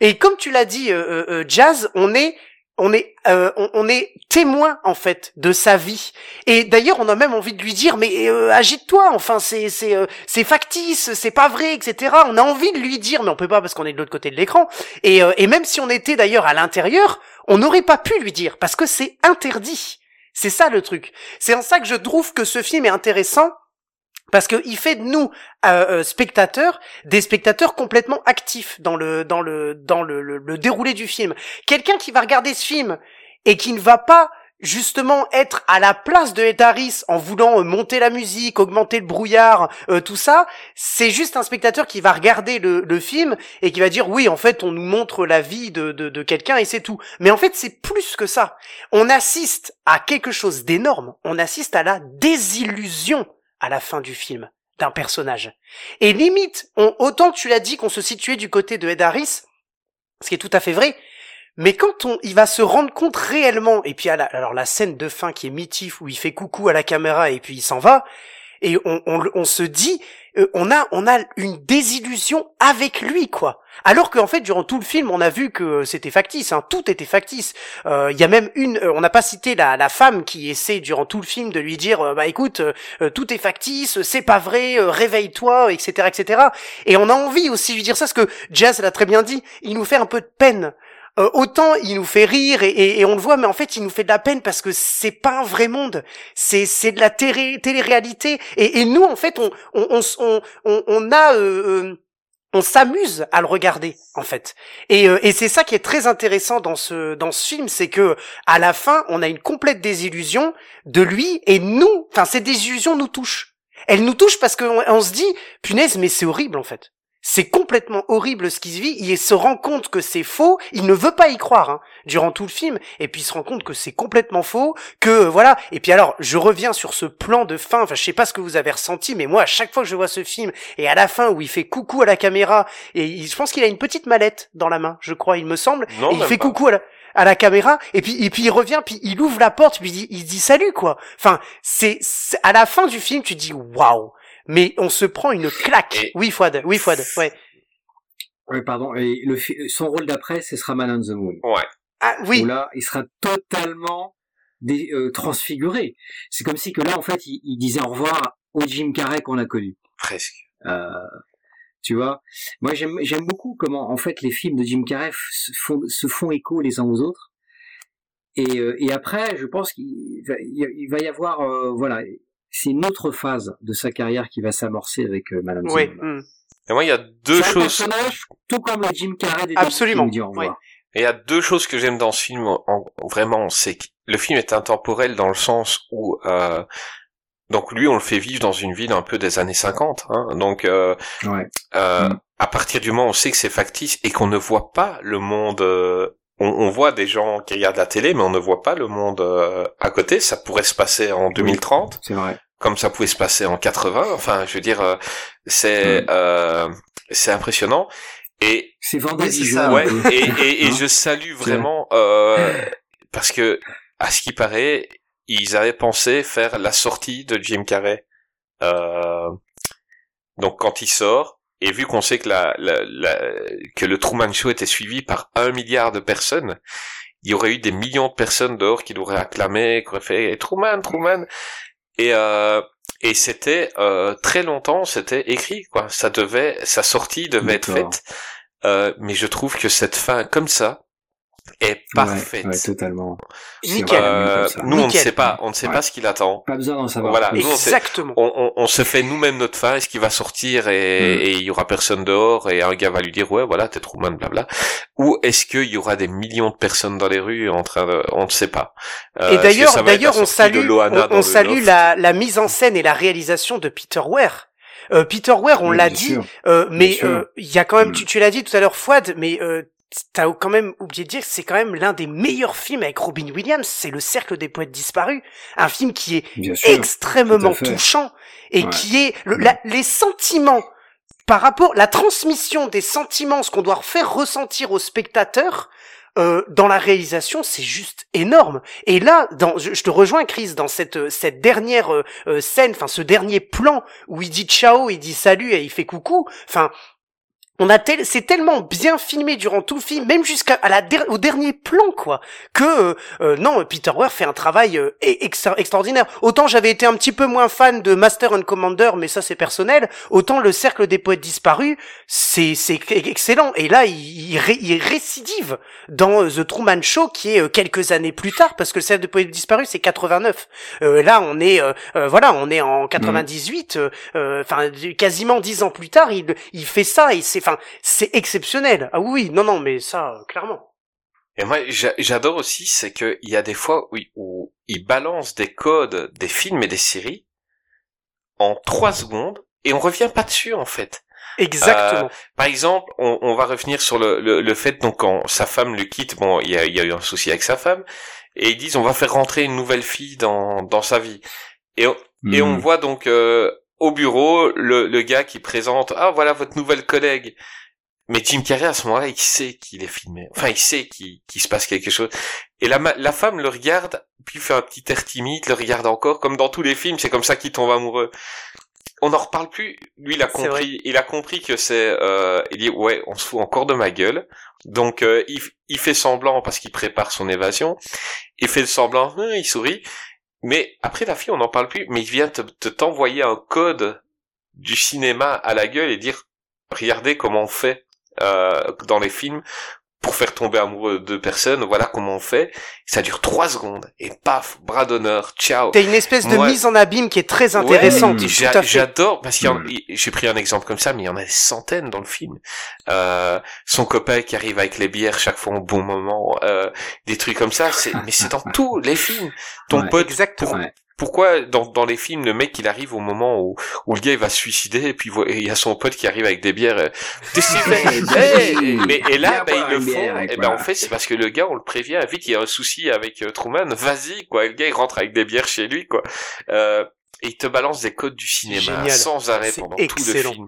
Et comme tu l'as dit, euh, euh, euh, Jazz, on est, on est, euh, on, est témoin en fait de sa vie. Et d'ailleurs, on a même envie de lui dire, mais euh, agite-toi. Enfin, c'est, c'est, euh, c'est factice, c'est pas vrai, etc. On a envie de lui dire, mais on peut pas parce qu'on est de l'autre côté de l'écran. Et, euh, et même si on était d'ailleurs à l'intérieur, on n'aurait pas pu lui dire parce que c'est interdit. C'est ça le truc. C'est en ça que je trouve que ce film est intéressant parce que il fait de nous euh, euh, spectateurs des spectateurs complètement actifs dans le dans le dans le, le déroulé du film. Quelqu'un qui va regarder ce film et qui ne va pas justement être à la place de Ed en voulant euh, monter la musique, augmenter le brouillard, euh, tout ça, c'est juste un spectateur qui va regarder le, le film et qui va dire oui en fait on nous montre la vie de, de, de quelqu'un et c'est tout. Mais en fait c'est plus que ça. On assiste à quelque chose d'énorme. On assiste à la désillusion à la fin du film d'un personnage. Et limite, on, autant tu l'as dit qu'on se situait du côté de Ed Harris, ce qui est tout à fait vrai, mais quand on, il va se rendre compte réellement, et puis à la- alors la scène de fin qui est mitif où il fait coucou à la caméra et puis il s'en va, et on, on, on se dit, euh, on a, on a une désillusion avec lui, quoi. Alors qu'en fait, durant tout le film, on a vu que c'était factice, hein, tout était factice. Euh, Il y a même une, euh, on n'a pas cité la, la femme qui essaie durant tout le film de lui dire, euh, bah écoute, euh, euh, tout est factice, c'est pas vrai, euh, réveille-toi, etc., etc. Et on a envie aussi de lui dire ça, parce que Jazz l'a très bien dit, il nous fait un peu de peine. Euh, autant il nous fait rire et, et- et on le voit, mais en fait il nous fait de la peine parce que c'est pas un vrai monde, c'est c'est de la télé- télé-réalité. Et, et nous en fait on on on on, on, a euh, euh, on s'amuse à le regarder en fait. Et, euh, et c'est ça qui est très intéressant dans ce dans ce film, c'est que à la fin on a une complète désillusion de lui et nous, enfin cette désillusion nous touche. Elle nous touche parce qu'on on se dit punaise mais c'est horrible en fait. C'est complètement horrible ce qui se vit. Il se rend compte que c'est faux. Il ne veut pas y croire hein, durant tout le film. Et puis il se rend compte que c'est complètement faux. Que euh, voilà. Et puis alors, je reviens sur ce plan de fin. Enfin, je sais pas ce que vous avez ressenti, mais moi, à chaque fois que je vois ce film et à la fin où il fait coucou à la caméra et il- je pense qu'il a une petite mallette dans la main, je crois, il me semble. Non, et il fait pas. coucou à la, à la caméra et puis et puis il revient puis il ouvre la porte puis il dit, il dit salut quoi. Enfin, c'est c'est- à la fin du film, tu dis waouh. Mais on se prend une claque. Et- Oui, Fouad. Oui, Fouad. Ouais. Oui, pardon. Et le, son rôle d'après, ce sera Man on the Moon. Ouais. Ah oui. Où là, il sera totalement dé- euh, transfiguré. C'est comme si que là, en fait, il, il disait au revoir au Jim Carrey qu'on a connu. Presque. Euh, tu vois, moi j'aime j'aime beaucoup comment en fait les films de Jim Carrey se font, se font écho les uns aux autres. Et, euh, et après, je pense qu'il va, y a- il va y avoir euh, voilà, c'est une autre phase de sa carrière qui va s'amorcer avec euh, Madame Oui. Zimmer. hmm. Et moi, il y a deux un choses. personnage tout comme le Jim Carrey des Absolument, qui. Et il y a deux choses que j'aime dans ce film, en- vraiment, c'est que le film est intemporel dans le sens où, euh, donc lui, on le fait vivre dans une ville un peu des années 50, hein, donc euh, Ouais. euh, Mm. à partir du moment où on sait que c'est factice et qu'on ne voit pas le monde, euh, on, on voit des gens qui regardent la télé, mais on ne voit pas le monde euh, à côté. Ça pourrait se passer en 2030, C'est vrai. comme ça pouvait se passer en 80. Enfin, je veux dire, euh, c'est Mm. euh, c'est impressionnant. Et C'est Vendredi ça. Ouais, et, et, et je salue vraiment euh, parce que à ce qui paraît, ils avaient pensé faire la sortie de Jim Carrey. Euh, donc quand il sort, et vu qu'on sait que la, la, la- que le Truman Show était suivi par un milliard de personnes, il y aurait eu des millions de personnes dehors qui l'auraient acclamé, qui auraient fait Truman, Truman. Et, euh, Et c'était euh, très longtemps, c'était écrit quoi. Ça devait, sa sortie devait être faite. Euh, mais je trouve que cette fin comme ça est parfaite. Ouais, ouais, totalement. Nickel. Euh, nous, on ne sait pas, on ne sait Ouais. pas ce qu'il attend. Pas besoin d'en savoir Voilà. Nous, on Exactement. On, on, on se fait nous-mêmes notre fin. Est-ce qu'il va sortir et Mm. et il y aura personne dehors et un gars va lui dire ouais voilà t'es Truman blabla ou est-ce qu'il y aura des millions de personnes dans les rues en train de on ne sait pas. Euh, Et d'ailleurs, d'ailleurs, on salue, on, on salue la, la mise en scène et la réalisation de Peter Ware. Euh, Peter Ware, on Oui, l'a dit, euh, mais euh, il y a quand même, Mm. tu, tu l'as dit tout à l'heure, Fouad, mais euh, t'as quand même oublié de dire que c'est quand même l'un des meilleurs films avec Robin Williams. C'est Le Cercle des Poètes Disparus, un film qui est sûr. extrêmement touchant et Ouais. qui est le- la- les sentiments par rapport la transmission des sentiments, ce qu'on doit faire ressentir au spectateur. euh, dans la réalisation, c'est juste énorme. Et là, dans, je, je te rejoins, Chris, dans cette euh, cette dernière euh, euh, scène, enfin ce dernier plan où il dit ciao, il dit salut et il fait coucou. Enfin, on a tel, c'est tellement bien filmé durant tout le film, même jusqu'à à la der- au dernier plan, quoi, que euh, euh, non, Peter Weir fait un travail euh, e- extra- extraordinaire. Autant j'avais été un petit peu moins fan de Master and Commander, mais ça c'est personnel. Autant le Cercle des Poètes Disparus, c'est c'est excellent. Et là, il, il, ré- il récidive dans euh, The Truman Show, qui est euh, quelques années plus tard, parce que le Cercle des Poètes Disparus c'est 89. Euh, là, on est voilà, on est en 98. euh, euh, Enfin, quasiment dix ans plus tard, il il fait ça et c'est enfin c'est exceptionnel. Ah oui, non non, mais ça euh, clairement. Et moi, j'a- j'adore aussi, c'est que il y a des fois où, il- où il balance des codes des films et des séries en trois secondes et on revient pas dessus en fait. Exactement. Par exemple, on, on va revenir sur le, le, le fait donc quand sa femme le quitte, bon, il y a, il y a eu un souci avec sa femme et ils disent on va faire rentrer une nouvelle fille dans dans sa vie et on, et on Mhm. voit donc euh, au bureau le, le gars qui présente ah voilà votre nouvelle collègue. Mais Jim Carrey à ce moment-là, il sait qu'il est filmé. Enfin, il sait qu'il se passe quelque chose. Et la, la femme le regarde, puis fait un petit air timide, le regarde encore, comme dans tous les films, c'est comme ça qu'il tombe amoureux. On n'en reparle plus. Lui, il a compris. Il a compris que c'est. Euh, il dit ouais, on se fout encore de ma gueule. Donc euh, il, il fait semblant parce qu'il prépare son évasion. Il fait semblant, hein, il sourit. Mais après la fille, on n'en parle plus. Mais il vient te te- t'envoyer un code du cinéma à la gueule et dire regardez comment on fait euh, dans les films pour faire tomber amoureux de deux personnes. Voilà comment on fait. Ça dure trois secondes et paf, bras d'honneur, ciao. T'as une espèce de Moi- mise en abîme qui est très intéressante. Ouais, j'a-. J'adore parce qu'il y en- Mm. j'ai pris un exemple comme ça, mais il y en a des centaines dans le film. Euh, son copain qui arrive avec les bières chaque fois au bon moment, euh, des trucs comme ça. C'est mais c'est dans tous les films. Ton Ouais, pote, Exactement. pour-. Pourquoi dans, dans les films le mec il arrive au moment où, où le gars il va se suicider et puis il et y a son pote qui arrive avec des bières. euh, qu'il fait Hey mais et là ben, boire ils le font. et Et ben en fait c'est parce que le gars on le prévient vite il y a un souci avec euh, Truman. Vas-y quoi. Et le gars il rentre avec des bières chez lui quoi. Euh, et il te balance des codes du cinéma Génial. sans arrêt pendant tout le film.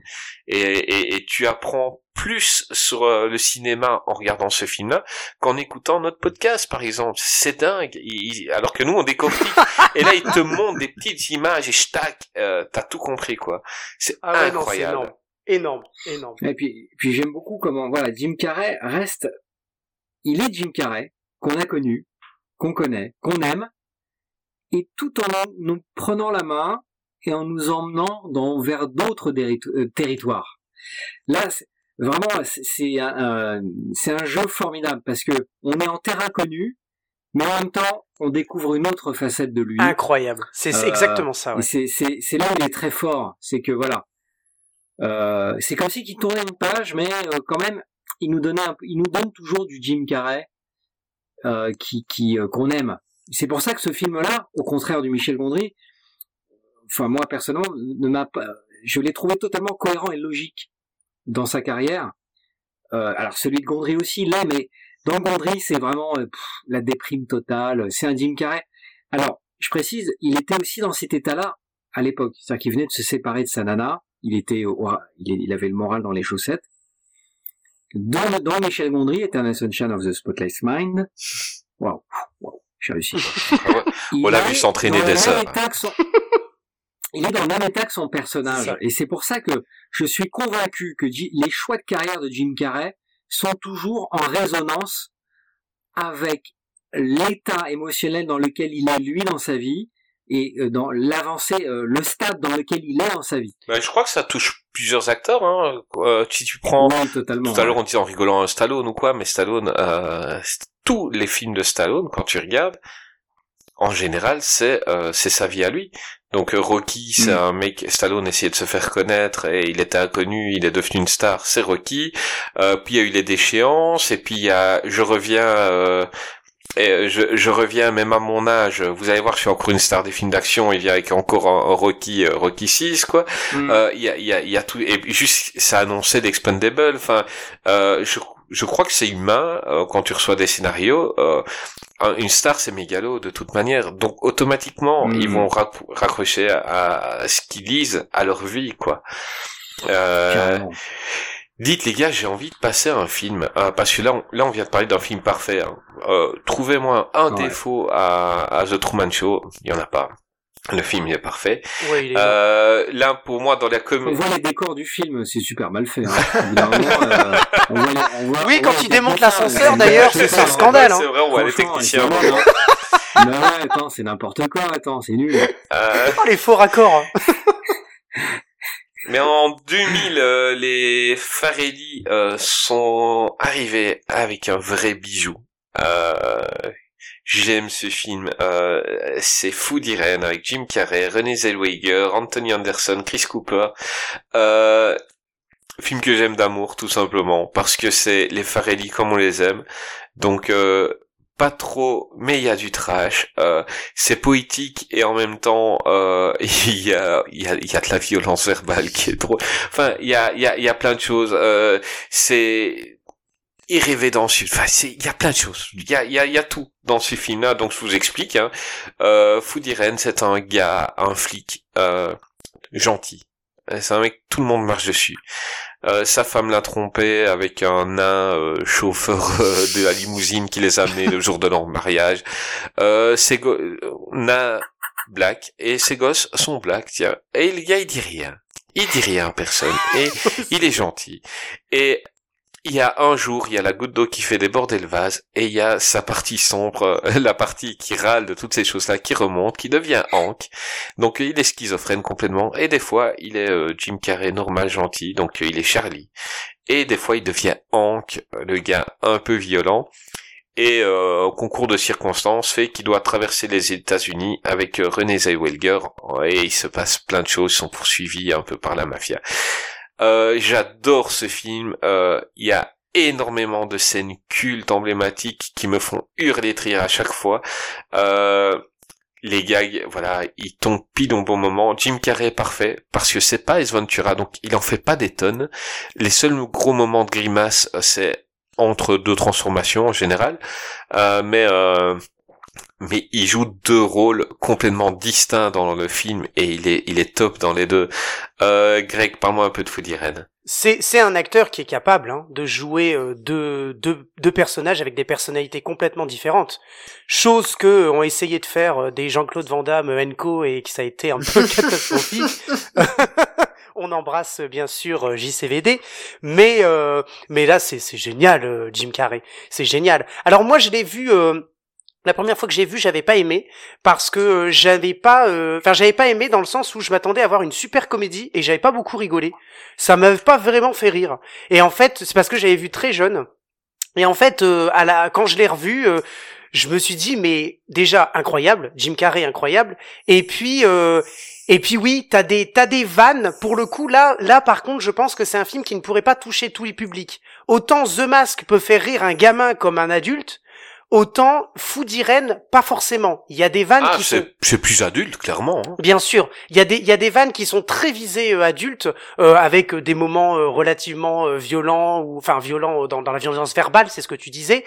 Et, et, et tu apprends plus sur euh, le cinéma en regardant ce film-là qu'en écoutant notre podcast, par exemple. C'est dingue. Il- il- alors que nous, on décortique. et là, il te montre des petites images et tac, euh, t'as tout compris, quoi. C'est Ah ouais, non, c'est incroyable. énorme. Énorme, énorme. Et puis, puis j'aime beaucoup comment voilà Jim Carrey reste. Il est Jim Carrey qu'on a connu, qu'on connaît, qu'on aime, et tout en nous prenant la main et en nous emmenant dans vers d'autres euh, territoires. Là, vraiment, c'est- un, un- jeu formidable parce que on est en terrain connu, mais en même temps, on découvre une autre facette de lui. Incroyable. C'est Euh, exactement ça. Ouais. c'est, là où il est très fort, c'est que voilà, euh, c'est comme si qu'il tournait une page, mais quand même, il nous donnait, un, il nous donne toujours du Jim Carrey qui, qu'on aime. C'est pour ça que ce film-là, au contraire du Michel Gondry, enfin moi personnellement, ne m'a pas, je l'ai trouvé totalement cohérent et logique dans sa carrière. Euh, alors celui de Gondry aussi, l'est, mais dans Gondry, c'est vraiment euh, la déprime totale. C'est un Jim Carrey. Alors, je précise, il était aussi dans cet état-là à l'époque. C'est-à-dire qu'il venait de se séparer de sa nana. Il était, il, avait le moral dans les chaussettes. Dans, dans Michel Gondry, Eternal Sunshine of the Spotless Mind. Waouh, waouh, Il On l'a vu s'entraîner que son- Il est dans le même état que son personnage. Ça. Et c'est pour ça que je suis convaincu que les choix de carrière de Jim Carrey sont toujours en résonance avec l'état émotionnel dans lequel il est lui dans sa vie, et euh, dans l'avancée, euh, le stade dans lequel il est dans sa vie. Bah, je crois que ça touche plusieurs acteurs. Hein. Euh, si tu prends Oui, totalement. tout à l'heure, on disait en rigolant euh, Stallone ou quoi, mais Stallone, euh, tous les films de Stallone, quand tu regardes, en général, c'est euh, c'est sa vie à lui. Donc euh, Rocky, c'est Mm. un mec. Stallone essayait de se faire connaître et il était inconnu, il est devenu une star. C'est Rocky. Euh, puis il y a eu les déchéances et puis il y a Je reviens. euh, et je, je reviens même à mon âge. Vous allez voir, je suis encore une star des films d'action. Il vient avec encore un, un Rocky, euh, Rocky 6, quoi. Mm. Euh, Il y, a, y, a, y a tout. Et juste, ça annonçait d'Expendable. Enfin, euh, je, je crois que c'est humain euh, quand tu reçois des scénarios. Euh, un- une star, c'est mégalo de toute manière. Donc automatiquement, Mhm. ils vont rac- raccrocher à, à ce qu'ils lisent, à leur vie, quoi. Euh. Dites les gars, j'ai envie de passer à un film, parce que là, on, là on vient de parler d'un film parfait. hein. Euh, Trouvez-moi un Ouais. défaut à, à The Truman Show, il y en a pas. Le film il est parfait. Ouais, il est Euh, là pour moi dans la On comédie, voit les décors du film, c'est super mal fait. Hein. Euh, on voit les- on voit- Oui, on quand il démonte l'ascenseur, d'ailleurs, c'est un scandale. C'est Hein. vrai, on voit les techniciens. ouais, attends, c'est n'importe quoi, attends, c'est nul. Euh, Oh, les faux raccords. mais en 2000, euh, les Farelli euh, sont arrivés avec un vrai bijou. Euh, J'aime ce film. Euh, c'est Fou d'Irène avec Jim Carrey, René Zellweger, Anthony Anderson, Chris Cooper. Euh, film que j'aime d'amour, tout simplement, parce que c'est les Farelli comme on les aime. Donc, euh, pas trop, mais il y a du trash. Euh, c'est poétique et en même temps, euh, il y a, il y a, y a de la violence verbale qui est trop. Enfin, il y a, il y a, y a plein de choses. Euh, c'est il rêvait dans ce enfin c'est il y a plein de choses. Il y a il y a, il y a tout dans ce film là donc je vous explique hein. euh, c'est un gars un flic euh, gentil. Euh, c'est un mec tout le monde marche dessus. Euh, sa femme l'a trompé avec un nain euh, chauffeur euh, de la limousine qui les a amenés le jour de leur mariage. Euh, ses nain black et ses gosses sont black tiens. Et le gars il dit rien. Il dit rien à personne. Et il est gentil. Et il y a un jour, il y a la goutte d'eau qui fait déborder le vase, et il y a sa partie sombre, la partie qui râle de toutes ces choses-là, qui remonte, qui devient Hank. Donc il est schizophrène complètement, et des fois il est euh, Jim Carrey normal, gentil, donc euh, il est Charlie. Et des fois il devient Hank, euh, le gars un peu violent, et euh, au concours de circonstances fait qu'il doit traverser les États-Unis avec René Zellweger, et il se passe plein de choses, ils sont poursuivis un peu par la mafia. Euh, J'adore ce film. Euh, Il y a énormément de scènes cultes, emblématiques, qui me font hurler de à chaque fois. Euh, les gags, voilà, ils tombent pile au bon moment. Jim Carrey est parfait, parce que c'est pas Ace Ventura, donc il en fait pas des tonnes. Les seuls gros moments de grimace, c'est entre deux transformations en général. Mais... mais il joue deux rôles complètement distincts dans le film et il est il est top dans les deux. Euh, Greg, parle-moi un peu de Foodie Red. C'est c'est un acteur qui est capable hein, de jouer euh, deux, deux, deux personnages avec des personnalités complètement différentes. Chose que ont essayé de faire euh, des Jean-Claude Van Damme, euh, Enco, et que ça a été un peu catastrophique. On embrasse euh, bien sûr euh, JCVD, mais euh, mais là c'est c'est génial euh, Jim Carrey, c'est génial. Alors moi je l'ai vu euh, la première fois que j'ai vu, j'avais pas aimé parce que euh, j'avais pas, euh, enfin j'avais pas aimé dans le sens où je m'attendais à voir une super comédie et j'avais pas beaucoup rigolé. Ça m'avait pas vraiment fait rire. Et en fait, c'est parce que j'avais vu très jeune. Et en fait, euh, à la, quand je l'ai revu, euh, je me suis dit mais déjà incroyable, Jim Carrey incroyable. Et puis euh, et puis oui, t'as des t'as des vannes. Pour le coup là là par contre, je pense que c'est un film qui ne pourrait pas toucher tous les publics. Autant The Mask peut faire rire un gamin comme un adulte. Autant Fou d'Irène, pas forcément. Il y a des vannes Ah, qui sont c'est c'est plus adulte, clairement. hein. Bien sûr, il y a des il y a des vannes qui sont très visées euh, adultes euh, avec euh, des moments euh, relativement euh, violents ou enfin violents dans, dans la violence verbale, c'est ce que tu disais.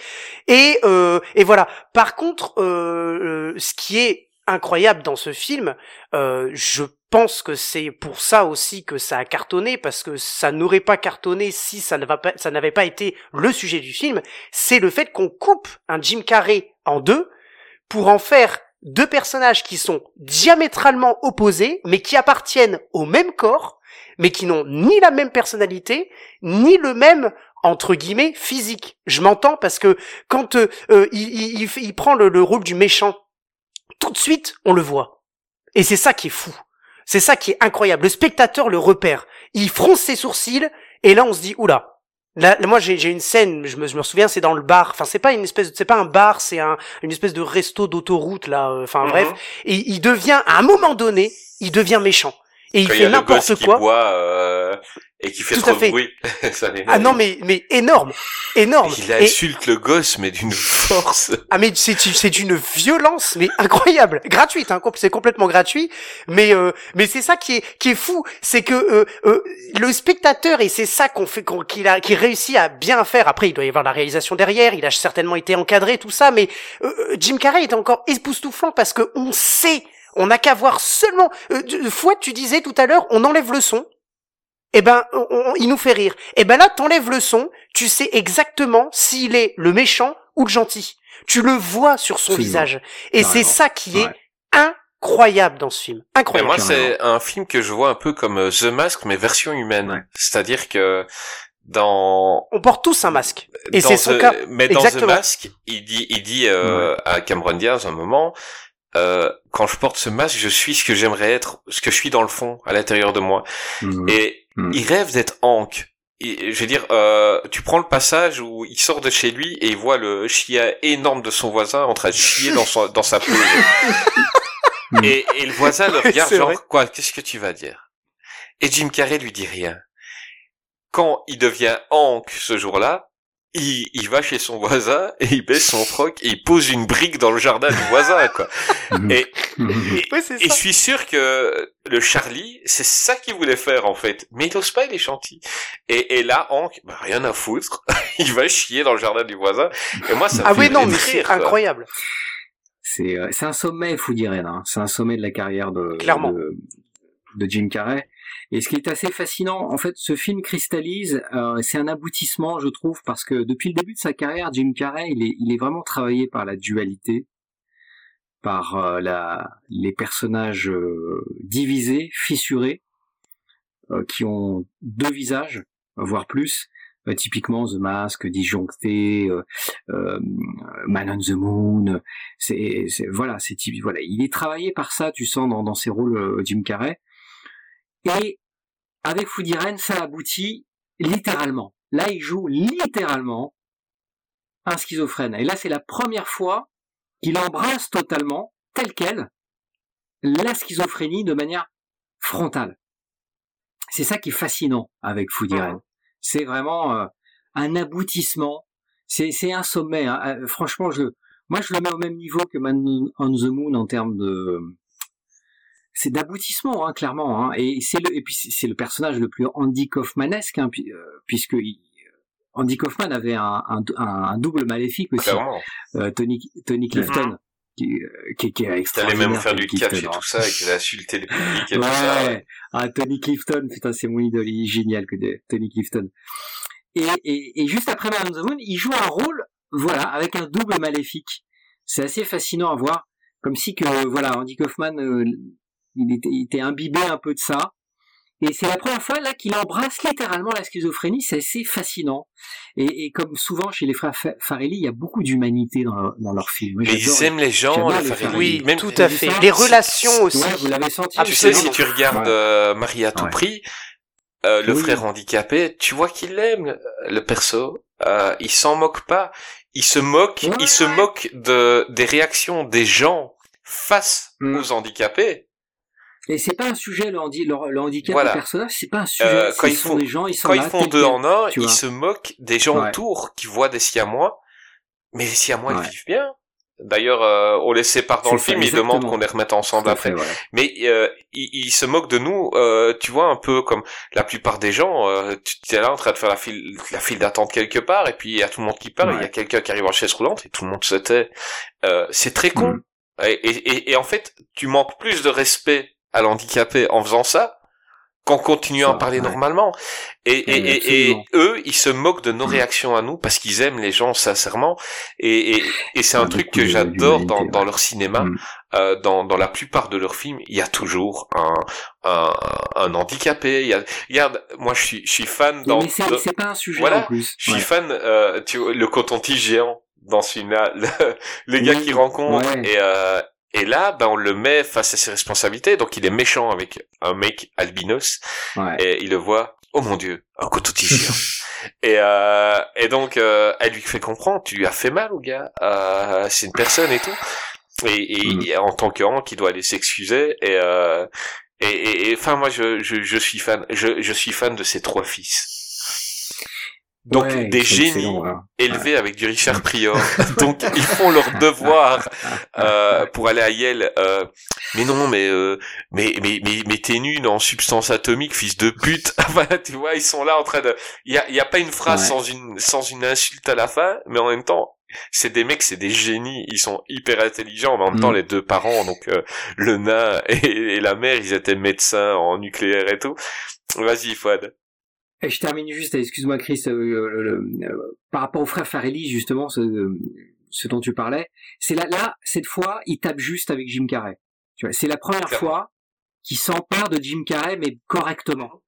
Et euh, et voilà. Par contre, ce qui est incroyable dans ce film, euh, je pense que c'est pour ça aussi que ça a cartonné parce que ça n'aurait pas cartonné si ça n'avait pas été le sujet du film, c'est le fait qu'on coupe un Jim Carrey en deux pour en faire deux personnages qui sont diamétralement opposés, mais qui appartiennent au même corps, mais qui n'ont ni la même personnalité, ni le même entre guillemets physique. Je m'entends parce que quand euh, euh, il, il- il il prend le, le rôle du méchant, tout de suite on le voit. Et c'est ça qui est fou. C'est ça qui est incroyable. Le spectateur le repère. Il fronce ses sourcils et là on se dit oula. Là, moi j'ai une scène, je me, je me souviens, c'est dans le bar. Enfin, c'est pas une espèce, de- c'est pas un bar, c'est un une espèce de resto d'autoroute là. euh, Enfin Mhm. bref, et il devient à un moment donné, il devient méchant et il Quand fait n'importe qui quoi. boit euh, et qui fait Tout trop de bruit. Ça. Ah non mais mais énorme, énorme. Il Et- insulte le gosse, mais d'une force. Ah mais c'est c'est d'une violence mais incroyable, gratuite hein, c'est complètement gratuit, mais euh, mais c'est ça qui est qui est fou, c'est que euh, euh, le spectateur et c'est ça qu'on fait qu'on qu'il a qui réussit à bien faire. Après il doit y avoir la réalisation derrière, il a certainement été encadré tout ça, mais euh, euh, Jim Carrey est encore époustouflant parce que on sait, on n'a qu'à voir seulement. Euh, tu- Fouette, tu disais tout à l'heure, on enlève le son. Eh ben, on- on- il nous fait rire. Eh ben là, t'enlèves le son, tu sais exactement s'il est le méchant ou le gentil. Tu le vois sur son Absolument. visage. Et c'est ça qui est Ouais. incroyable dans ce film. Mais Incroyable. moi, c'est un film que je vois un peu comme euh, The Mask, mais version humaine. Ouais. C'est-à-dire que dans On porte tous un masque. Et dans c'est son The- cas. Mais dans Exactement. The Mask, il dit, il dit euh, à Cameron Diaz un moment, euh, quand je porte ce masque, je suis ce que j'aimerais être, ce que je suis dans le fond, à l'intérieur de moi. Mhm. Et Mhm. il rêve d'être Hank. Et, je veux dire, euh, tu prends le passage où il sort de chez lui et il voit le chien énorme de son voisin en train de chier dans, son, dans sa peau. et, et le voisin le regarde genre, vrai. quoi, qu'est-ce que tu vas dire? Et Jim Carrey lui dit rien. Quand il devient Hank ce jour-là, il, il va chez son voisin et il baisse son froc et il pose une brique dans le jardin du voisin, quoi. Et, et, Ouais, c'est et je suis sûr que le Charlie, c'est ça qu'il voulait faire en fait. Mais il n'ose pas, il est gentil. Et, et là, Hank, bah, rien à foutre. il va chier dans le jardin du voisin. Et moi, ça me Ah fait oui, non, mais rire, c'est incroyable. C'est euh, c'est un sommet, faut dire, hein. c'est un sommet de la carrière de, Clairement. de, de Jim Carrey. Et ce qui est assez fascinant, en fait, ce film cristallise, euh, c'est un aboutissement, je trouve, parce que depuis le début de sa carrière, Jim Carrey, il est, il est vraiment travaillé par la dualité, par euh, la, les personnages euh, divisés, fissurés, euh, qui ont deux visages, voire plus. Euh, typiquement The Mask, Disjoncté, Man on the Moon, c'est voilà c'est voilà. Il est travaillé par ça tu sens dans, dans ses rôles Jim Carrey et avec Food Irene ça aboutit littéralement. Là il joue littéralement un schizophrène. Et là c'est la première fois qu'il embrasse totalement tel quel la schizophrénie de manière frontale. C'est ça qui est fascinant avec Food Irene c'est vraiment euh, un aboutissement. C'est c'est un sommet hein. Euh, franchement je moi, je le mets au même niveau que Man on the Moon en termes de, c'est d'aboutissement, hein, clairement. Hein. Et c'est le, et puis c'est le personnage le plus Andy Kaufmanesque, hein, puis, euh, puisque il- Andy Kaufman avait un, un, un- double maléfique aussi, Clairement. euh, Tony, Tony Clifton, qui, euh, qui, qui est extraordinaire. même faire du Clifton, et hein. tout ça, et qu'il a insulté le public et tout ça. Ouais, ah, Tony Clifton, putain, c'est mon idole, il est génial que de Tony Clifton. Et, et, et juste après Man on the Moon, il joue un rôle, voilà, avec un double maléfique. C'est assez fascinant à voir, comme si que, voilà, Andy Kaufman, euh, il, était, il était imbibé un peu de ça. Et c'est la première fois là qu'il embrasse littéralement la schizophrénie, c'est assez fascinant. Et, et comme souvent chez les frères Fa- Farelli, il y a beaucoup d'humanité dans, leur- dans leurs films. Moi, Mais j'adore ils aiment les gens, les les Farrelly. Oui, Même, tout à fait. Les relations aussi. Ouais, vous l'avez senti. Ah, tu sais, si tu regardes Ouais. euh, Marie à tout Ouais. prix, euh, le Oui. frère handicapé, tu vois qu'il aime le, perso. Euh, il s'en moque pas. Il se moque, Ouais, il se moque de des réactions des gens face Mm. aux handicapés. Et c'est pas un sujet le, handi- le, le handicap Voilà. du personnage, c'est pas un sujet. Euh, quand ils font- des gens, ils sont Quand là, ils font deux en un, ils vois. se moquent des gens Ouais. autour qui voient des siamois. Mais les siamois, Ouais. ils vivent bien. D'ailleurs, euh, on les sépare dans le film, ils demandent qu'on les remette ensemble après. fait. Mais euh, ils, ils se moquent de nous, euh, tu vois, un peu comme la plupart des gens. Euh, tu es là en train de faire la file, la file d'attente quelque part, et puis il y a tout le monde qui parle, et il y a quelqu'un qui arrive en chaise roulante, et tout le monde se tait. Euh, c'est très con. Mm. Et, et, et- et en fait, tu manques plus de respect à l'handicapé en faisant ça qu'en continuant Ça, à parler ouais. normalement. Et, et, et, et eux, ils se moquent de nos Mm. réactions à nous parce qu'ils aiment les gens sincèrement. Et, et, et c'est un a truc que j'adore dans, dans leur cinéma. Mm. Euh, dans, dans la plupart de leurs films, il y a toujours un, un, un handicapé. Il y a, regarde, moi je suis, je suis fan dans. mais c'est dans- c'est pas un sujet Voilà, en plus. je suis Ouais. fan, euh, tu vois, le coton-tige géant dans ce film-là, le, le gars qui rencontre et, euh, Et là, ben, on le met face à ses responsabilités. Donc, il est méchant avec un mec albinos. Ouais. Et il le voit. Oh mon dieu, un couteau tigre. et, euh, et donc, euh, elle lui fait comprendre, tu lui as fait mal au gars. Euh, c'est une personne et tout. Et, et, Mm. et en tant que Hank, il doit aller s'excuser. Et, euh, et, et, et, enfin, moi, je, je, je suis fan. Je, je suis fan de ces trois fils. Donc, Ouais, des génies voilà. élevés avec du Richard Prior. Donc ils font leur devoir euh, pour aller à Yale. Euh, mais non, mais euh, mais mais mais, mais t'es nul en substance atomique, fils de pute. Tu vois, ils sont là en train de. Il y a, y a pas une phrase Ouais. sans une sans une insulte à la fin, mais en même temps. C'est des mecs, c'est des génies, ils sont hyper intelligents, mais en même Mm. temps les deux parents, donc euh, le nain et, et la mère, ils étaient médecins en nucléaire et tout. Vas-y, Fouad. Et je termine juste, excuse-moi Chris, euh, euh, par rapport au frère Farelli, justement, ce, ce dont tu parlais, c'est là, là, cette fois, il tape juste avec Jim Carrey. Tu vois, c'est la première Clairement. fois qu'il s'empare de Jim Carrey, mais correctement.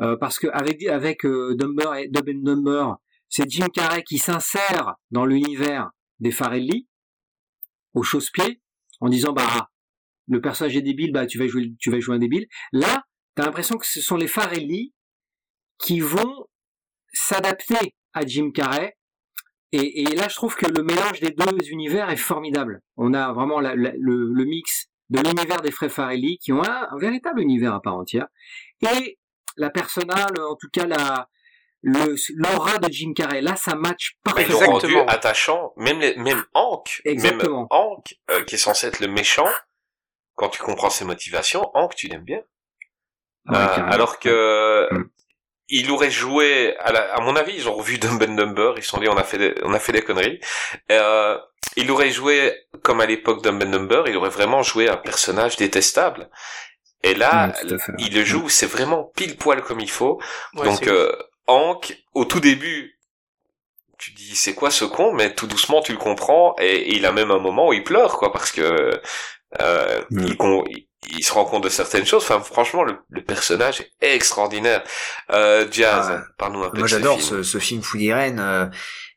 Euh, parce que avec avec euh, Dumber et Dumb and Dumber, c'est Jim Carrey qui s'insère dans l'univers des Farelli au chausse-pied en disant bah le personnage est débile, bah tu vas jouer tu vas jouer un débile. Là, t'as l'impression que ce sont les Farelli qui vont s'adapter à Jim Carrey. Et, et là, je trouve que le mélange des deux univers est formidable. On a vraiment la- la- le, le mix de l'univers des frères Farelli qui ont un, un véritable univers à part entière et la personnale, en tout cas la l'aura de Jim Carrey. Là, ça match Mais ils l'ont parfaitement. rendu Exactement. attachant. Même les, même Hank, Exactement. même Hank, euh, qui est censé être le méchant, quand tu comprends ses motivations, Hank, tu l'aimes bien. Ouais, Euh, alors que Mm. Il aurait joué, à, la- à mon avis, ils ont revu Dumb and Dumber, ils se sont dit on a fait des, on a fait des conneries. Euh, il aurait joué comme à l'époque Dumb and Dumber, il aurait vraiment joué un personnage détestable. Et là, fait. il le joue, c'est vraiment pile poil comme il faut. Ouais, Donc euh, Hank, au tout début, tu dis c'est quoi ce con, mais tout doucement tu le comprends et, et il a même un moment où il pleure quoi parce que euh, Mm. il, con- il- se rend compte de certaines choses. Enfin franchement le, le personnage est extraordinaire. Euh, Jazz, Ah, parle-nous un peu Moi j'adore film. ce, ce film Food Irene. euh,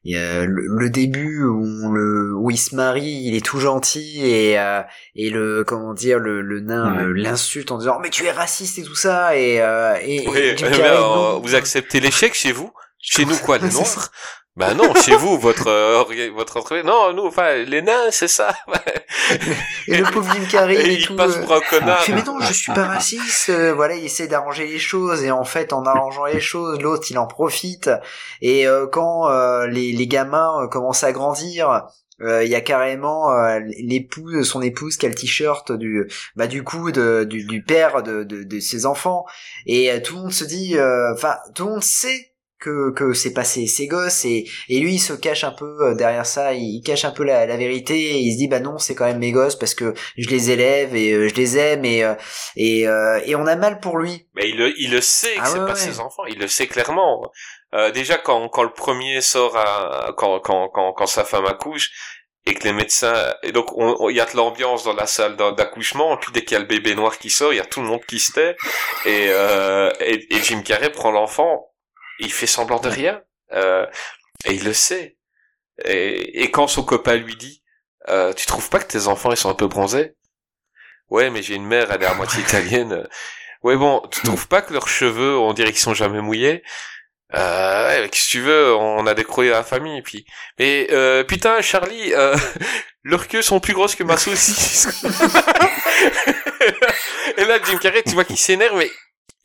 il y a le, le début où, on le, où il se marie, il est tout gentil et, euh, et le comment dire le, le nain l'insulte en disant mais tu es raciste et tout ça et, euh, et, Oui, et Jim mais, Carrey, euh, vous acceptez l'échec chez vous? Chez nous quoi, les noirs Bah non, chez vous, votre euh, votre entreprise. Non, nous, enfin, les nains, c'est ça. et le pauvre Jim Carrey Et il tout, passe euh, pour un connard. Il fait mais non je suis pas raciste euh, voilà il essaie d'arranger les choses et en fait en arrangeant les choses l'autre il en profite et euh, quand euh, les, les gamins euh, commencent à grandir euh, il y a carrément euh, l'épouse son épouse qui a le t-shirt du bah du coup de, du, du père de, de, de ses enfants et euh, tout le monde se dit euh, enfin tout le monde sait que que c'est pas ses, ses gosses et et lui il se cache un peu euh, derrière ça il, cache un peu la, la vérité et il se dit bah non c'est quand même mes gosses parce que je les élève et euh, je les aime et euh, et et on a mal pour lui Mais il le, il le sait que Ah c'est ouais, pas ouais. ses enfants, il le sait clairement. Euh, déjà quand, quand le premier sort à, quand, quand, quand, quand sa femme accouche et que les médecins et donc on- on- il y a de l'ambiance dans la salle d'a- d'accouchement puis dès qu'il y a le bébé noir qui sort il y a tout le monde qui se tait et, euh, et, et Jim Carrey prend l'enfant il fait semblant de rien euh, et il le sait. Et, et quand son copain lui dit euh, tu trouves pas que tes enfants ils sont un peu bronzés? Ouais mais j'ai une mère elle est à moitié italienne. Ouais bon, tu trouves pas que leurs cheveux, on dirait qu'ils sont jamais mouillés euh, ouais, qu'est-ce que tu veux, on a décroché la famille, puis... Mais, euh, putain, Charlie, euh, leurs queues sont plus grosses que ma saucisse. Et là, Jim Carrey, tu vois qu'il s'énerve, mais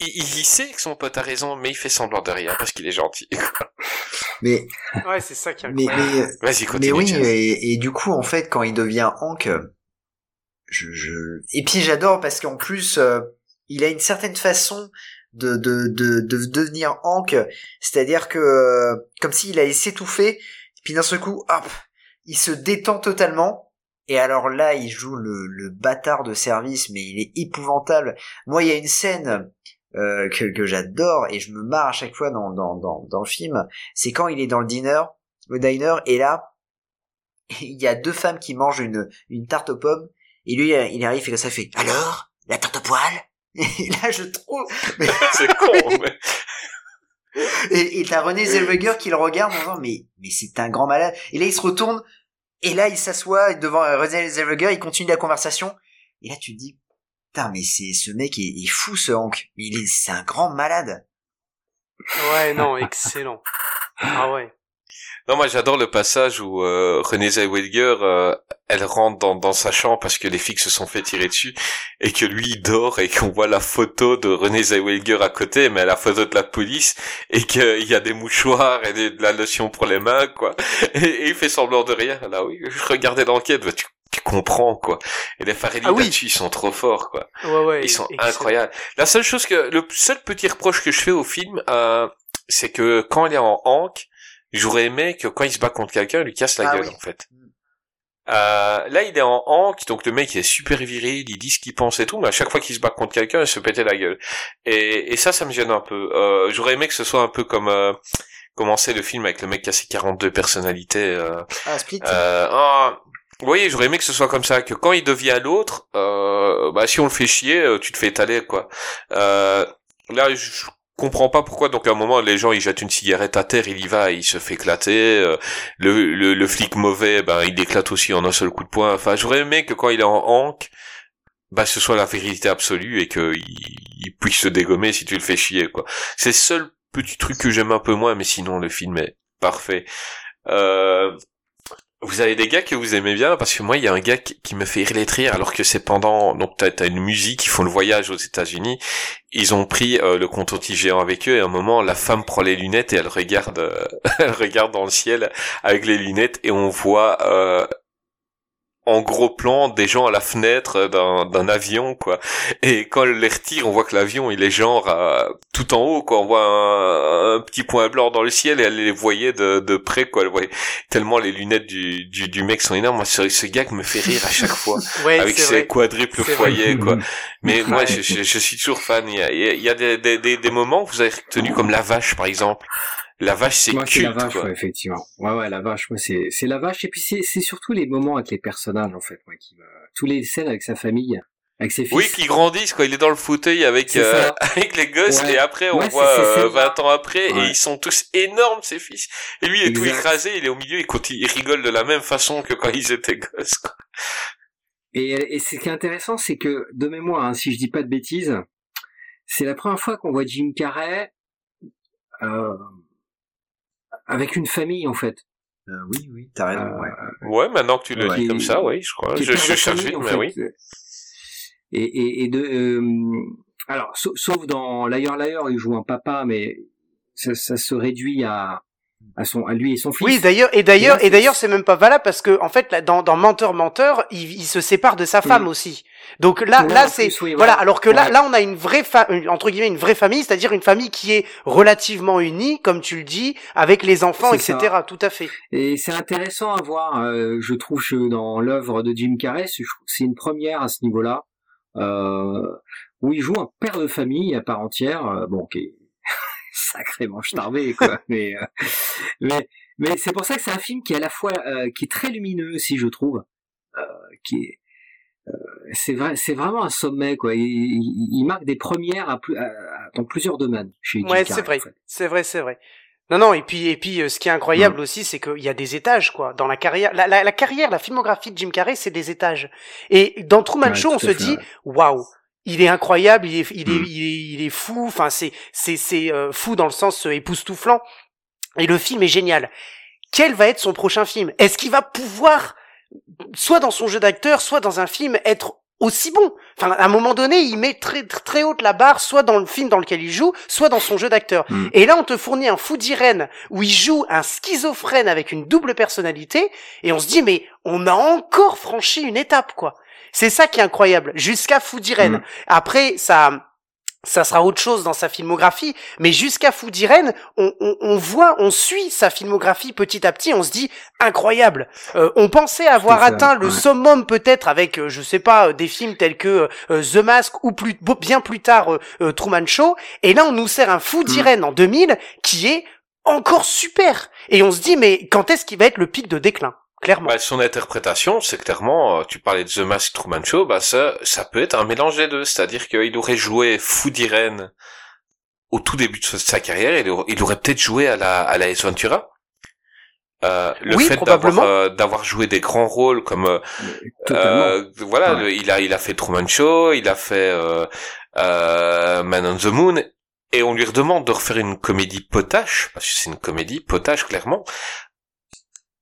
il, il sait que son pote a raison, mais il fait semblant de rien, parce qu'il est gentil. mais Ouais, c'est ça qui est mais mais Vas-y, Mais continue. oui, Jazz. et, et du coup, en fait, quand il devient Hank, euh, je, je... et puis j'adore parce qu'en plus, euh, il a une certaine façon de, de, de, de devenir Hank, c'est-à-dire que euh, comme s'il allait s'étouffer, puis d'un seul coup, hop, il se détend totalement. Et alors là, il joue le, le bâtard de service, mais il est épouvantable. Moi, il y a une scène euh, que, que j'adore et je me marre à chaque fois dans, dans, dans, dans le film. C'est quand il est dans le diner, le diner, et là, il y a deux femmes qui mangent une, une tarte aux pommes, et lui, il arrive et comme ça, fait, alors, la tarte au poil? Et là, je trouve, C'est con, mais... et et t'as René Zellweger qui le regarde en disant, mais, mais c'est un grand malade. Et là, il se retourne, Et là, il s'assoit devant euh, René Zellweger, il continue la conversation. Et là, tu te dis, putain, mais c'est ce mec est, est fou, ce Hank. Il est, c'est un grand malade. Ouais, non, excellent. Ah ouais. Non, moi j'adore le passage où euh, Renée Zellweger, euh, elle rentre dans, dans sa chambre parce que les flics se sont fait tirer dessus et que lui il dort et qu'on voit la photo de Renée Zellweger à côté, mais la photo de la police et qu'il y a des mouchoirs et des- de la lotion pour les mains, quoi. Et, et il fait semblant de rien. Là, oui, je regardais l'enquête, bah, tu, tu comprends, quoi. Et les Farelli Ah oui. là-dessus, ils sont trop forts, quoi. Ouais, ouais. Ils sont excellent. incroyables. La seule chose que, le seul petit reproche que je fais au film, euh, c'est que quand il est en Hank, j'aurais aimé que quand il se bat contre quelqu'un, il lui casse la Ah gueule, oui. en fait. Euh, là, il est en Hank, donc le mec il est super viril, il dit ce qu'il pense et tout, mais à chaque fois qu'il se bat contre quelqu'un, il se pétait la gueule. Et, et ça, ça me gêne un peu. Euh, j'aurais aimé que ce soit un peu comme euh, commencer le film avec le mec qui a ses 42 personnalités. Euh, Ah, Split. euh, voyez, j'aurais aimé que ce soit comme ça, que quand il devient l'autre, euh, bah si on le fait chier, euh, tu te fais étaler quoi. Euh, là, je comprends pas pourquoi. Donc à un moment, les gens ils jettent une cigarette à terre, il y va, il se fait éclater. euh, le, le, le flic mauvais, ben il éclate aussi en un seul coup de poing. Enfin, j'aurais aimé que quand il est en hank, bah ce soit la vérité absolue et que il, il puisse se dégommer si tu le fais chier quoi. C'est le seul petit truc que j'aime un peu moins, mais sinon le film est parfait. Euh, vous avez des gars que vous aimez bien? Parce que moi il y a un gars qui, me fait rire alors que c'est pendant donc t'as as une musique ils font le voyage aux États-Unis. Ils ont pris euh, le compte géant avec eux et à un moment la femme prend les lunettes et elle regarde elle regarde dans le ciel avec les lunettes et on voit euh, en gros plan des gens à la fenêtre d'un d'un avion quoi. Et quand elle les retire on voit que l'avion il est genre euh, tout en haut quoi. On voit un, un petit point blanc dans le ciel et elle les voyait de, de près quoi. Elle voyait tellement les lunettes du, du, du mec sont énormes. Moi ce, ce gag me fait rire à chaque fois. Ouais, avec ses vrai. quadruples foyers quoi. Mais moi je, je, je suis toujours fan. Il y a, il y a des, des, des, des moments que vous avez retenu comme la vache par exemple la vache c'est Moi, c'est la vache, quoi ouais, effectivement. Ouais, ouais, la vache, moi, c'est, c'est la vache. Et puis, c'est, c'est surtout les moments avec les personnages, en fait, moi, qui me... Tous les scènes avec sa famille, avec ses fils. Oui, qui grandissent quand il est dans le fauteuil avec euh, avec les gosses Ouais. et après on Ouais, voit euh, scènes-là. 20 ans après et ils sont tous énormes ces fils. Et lui il est tout écrasé, il est au milieu, il continue, il rigole de la même façon que quand ils étaient gosses. quoi. Et, et ce qui est intéressant, c'est que, de mémoire, hein, si je dis pas de bêtises, c'est la première fois qu'on voit Jim Carrey euh, avec une famille, en fait. Euh, oui, oui, t'as raison. Euh, ouais. Ouais, maintenant que tu le Ouais. dis comme ça, oui, je crois. Je, je cherche famille, vite, mais fait. oui. Et, et, et de, euh, alors, sauf, sauf dans Liar Liar, il joue un papa, mais ça, ça se réduit à, à son, à lui et son fils. Oui, d'ailleurs, et d'ailleurs, Et d'ailleurs, c'est- même pas valable parce que, en fait, là, dans, dans Menteur, Menteur, il, il se sépare de sa femme Oui. aussi. Donc là, là, c'est, oui, voilà. voilà. Alors que là, Ouais. là, on a une vraie fa- une- entre guillemets, une vraie famille, c'est-à-dire une famille qui est relativement unie, comme tu le dis, avec les enfants, etc. ça. Tout à fait. Et c'est intéressant à voir, euh, je trouve, que dans l'œuvre de Jim Carrey, c'est une première à ce niveau-là, euh, où il joue un père de famille à part entière, euh, bon, qui sacrément starbé, quoi. mais, euh, mais, mais c'est pour ça que c'est un film qui est à la fois, euh, qui est très lumineux, si je trouve, euh, qui est, euh, c'est vrai, c'est vraiment un sommet, quoi. Il, il- il marque des premières à plus, à- à- dans plusieurs domaines chez Jim Ouais, Carrey, c'est vrai. en fait. C'est vrai, c'est vrai. Non, non, et puis, et puis, euh, ce qui est incroyable Mm. aussi, c'est qu'il y a des étages, quoi, dans la carrière. La, la, la carrière, la filmographie de Jim Carrey, c'est des étages. Et dans Truman Ouais, Show, on se fait, dit, ouais. Il est incroyable, il est, il est, Mm. il est, il est fou. Enfin, c'est, c'est, c'est euh, fou dans le sens euh, époustouflant. Et le film est génial. Quel va être son prochain film? Est-ce qu'il va pouvoir, soit dans son jeu d'acteur, soit dans un film, être aussi bon? Enfin, à un moment donné, il met très très, très haute la barre, soit dans le film dans lequel il joue, soit dans son jeu d'acteur. Mm. Et là, on te fournit un fou d'Irène où il joue un schizophrène avec une double personnalité, et on se dit mais on a encore franchi une étape quoi. C'est ça qui est incroyable. Jusqu'à fou d'Irène. Mm. Après, ça. Ça sera autre chose dans sa filmographie, mais jusqu'à Fou d'Irène, on, on, on voit, on suit sa filmographie petit à petit, on se dit incroyable. Euh, on pensait avoir ça, atteint le ouais. summum peut-être avec, euh, je sais pas, euh, des films tels que euh, The Mask ou plus, bien plus tard Truman Show, et là on nous sert un Fou d'Irène en 2000 qui est encore super. Et on se dit mais quand est-ce qu'il va être le pic de déclin? Clairement. Bah, son interprétation, c'est clairement, euh, tu parlais de The Mask Truman Show, bah ça, ça peut être un mélange des deux. C'est-à-dire qu'il aurait joué Fou d'Irène au tout début de sa carrière, il aurait, il aurait peut-être joué à la, à la Ace Ventura. Euh, le Oui, fait d'avoir euh, d'avoir joué des grands rôles comme euh, euh, voilà, Ouais. le- il a il a fait Truman Show, il a fait Man on the Moon, et on lui redemande de refaire une comédie potache parce que c'est une comédie potache clairement.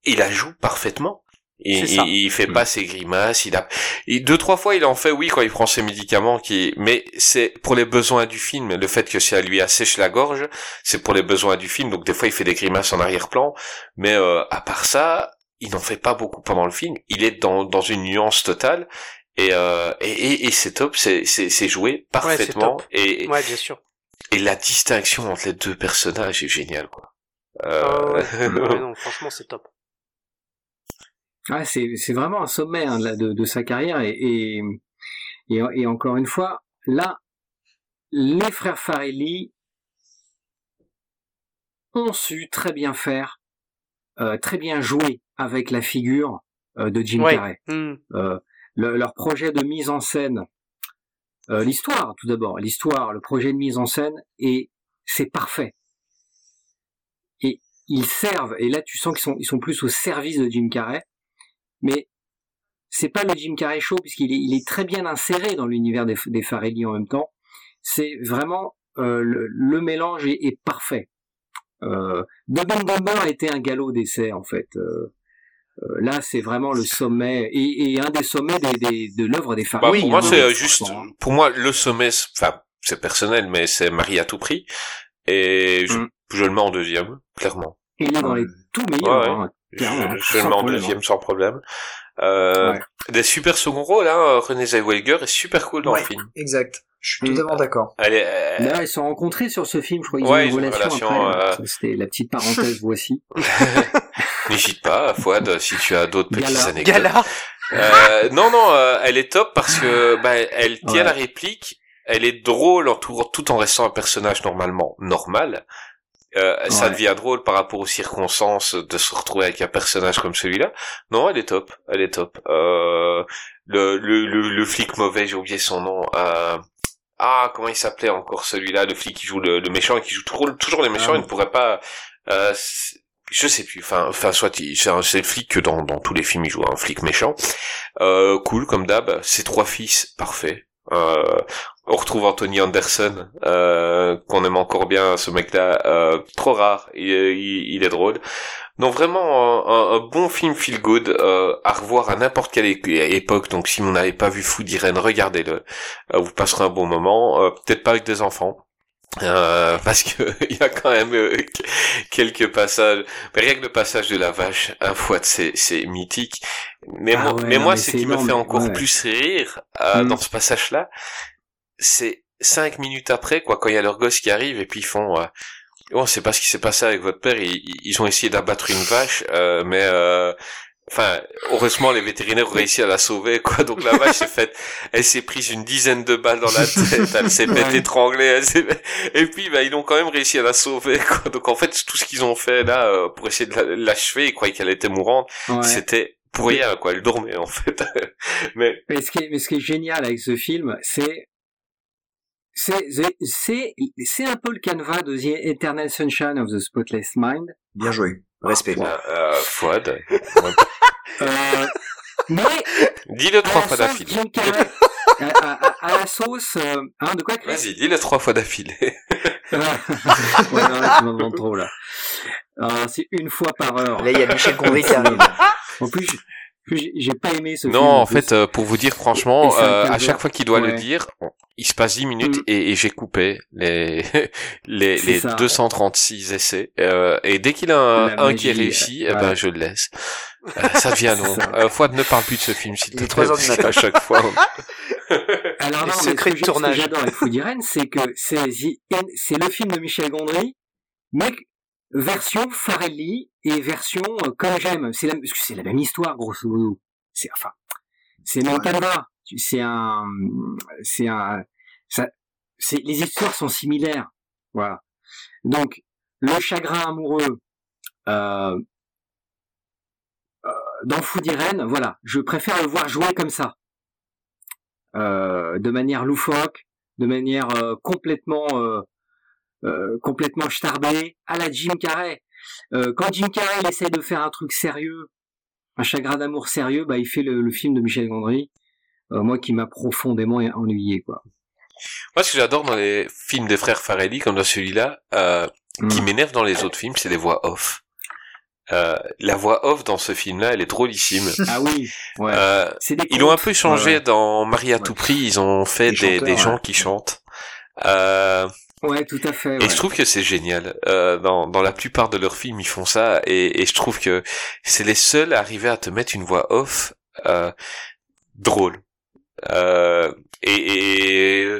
Il la joue parfaitement. Ça. il, il fait Mm. pas ses grimaces, il a il- deux trois fois il en fait oui quand il prend ses médicaments qui mais c'est pour les besoins du film le fait que ça lui assèche la gorge c'est pour les besoins du film donc des fois il fait des grimaces en arrière-plan mais euh, à part ça il n'en fait pas beaucoup pendant le film il est dans dans une nuance totale et euh, et, et, et c'est top c'est c'est c'est joué parfaitement top. et Ouais, bien sûr. et la distinction entre les deux personnages est géniale quoi Ah euh... ouais. Ouais, non, franchement, c'est top. Ah, c'est c'est vraiment un sommet hein, de, de, de sa carrière et, et, et, et encore une fois, là, les frères Farelli ont su très bien faire, euh, très bien jouer avec la figure euh, de Jim Ouais. Carrey. Hmm. Euh, le- leur projet de mise en scène, euh, l'histoire tout d'abord, l'histoire, le projet de mise en scène et c'est parfait. Et ils servent, et là tu sens qu'ils sont, ils sont plus au service de Jim Carrey, mais c'est pas le Jim Carrey show puisqu'il est, il est très bien inséré dans l'univers des, des Farrelly en même temps. C'est vraiment euh, le, le mélange est, est parfait. Euh, Dumb Dumber était un galop d'essai en fait. Euh, euh, là, c'est vraiment le sommet et, et un des sommets des, des, de l'œuvre des Bah, Farrelly. pour moi, hein, c'est euh, franchement, juste, hein. pour moi, le sommet, c'est- enfin, c'est personnel, mais c'est Marie à tout prix. Et je, Mm. je le mets en deuxième, clairement. Il est dans les tout meilleurs. Ouais, hein, clairement, je le mets en deuxième sans problème. Euh, Ouais. Des super second rôles, hein. René Zellweger est super cool dans Ouais. le film. Exact. Je suis Mm. totalement d'accord. Elle est, euh, Là, ils se sont rencontrés sur ce film, je crois qu'ils Ouais, ont ils une relation, relation, après. euh, C'était la petite parenthèse, voici. n'hésite pas, Fouad, si tu as d'autres petites Gala. anecdotes. Gala. Euh, non, non, euh, elle est top parce que bah, elle tient Ouais. la réplique, elle est drôle en tout, tout en restant un personnage normalement normal. Euh, Ça devient drôle par rapport aux circonstances de se retrouver avec un personnage comme celui-là. Non, elle est top, elle est top. Euh, le, le, le, le flic mauvais, j'ai oublié son nom. Euh, ah, comment il s'appelait encore celui-là, le flic qui joue le, le méchant et qui joue toujours, toujours les méchants, Ah. il ne pourrait pas. Euh, je sais plus. Enfin, enfin, soit il- c'est un- c'est le flic que dans, dans tous les films il joue un flic méchant. Euh, cool comme d'hab. Ses trois fils, parfait. Euh, on retrouve Anthony Anderson, euh, qu'on aime encore bien, ce mec-là, euh, trop rare, il, est drôle. Donc vraiment un, un- bon film feel good euh, à revoir à n'importe quelle époque. Donc si vous n'avez pas vu Food Irene, regardez-le, Euh, vous passerez un bon moment. Euh, Peut-être pas avec des enfants. Euh, parce que il y a quand même euh, qu- quelques passages mais rien que le passage de la vache un fois c'est c'est mythique mais Ah moi ouais, mais non, moi mais ce qui me fait encore ouais. plus rire euh, Mm. dans ce passage là c'est cinq minutes après quoi quand il y a leur gosse qui arrive et puis ils font euh, on sait pas ce qui s'est passé avec votre père ils, ils ont essayé d'abattre une vache euh, mais euh, Enfin, heureusement, les vétérinaires ont réussi à la sauver, quoi. Donc la vache s'est faite, elle s'est prise une dizaine de balles dans la tête, elle s'est fait Ouais. étrangler, elle s'est fait- et puis bah, ils ont quand même réussi à la sauver, quoi. Donc en fait, tout ce qu'ils ont fait là euh, pour essayer de la- l'achever, ils croyaient qu'elle était mourante, Ouais. c'était pour rien, quoi. Elle dormait en fait. Mais Mais ce qui est, mais ce qui est génial avec ce film, c'est c'est c'est c'est un peu le canevas de The Eternal Sunshine of the Spotless Mind. Bien joué. Respect. euh, euh, Fouad, Euh, mais dis-le à trois fois d'affilée. À, à- à- à la sauce, euh, hein, de quoi Vas-y, dis-le trois fois d'affilée. ouais, non, là, tu m'en demandes trop là. C'est une fois par heure. Là, il y a Michel Gondry qui arrive. En plus, j'ai- pas aimé ce film. Non, en fait, euh, pour vous dire franchement, euh, à chaque fois qu'il doit le Ouais. dire, il se passe 10 minutes Mm. et, et j'ai coupé les les, les ça. 236 essais. Euh, et dès qu'il a un, un qui est réussi, euh, eh ben ouais. je le laisse. Euh, ça devient long. Euh, Fouad, ne parle plus de ce film, s'il Il te plaît. 3 heures du parce matin. qu'à chaque fois. Alors non, mais secrets ce de tournage. Ce que j'adore avec Irene, c'est que c'est le film de Michel Gondry, mais version Farelli et version euh, comme j'aime. C'est la, parce que c'est la même histoire, grosso modo. C'est enfin, c'est même. Tu- C'est un, c'est un, ça, c'est les histoires sont similaires. Voilà. Donc le chagrin amoureux. Euh, euh, dans Food Irene, voilà, je préfère le voir jouer comme ça euh, de manière loufoque, de manière euh, complètement euh, complètement starbée, à la Jim Carrey. Euh, quand Jim Carrey essaie de faire un truc sérieux, un chagrin d'amour sérieux, bah il fait le, le film de Michel Gondry, euh, moi qui m'a profondément ennuyé quoi. Moi, ce que j'adore dans les films des frères Farelli, comme dans celui-là, euh, qui Mm. m'énerve dans les autres films, c'est les voix off. Euh, la voix off dans ce film-là, elle est drôlissime. Ah oui, ouais. Euh, ils ont un peu changé Ouais, ouais. dans Marie à tout prix, ils ont fait Des des, chanteurs, des gens qui chantent. Euh, Ouais, tout à fait. Et ouais. je trouve que c'est génial. Euh, dans, dans la plupart de leurs films, ils font ça, et, et je trouve que c'est les seuls à arriver à te mettre une voix off euh, drôle. Euh, et, et,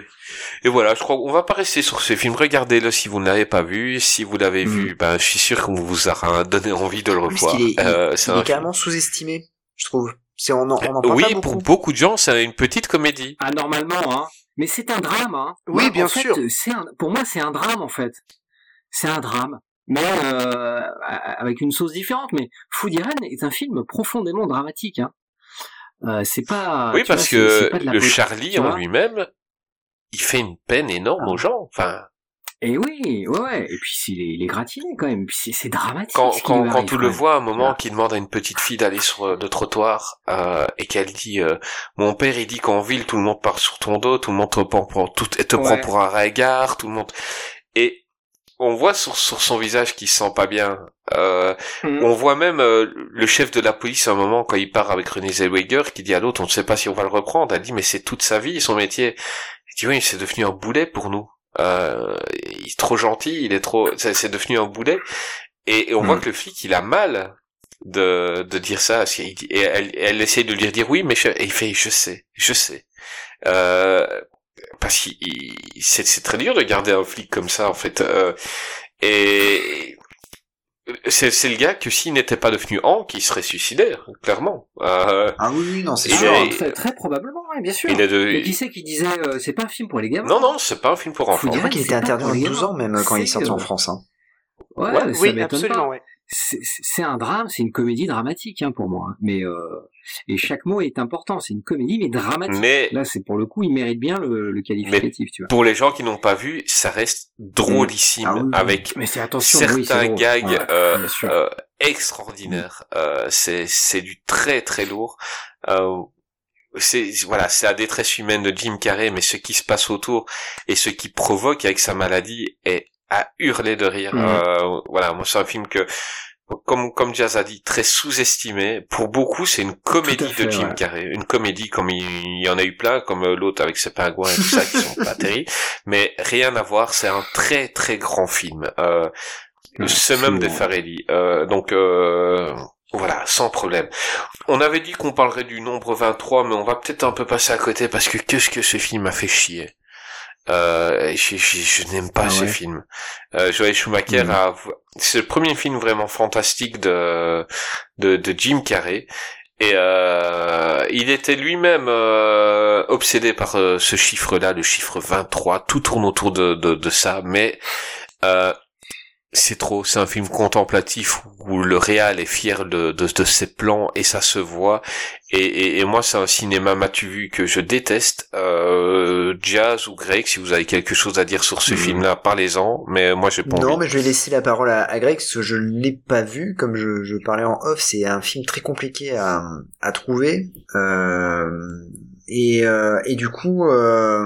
et voilà, je crois qu'on va pas rester sur ce film. Regardez-le si vous ne l'avez pas vu. Si vous l'avez Mm. vu, ben je suis sûr qu'on vous aura donné envie de le revoir. qu'il est, il- Euh, il est carrément sous-estimé, je trouve. C'est on en, on en parle Oui, pas pour beaucoup. beaucoup de gens, c'est une petite comédie. Ah normalement, hein. Mais c'est un drame, hein. Oui, Moi, bien en fait, sûr. C'est un, pour moi, c'est un drame en fait. C'est un drame, mais euh, avec une sauce différente. Mais Food Irene est un film profondément dramatique. Hein. Euh, c'est pas. oui, parce vois, que pas le Charlie en lui-même, il fait une peine énorme Ah. aux gens. Enfin, Et oui, ouais, ouais. Et puis s'il est, il est gratiné quand même. C'est, c'est dramatique. quand, ce quand, quand arrive, tu le vois à un moment Ouais. qui demande à une petite fille d'aller sur euh, le trottoir euh, et qu'elle dit euh, mon père il dit qu'en ville tout le monde part sur ton dos tout le monde te prend pour tout et te Ouais. prend pour un regard tout le monde et on voit sur, sur son visage qu'il se sent pas bien euh, Mhm. on voit même euh, le chef de la police à un moment quand il part avec René Zellweger qui dit à l'autre on ne sait pas si on va le reprendre elle dit mais c'est toute sa vie son métier il dit oui c'est devenu un boulet pour nous euh, il est trop gentil il est trop c'est devenu un boulet. Et, et on voit que le flic il a mal de, de dire ça et elle, elle essaie de lui dire oui mais je- et il fait je sais je sais. Euh, parce c'est c'est très dur de garder un flic comme ça en fait. Euh, et c'est c'est le gars que s'il n'était pas devenu Hank il serait suicidaire clairement euh, Ah oui, oui, non, c'est Il sûr. est- très, très probablement, ouais, bien sûr. il est de Mais qui c'est qui disait euh, c'est pas un film pour les gamins non non c'est pas un film pour Faut enfants Je dire- crois qu'il était interdit en les 12 ans même quand il est sorti en France. Hein. Ouais, Ouais, ça Oui, absolument, pas. ouais. C'est un drame, c'est une comédie dramatique hein, pour moi. hein. Mais euh, et chaque mot est important. C'est une comédie mais dramatique. mais Là, c'est pour le coup, il mérite bien le, le qualificatif, tu vois. pour les gens qui n'ont pas vu ça reste drôlissime Ah oui, avec Mais certains oui, gags Ouais, euh, euh, extraordinaires. Euh, c'est c'est du très très lourd. Euh, c'est voilà, c'est la détresse humaine de Jim Carrey, mais ce qui se passe autour et ce qui provoque avec sa maladie est à hurler de rire. Mhm. Euh, voilà, moi c'est un film que comme comme Jazz a dit, très sous-estimé. Pour beaucoup, c'est une comédie fait, de Jim ouais. Carrey, une comédie comme il, y en a eu plein, comme euh, l'autre avec ses pingouins et tout ça qui sont pas terribles, mais rien à voir. C'est un très très grand film. Euh, Ouais, c'est même des. Farelli. Euh, donc euh, voilà, sans problème. On avait dit qu'on parlerait du nombre 23, mais on va peut-être un peu passer à côté parce que qu'est-ce que ce film a fait chier. Euh, je, je- je n'aime pas Ah ce ouais. film. Euh, Joël Schumacher Mhm. a, c'est le premier film vraiment fantastique de de, de Jim Carrey. Et euh, il était lui-même euh, obsédé par euh, ce chiffre-là, le chiffre 23. Tout tourne autour de, de, de ça, mais euh, c'est trop. C'est un film contemplatif où le réal est fier de, de, de ses plans et ça se voit. Et, et, et moi, c'est un cinéma m'as-tu vu que je déteste. Euh, Jazz ou Greg, si vous avez quelque chose à dire sur ce Mhm. film-là, parlez-en. Mais moi, j'ai pas Non, envie. mais je vais laisser la parole à, à Greg parce que je ne l'ai pas vu. Comme je, je parlais en off, c'est un film très compliqué à, à trouver. Euh, et, euh, et du coup, euh,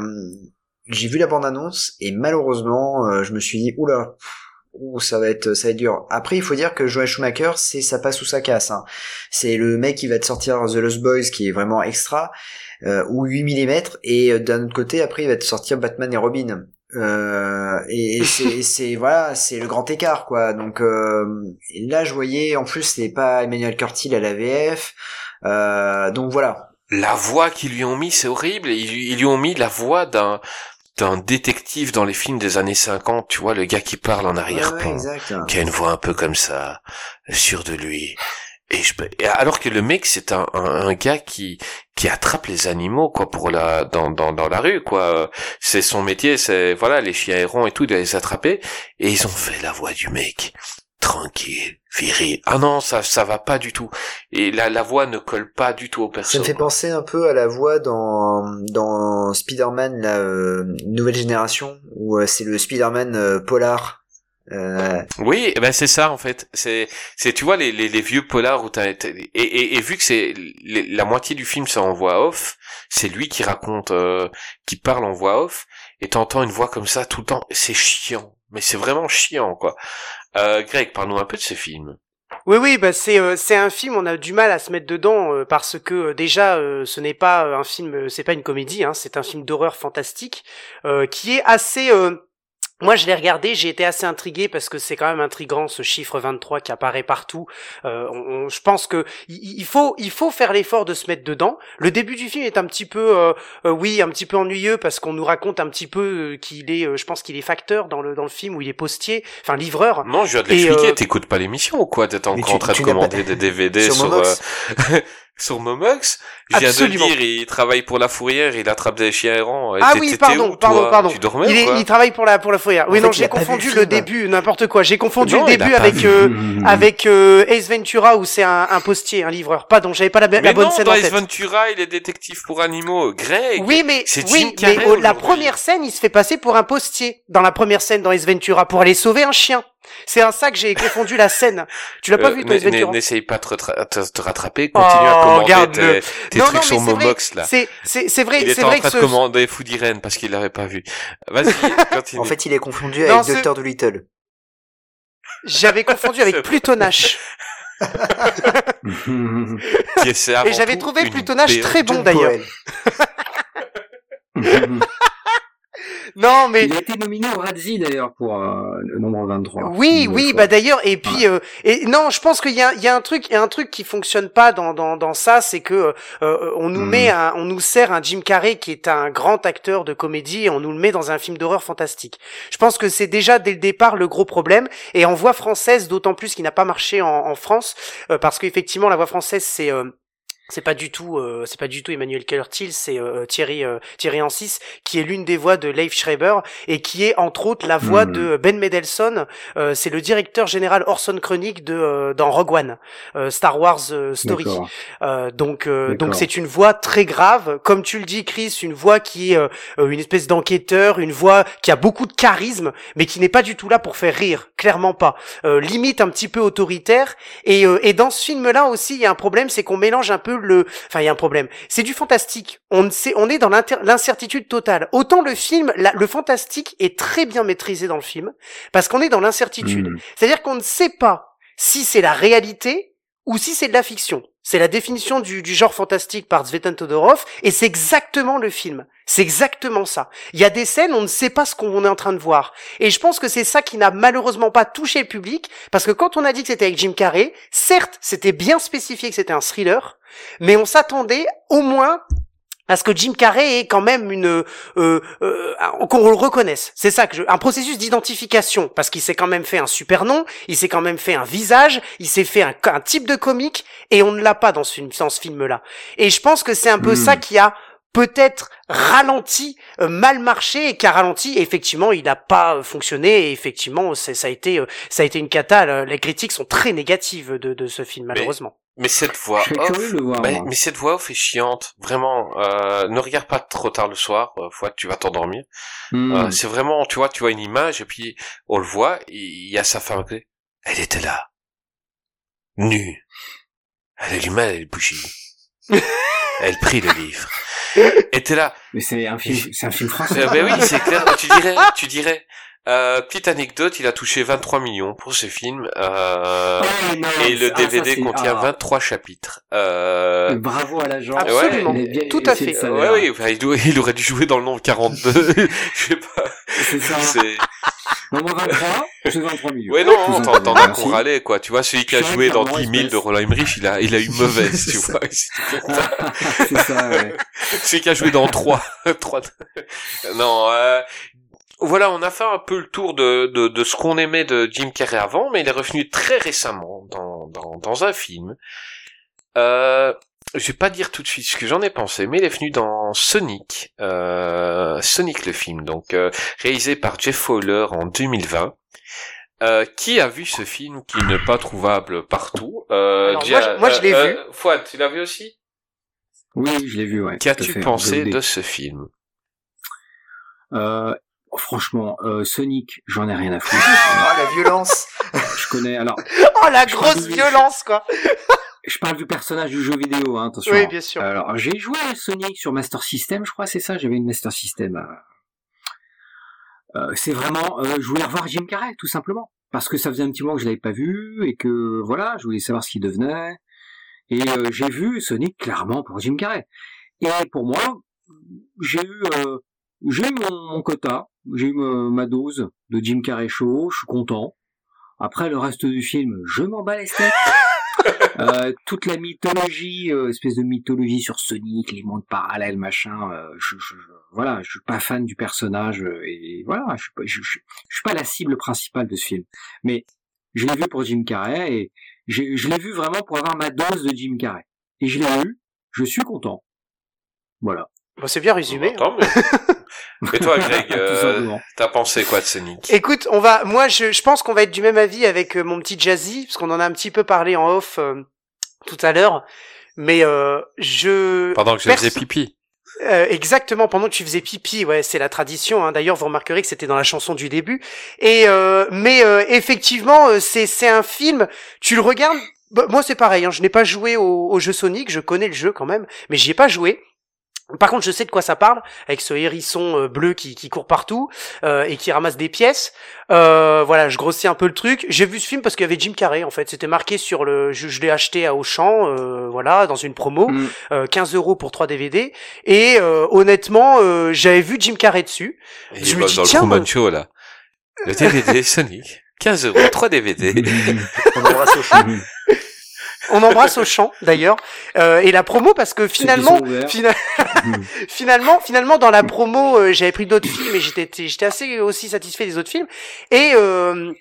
j'ai vu la bande-annonce et malheureusement, euh, je me suis dit oula. Ouh, ça va être ça va être dur. Après, il faut dire que Joel Schumacher, c'est ça passe ou ça casse. Hein. C'est le mec qui va te sortir The Lost Boys, qui est vraiment extra, euh, ou 8 mm, et euh, d'un autre côté, après, il va te sortir Batman et Robin. Euh, et, c'est c'est voilà c'est le grand écart quoi donc euh, là je voyais en plus c'est pas Emmanuel Curtil à la VF euh, donc voilà La voix qu'ils lui ont mis, c'est horrible. Ils lui ont mis la voix d'un d'un détective dans les films des années 50, tu vois, le gars qui parle en Ouais, ouais, arrière-plan, qui a une voix un peu comme ça, sûr de lui. Et je alors que le mec, c'est un, un, un gars qui qui attrape les animaux quoi pour la dans dans dans la rue quoi. C'est son métier, c'est voilà les chiens errants et tout, doit les attraper. Et ils ont fait la voix du mec tranquille, viril. Ah non, ça ça va pas du tout. Et la la voix ne colle pas du tout au ça personnage. me fait penser un peu à la voix dans dans Spider-Man la euh, nouvelle génération où euh, c'est le Spider-Man euh, polar Euh, Oui, eh ben c'est ça en fait. C'est, c'est tu vois les, les, les vieux polars où t'as et, et, et vu que c'est la moitié du film c'est en voix off, c'est lui qui raconte, euh, qui parle en voix off, et t'entends une voix comme ça tout le temps. C'est chiant, mais c'est vraiment chiant quoi. Euh, Greg, parle-nous un peu de ce film. Oui, oui, bah c'est euh, c'est un film. On a du mal à se mettre dedans euh, parce que euh, déjà, ce n'est pas un film, c'est pas une comédie, hein, c'est un film d'horreur fantastique qui est assez. Moi, je l'ai regardé, j'ai été assez intrigué parce que c'est quand même intrigant ce chiffre 23 qui apparaît partout. Euh, on- on- je pense que il, il faut il faut faire l'effort de se mettre dedans. Le début du film est un petit peu, euh, euh, oui, un petit peu ennuyeux parce qu'on nous raconte un petit peu euh, qu'il est, euh, je pense qu'il est facteur dans le dans le film où il est postier, enfin livreur. Non, je viens de l'expliquer. euh, T'écoutes pas l'émission ou quoi? T'es encore tu- en train de pas- commander des DVD Sur sur euh, sur Momox. Je viens Absolument. de le dire, il travaille pour la fourrière, il attrape des chiens errants. Et Ah oui, pardon, où, pardon, toi pardon. Tu dormais il, est- travaille pour la pour la fourrière. Oui, En non, j'ai confondu le début, n'importe quoi. J'ai confondu Non, le début avec euh, Mmh. avec euh, Ace Ventura où c'est un, un postier, un livreur. Pardon, j'avais pas la, la Mais bonne non, scène dans en Ace tête. Ventura, il est détective pour animaux. Greg Oui, mais c'est oui, mais Carrey oh, la première scène, il se fait passer pour un postier dans la première scène dans Ace Ventura pour aller sauver un chien. C'est un que j'ai confondu la scène. Tu l'as pas Euh, vu n- Ventura N'essaye pas de te, rattraper, continue à Oh, commander tes, tes Non, trucs non, sur vrai. Momox là. C'est c'est c'est vrai, Il c'est était en vrai train de commander Foodiren parce qu'il l'avait pas vu. Vas-y, continue. en fait, il est confondu Non, avec ce- Dr. Dolittle. j'avais confondu avec Plutonache. Et j'avais trouvé Plutonache très bon d'ailleurs. Non, mais Il a été nominé au Razzie d'ailleurs pour euh, le nombre 23. Oui, oui, fois. bah d'ailleurs, et puis, euh, et non, je pense qu'il y a, il y a un truc, il y a un truc qui fonctionne pas dans dans dans ça, c'est que euh, on nous Hmm. met, un, on nous sert un Jim Carrey qui est un grand acteur de comédie, et on nous le met dans un film d'horreur fantastique. Je pense que c'est déjà dès le départ le gros problème, et en voix française, d'autant plus qu'il n'a pas marché en, en France, euh, parce qu'effectivement la voix française c'est euh, c'est pas du tout, euh, c'est pas du tout Emmanuel Keller-Thiel, c'est euh, Thierry euh, Thierry Ancis qui est l'une des voix de Leif Schreiber et qui est entre autres la voix Hmm. de Ben Mendelsohn. Euh, c'est le directeur général Orson Krennic de euh, dans Rogue One, euh, Star Wars Story. Euh, donc euh, donc c'est une voix très grave, comme tu le dis Chris, une voix qui est une espèce d'enquêteur, une voix qui a beaucoup de charisme, mais qui n'est pas du tout là pour faire rire, clairement pas. Euh, limite un petit peu autoritaire. Et euh, et dans ce film-là aussi, il y a un problème, c'est qu'on mélange un peu le, enfin il y a un problème. C'est du fantastique. On sait, on est dans l'incertitude totale. Autant le film, la- le fantastique est très bien maîtrisé dans le film, parce qu'on est dans l'incertitude. Hmm. C'est-à-dire qu'on ne sait pas si c'est la réalité ou si c'est de la fiction. C'est la définition du, du genre fantastique par Zvetan Todorov, et c'est exactement le film. C'est exactement ça. Il y a des scènes, on ne sait pas ce qu'on est en train de voir. Et je pense que c'est ça qui n'a malheureusement pas touché le public, parce que quand on a dit que c'était avec Jim Carrey, certes, c'était bien spécifié que c'était un thriller, mais on s'attendait au moins à ce que Jim Carrey ait quand même une euh, euh, qu'on le reconnaisse. C'est ça que je, un processus d'identification parce qu'il s'est quand même fait un super nom, il s'est quand même fait un visage, il s'est fait un, un type de comique et on ne l'a pas dans ce film, dans ce film-là. Et je pense que c'est un peu Hmm. ça qui a peut-être ralenti, euh, mal marché et qui a ralenti. Et effectivement, il n'a pas euh, fonctionné. Et effectivement, ça a été, euh, ça a été une cata. Le- Les critiques sont très négatives de, de ce film, malheureusement. Mais cette voix off, voir. mais, cette voix off est chiante, vraiment. Euh, ne regarde pas trop tard le soir, euh, fois tu vas t'endormir. Hmm. Euh, c'est vraiment, tu vois, tu vois une image et puis on le voit, il y a sa femme. Elle était là, nue. Elle allumait les bougies. Elle prit le livre. Elle était là. Mais c'est un film, c'est un film français. Euh, ben oui, c'est clair. Tu dirais, tu dirais. Euh, petite anecdote, il a touché 23 millions pour ce film. Euh, Oh, non, et le ah, ça, DVD c'est- contient ah. 23 chapitres. Euh, Bravo à l'agent. Absolument. Bien Tout à fait. ouais, oui, enfin, il, il aurait dû jouer dans le nombre 42. Je sais pas. C'est ça. C'est... Nombre 23, c'est 23 millions. Ouais, non, t'en, t'en as qu'on râlait, quoi. Tu vois, celui qui a joué dans vraiment 10 000 de. Roland Emmerich, il a, il a eu mauvaise, tu C'est vois. c'est ça, ouais. celui qui a joué dans 3. 3. Non, euh, voilà, on a fait un peu le tour de, de, de ce qu'on aimait de Jim Carrey avant, mais il est revenu très récemment dans, dans, dans un film. Euh, je vais pas dire tout de suite ce que j'en ai pensé, mais il est venu dans Sonic, euh, Sonic le film, donc euh, réalisé par Jeff Fowler en 2020. Euh, qui a vu ce film qui n'est pas trouvable partout euh, Alors, moi, je- moi, je l'ai euh, vu. euh, Fouad, tu l'as vu aussi? Oui, je l'ai vu, ouais. Qu'as-tu pensé de ce film? Euh, franchement, euh, Sonic, j'en ai rien à foutre. Oh, la violence. je connais. Alors, Oh la grosse violence quoi. Je parle du personnage du jeu vidéo, hein, attention. Oui, bien sûr. Alors, j'ai joué à Sonic sur Master System, je crois, c'est ça. J'avais une Master System. euh. Euh, c'est vraiment, euh, je voulais revoir Jim Carrey, tout simplement, parce que ça faisait un petit moment que je l'avais pas vu et que voilà, je voulais savoir ce qu'il devenait. Et euh, j'ai vu Sonic clairement pour Jim Carrey. Et pour moi, j'ai eu, euh, j'ai eu mon, mon quota, j'ai eu ma, ma dose de Jim Carrey show, je suis content. Après le reste du film, je m'en bats les steaks. Euh, toute la mythologie, euh, espèce de mythologie sur Sonic, les mondes parallèles, machin. euh, je, je- je- voilà, je suis pas fan du personnage euh, et voilà, je suis pas, je, je- je suis pas la cible principale de ce film. Mais je l'ai vu pour Jim Carrey et je l'ai vu vraiment pour avoir ma dose de Jim Carrey. Et je l'ai eu, je suis content. Voilà. Bon, c'est bien résumé. hein. Et toi, Greg, euh, t'as pensé quoi de Sonic Écoute, on va, moi, je, je pense qu'on va être du même avis avec euh, mon petit Jazzy, parce qu'on en a un petit peu parlé en off euh, tout à l'heure. Mais euh, je Pendant que je faisais pipi. Euh, exactement, pendant que tu faisais pipi, ouais, c'est la tradition. Hein. D'ailleurs, vous remarquerez que c'était dans la chanson du début. Et euh, mais euh, effectivement, euh, c'est c'est un film. Tu le regardes. bah, moi, c'est pareil. Hein, je n'ai pas joué au, au jeu Sonic. Je connais le jeu quand même, mais j'y ai pas joué. Par contre, je sais de quoi ça parle, avec ce hérisson euh, bleu qui, qui court partout euh, et qui ramasse des pièces. Euh, voilà, je grossis un peu le truc. J'ai vu ce film parce qu'il y avait Jim Carrey, en fait. C'était marqué sur le... Je, je l'ai acheté à Auchan, euh, voilà, dans une promo. Mm. Euh, 15 euros pour 3 DVD. Et euh, honnêtement, euh, j'avais vu Jim Carrey dessus. Et Je il me dis, dans le tiens, Truman moi- Show, là. Le DVD Sonic. 15 euros, 3 DVD. On embrasse au champ. On embrasse au champ, d'ailleurs. Euh, et la promo, parce que finalement... Fina- finalement, finalement, dans la promo, euh, j'avais pris d'autres films et j'étais, j'étais assez aussi satisfait des autres films. Et euh,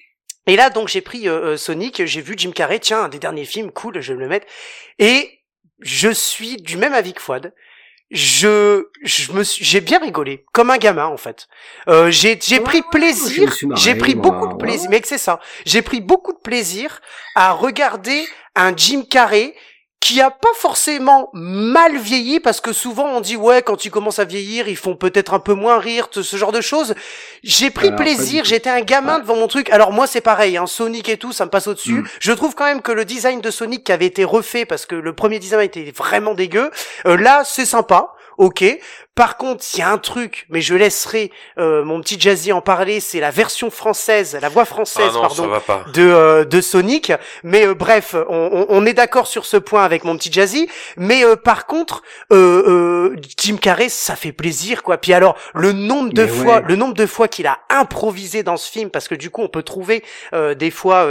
et là, donc, j'ai pris euh, euh, Sonic, j'ai vu Jim Carrey, tiens, un des derniers films, cool, je vais me le mettre. Et je suis du même avis que Fouad. Je, je me suis, j'ai bien rigolé, comme un gamin en fait. Euh, j'ai, j'ai pris me plaisir, j'ai pris beaucoup de plaisir, mais que c'est ça. J'ai pris beaucoup de plaisir à regarder un Jim Carrey qui a pas forcément mal vieilli parce que souvent on dit ouais quand ils commencent à vieillir ils font peut-être un peu moins rire ce genre de choses. J'ai pris Alors, plaisir j'étais un gamin Ouais. devant mon truc. Alors moi c'est pareil hein, Sonic et tout ça me passe au dessus Mm. je trouve quand même que le design de Sonic qui avait été refait parce que le premier design était vraiment dégueu euh, là c'est sympa ok par contre il y a un truc mais je laisserai euh, mon petit Jazzy en parler c'est la version française la voix française Ah non, pardon de, euh, de Sonic. Mais euh, bref, on, on- on est d'accord sur ce point avec mon petit Jazzy. Mais euh, par contre, euh, euh, Jim Carrey, ça fait plaisir, quoi. Puis alors, le nombre de Mais fois, ouais. le nombre de fois qu'il a improvisé dans ce film, parce que du coup, on peut trouver euh, des fois.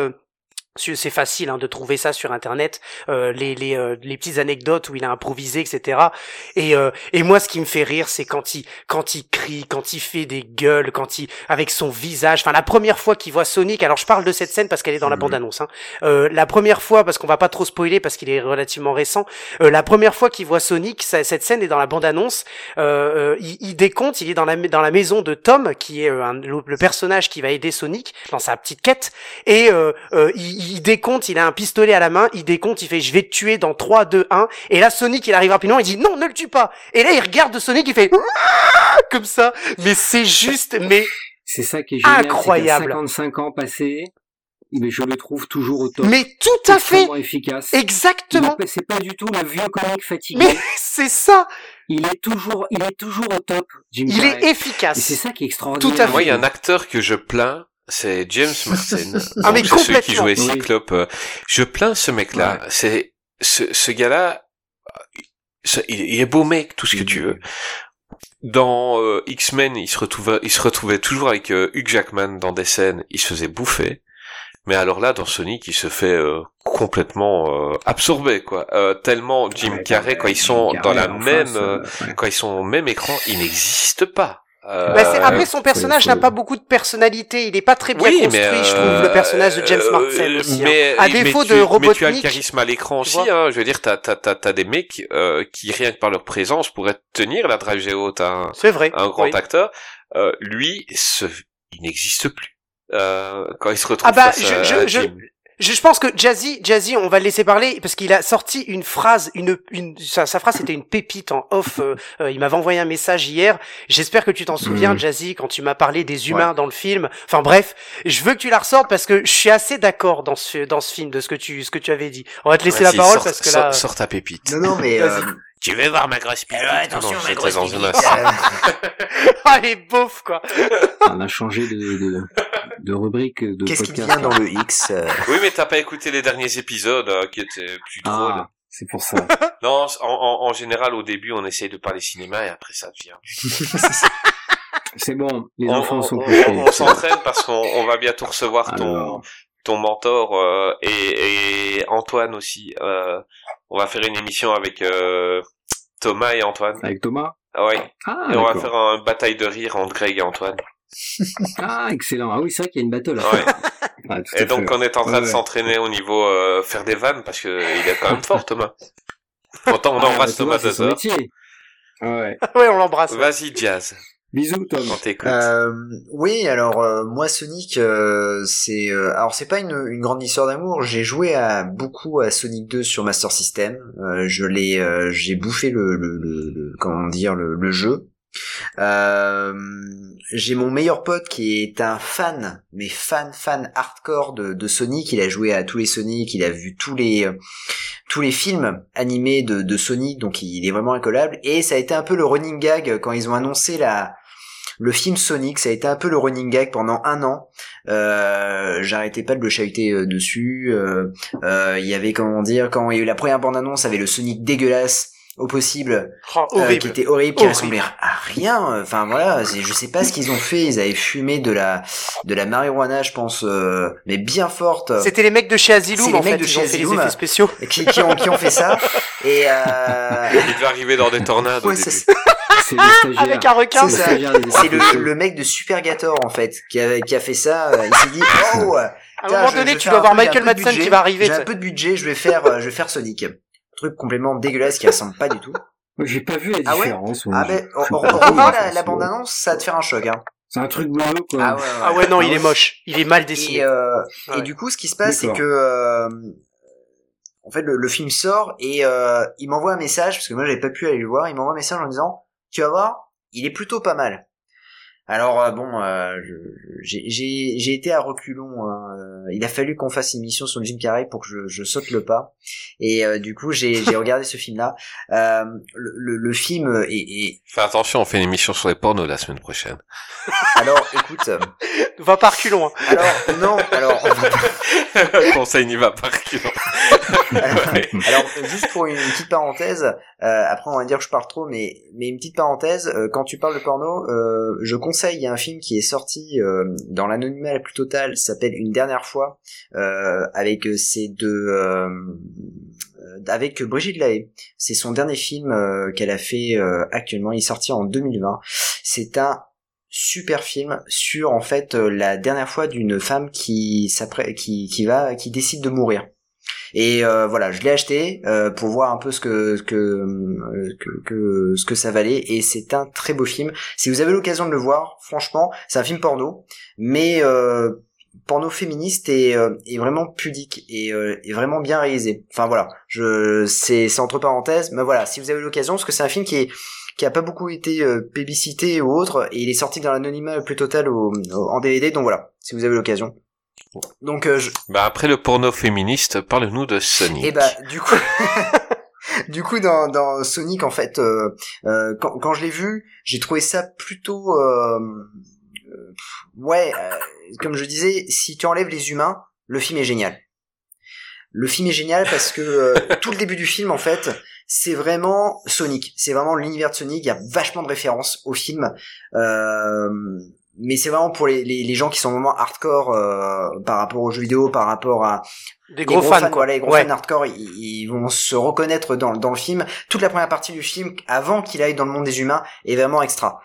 C'est facile hein, de trouver ça sur internet euh, les les, euh, les petites anecdotes où il a improvisé etc et euh, et moi ce qui me fait rire c'est quand il quand il crie quand il fait des gueules quand il avec son visage enfin la première fois qu'il voit Sonic alors je parle de cette scène parce qu'elle est dans la Mhm. bande annonce hein. Euh, la première fois parce qu'on va pas trop spoiler parce qu'il est relativement récent euh, la première fois qu'il voit Sonic ça- cette scène est dans la bande annonce euh, il, il décompte il est dans la dans la maison de Tom qui est euh, un- le, le personnage qui va aider Sonic dans sa petite quête et il, il décompte, il a un pistolet à la main, il décompte, il fait je vais te tuer dans 3, 2, 1, et là Sonic il arrive rapidement, il dit non ne le tue pas, et là il regarde Sonic, il fait comme ça, mais c'est juste, mais C'est ça qui est génial. Incroyable. c'est qu'à 55 ans passés, mais je le trouve toujours au top. mais tout à fait, efficace. Exactement, C'est pas du tout le vieux comique fatigué. mais c'est ça, Il est toujours, il est toujours au top, Jim il Carrey. est Et c'est efficace, ça qui est extraordinaire. Tout à fait. Moi, il y a un acteur que je plains, c'est James Marsden. Ah, mais Donc, c'est celui qui jouait. Cyclope. Je plains ce mec-là. C'est ce, ce gars-là. il, il est beau mec, tout ce que tu veux. Dans euh, X-Men, il se retrouvait, il se retrouvait toujours avec euh, Hugh Jackman dans des scènes. Il se faisait bouffer. Mais alors là, dans Sonic, il se fait euh, complètement euh, absorber, quoi. Euh, tellement Jim Ouais, Carrey, ouais, quand ils Jim sont Carrey dans la même, face, euh, euh, ouais. quand ils sont au même écran, il n'existe pas. Euh, Bah, c'est- après son personnage n'a pas beaucoup de personnalité, il est pas très bien oui, construit, mais je trouve, euh, le personnage de James euh, Marsden aussi, hein. mais, à mais défaut tu- de Mais tu as le Robotnik, charisme à l'écran aussi, hein. Je veux dire, t'as, t'as, t'as, t'as des mecs, euh, qui rien que par leur présence pourraient tenir la Drive Géo. T'as un, c'est vrai, un grand oui. acteur. Euh, lui, ce, il n'existe plus. Euh, quand il se retrouve Ah bah, face je- à je- je-. Je, je pense que Jazzy, Jazzy, on va le laisser parler parce qu'il a sorti une phrase, une, une, sa, sa phrase c'était une pépite en off. euh, euh, il m'avait envoyé un message hier. J'espère que tu t'en souviens, Mhm. Jazzy, quand tu m'as parlé des humains dans le film. Enfin bref, je veux que tu la ressortes parce que je suis assez d'accord dans ce, dans ce film de ce que tu, ce que tu avais dit. On va te laisser la parole parce que là. Sors ta pépite. Non, non, mais... Vas-y. euh, Tu veux voir ma grosse pépite alors, attention, Non, ma grosse euh, Ah les beaufs quoi. On a changé de, de, de rubrique de Qu'est-ce qui vient dans le X euh, Oui, mais t'as pas écouté les derniers épisodes euh, qui étaient plus drôles. Ah, c'est pour ça. Non, en, en, en général, au début, on essaye de parler cinéma et après, ça devient. C'est bon, les on enfants on- sont on- couchés. on s'entraîne parce qu'on on va bientôt recevoir ton, Alors. ton mentor euh, et, et Antoine aussi. Euh, on va faire une émission avec euh, Thomas et Antoine. Avec Thomas Ah ouais. Ah, et on va faire une bataille de rire entre Greg et Antoine. Ah, excellent. Ah oui, c'est vrai qu'il y a une battle. à Ouais. faire. Ah, tout Et donc fait. on est en train Ouais, de ouais. s'entraîner au niveau euh, faire des vannes parce que il est quand même fort Thomas. Pourtant on Ah, embrasse Thomas, Thomas c'est son Dozer. métier. Ouais. ouais, on l'embrasse. Vas-y Jazz, Bisous, Tom. Euh, oui, alors euh, moi Sonic, euh, c'est euh, alors c'est pas une, une grande histoire d'amour. J'ai joué à beaucoup à Sonic 2 sur Master System. Euh, je l'ai, euh, j'ai bouffé le, le, le, le- comment dire le, le jeu. Euh, j'ai mon meilleur pote qui est un fan, mais fan fan hardcore de, de Sonic. Il a joué à tous les Sonic, il a vu tous les tous les films animés de, de Sonic, donc il est vraiment incollable. Et ça a été un peu le running gag quand ils ont annoncé la le film Sonic, ça a été un peu le running gag pendant un an. Euh, J'arrêtais pas de le chahuter euh, dessus. Euh, Il y avait comment dire quand il y a eu la première bande annonce, avait le Sonic dégueulasse au possible, Oh, euh, horrible. qui était horrible, qui ressemblait à rien. Enfin voilà, je sais pas ce qu'ils ont fait. Ils avaient fumé de la de la marijuana, je pense, euh, mais bien forte. C'était les mecs de chez Asylum les en mecs fait, de chez ont fait les Asylum. effets spéciaux. qui, qui ont qui ont fait ça. Et euh, Il devait arriver dans des tornades au ouais, début. c'est. Avec un requin. C'est le le, mec de Super Gator en fait qui a, qui a fait ça. euh, il s'est dit oh. À un moment je- donné, je vais tu dois un voir peu- j'ai un Michael Madsen budget, qui va arriver. J'ai un peu de budget, je vais faire, euh, je vais faire Sonic. Truc complètement dégueulasse qui ressemble pas du tout. J'ai pas vu la Ah ouais différence. Ah ben, je on, la, la bande annonce, ça va te faire un choc. Hein. C'est un truc bleu, quoi. Ah ouais, ouais. Ah ouais, non, il est moche. Il est mal dessiné. Et, euh, Ah et du coup, ce qui se passe, c'est que euh, en fait, le, le film sort et euh, il m'envoie un message parce que moi, j'avais pas pu aller le voir. Il m'envoie un message en disant, tu vas voir, il est plutôt pas mal. Alors euh, bon, euh, j'ai j'ai- j'ai été à reculons. hein. Euh, Il a fallu qu'on fasse une émission sur le film carré pour que je, je saute le pas. Et euh, du coup, j'ai j'ai regardé ce film-là. Euh, le, le, le film est, est- Fais attention, on fait une émission sur les pornos la semaine prochaine. alors, écoute, euh, Va par culon. Hein. alors non, alors on va pas- Conseil n'y va pas. Ouais. Alors, juste pour une, petite parenthèse, euh, après on va dire que je parle trop, mais, mais une petite parenthèse, euh, quand tu parles de porno, euh, je conseille, il y a un film qui est sorti euh, dans l'anonymat la plus totale, s'appelle Une dernière fois, euh, avec euh, ces deux... avec Brigitte Lahaye. C'est son dernier film euh, qu'elle a fait euh, actuellement, il est sorti en 2020. C'est un super film sur en fait euh, la dernière fois d'une femme qui qui qui va qui décide de mourir et euh, voilà, je l'ai acheté euh, pour voir un peu ce que, que, euh, que, que- ce que ça valait. Et c'est un très beau film. Si vous avez l'occasion de le voir, franchement, c'est un film porno, mais euh, porno féministe et, euh, et vraiment pudique et, et vraiment bien réalisé. Enfin voilà, je c'est entre parenthèses, mais voilà, si vous avez l'occasion, parce que c'est un film qui est qui a pas beaucoup été euh, publicité ou autre, et il est sorti dans l'anonymat le plus total au, au- en DVD, donc voilà, si vous avez l'occasion. Donc euh, je, Bah après le porno féministe, parle-nous de Sonic. et bah du coup, du coup dans, dans Sonic en fait, euh, euh, quand, quand je l'ai vu, j'ai trouvé ça plutôt, euh, euh, ouais, euh, comme je disais, si tu enlèves les humains, le film est génial. Le film est génial parce que euh, tout le début du film en fait, c'est vraiment Sonic, c'est vraiment l'univers de Sonic. Il y a vachement de références au film. Euh, mais c'est vraiment pour les, les, les gens qui sont vraiment hardcore euh, par rapport aux jeux vidéo, par rapport à, Des les gros, fans, quoi. les gros Ouais. fans hardcore, ils, ils vont se reconnaître dans, dans le film. Toute la première partie du film, avant qu'il aille dans le monde des humains, est vraiment extra.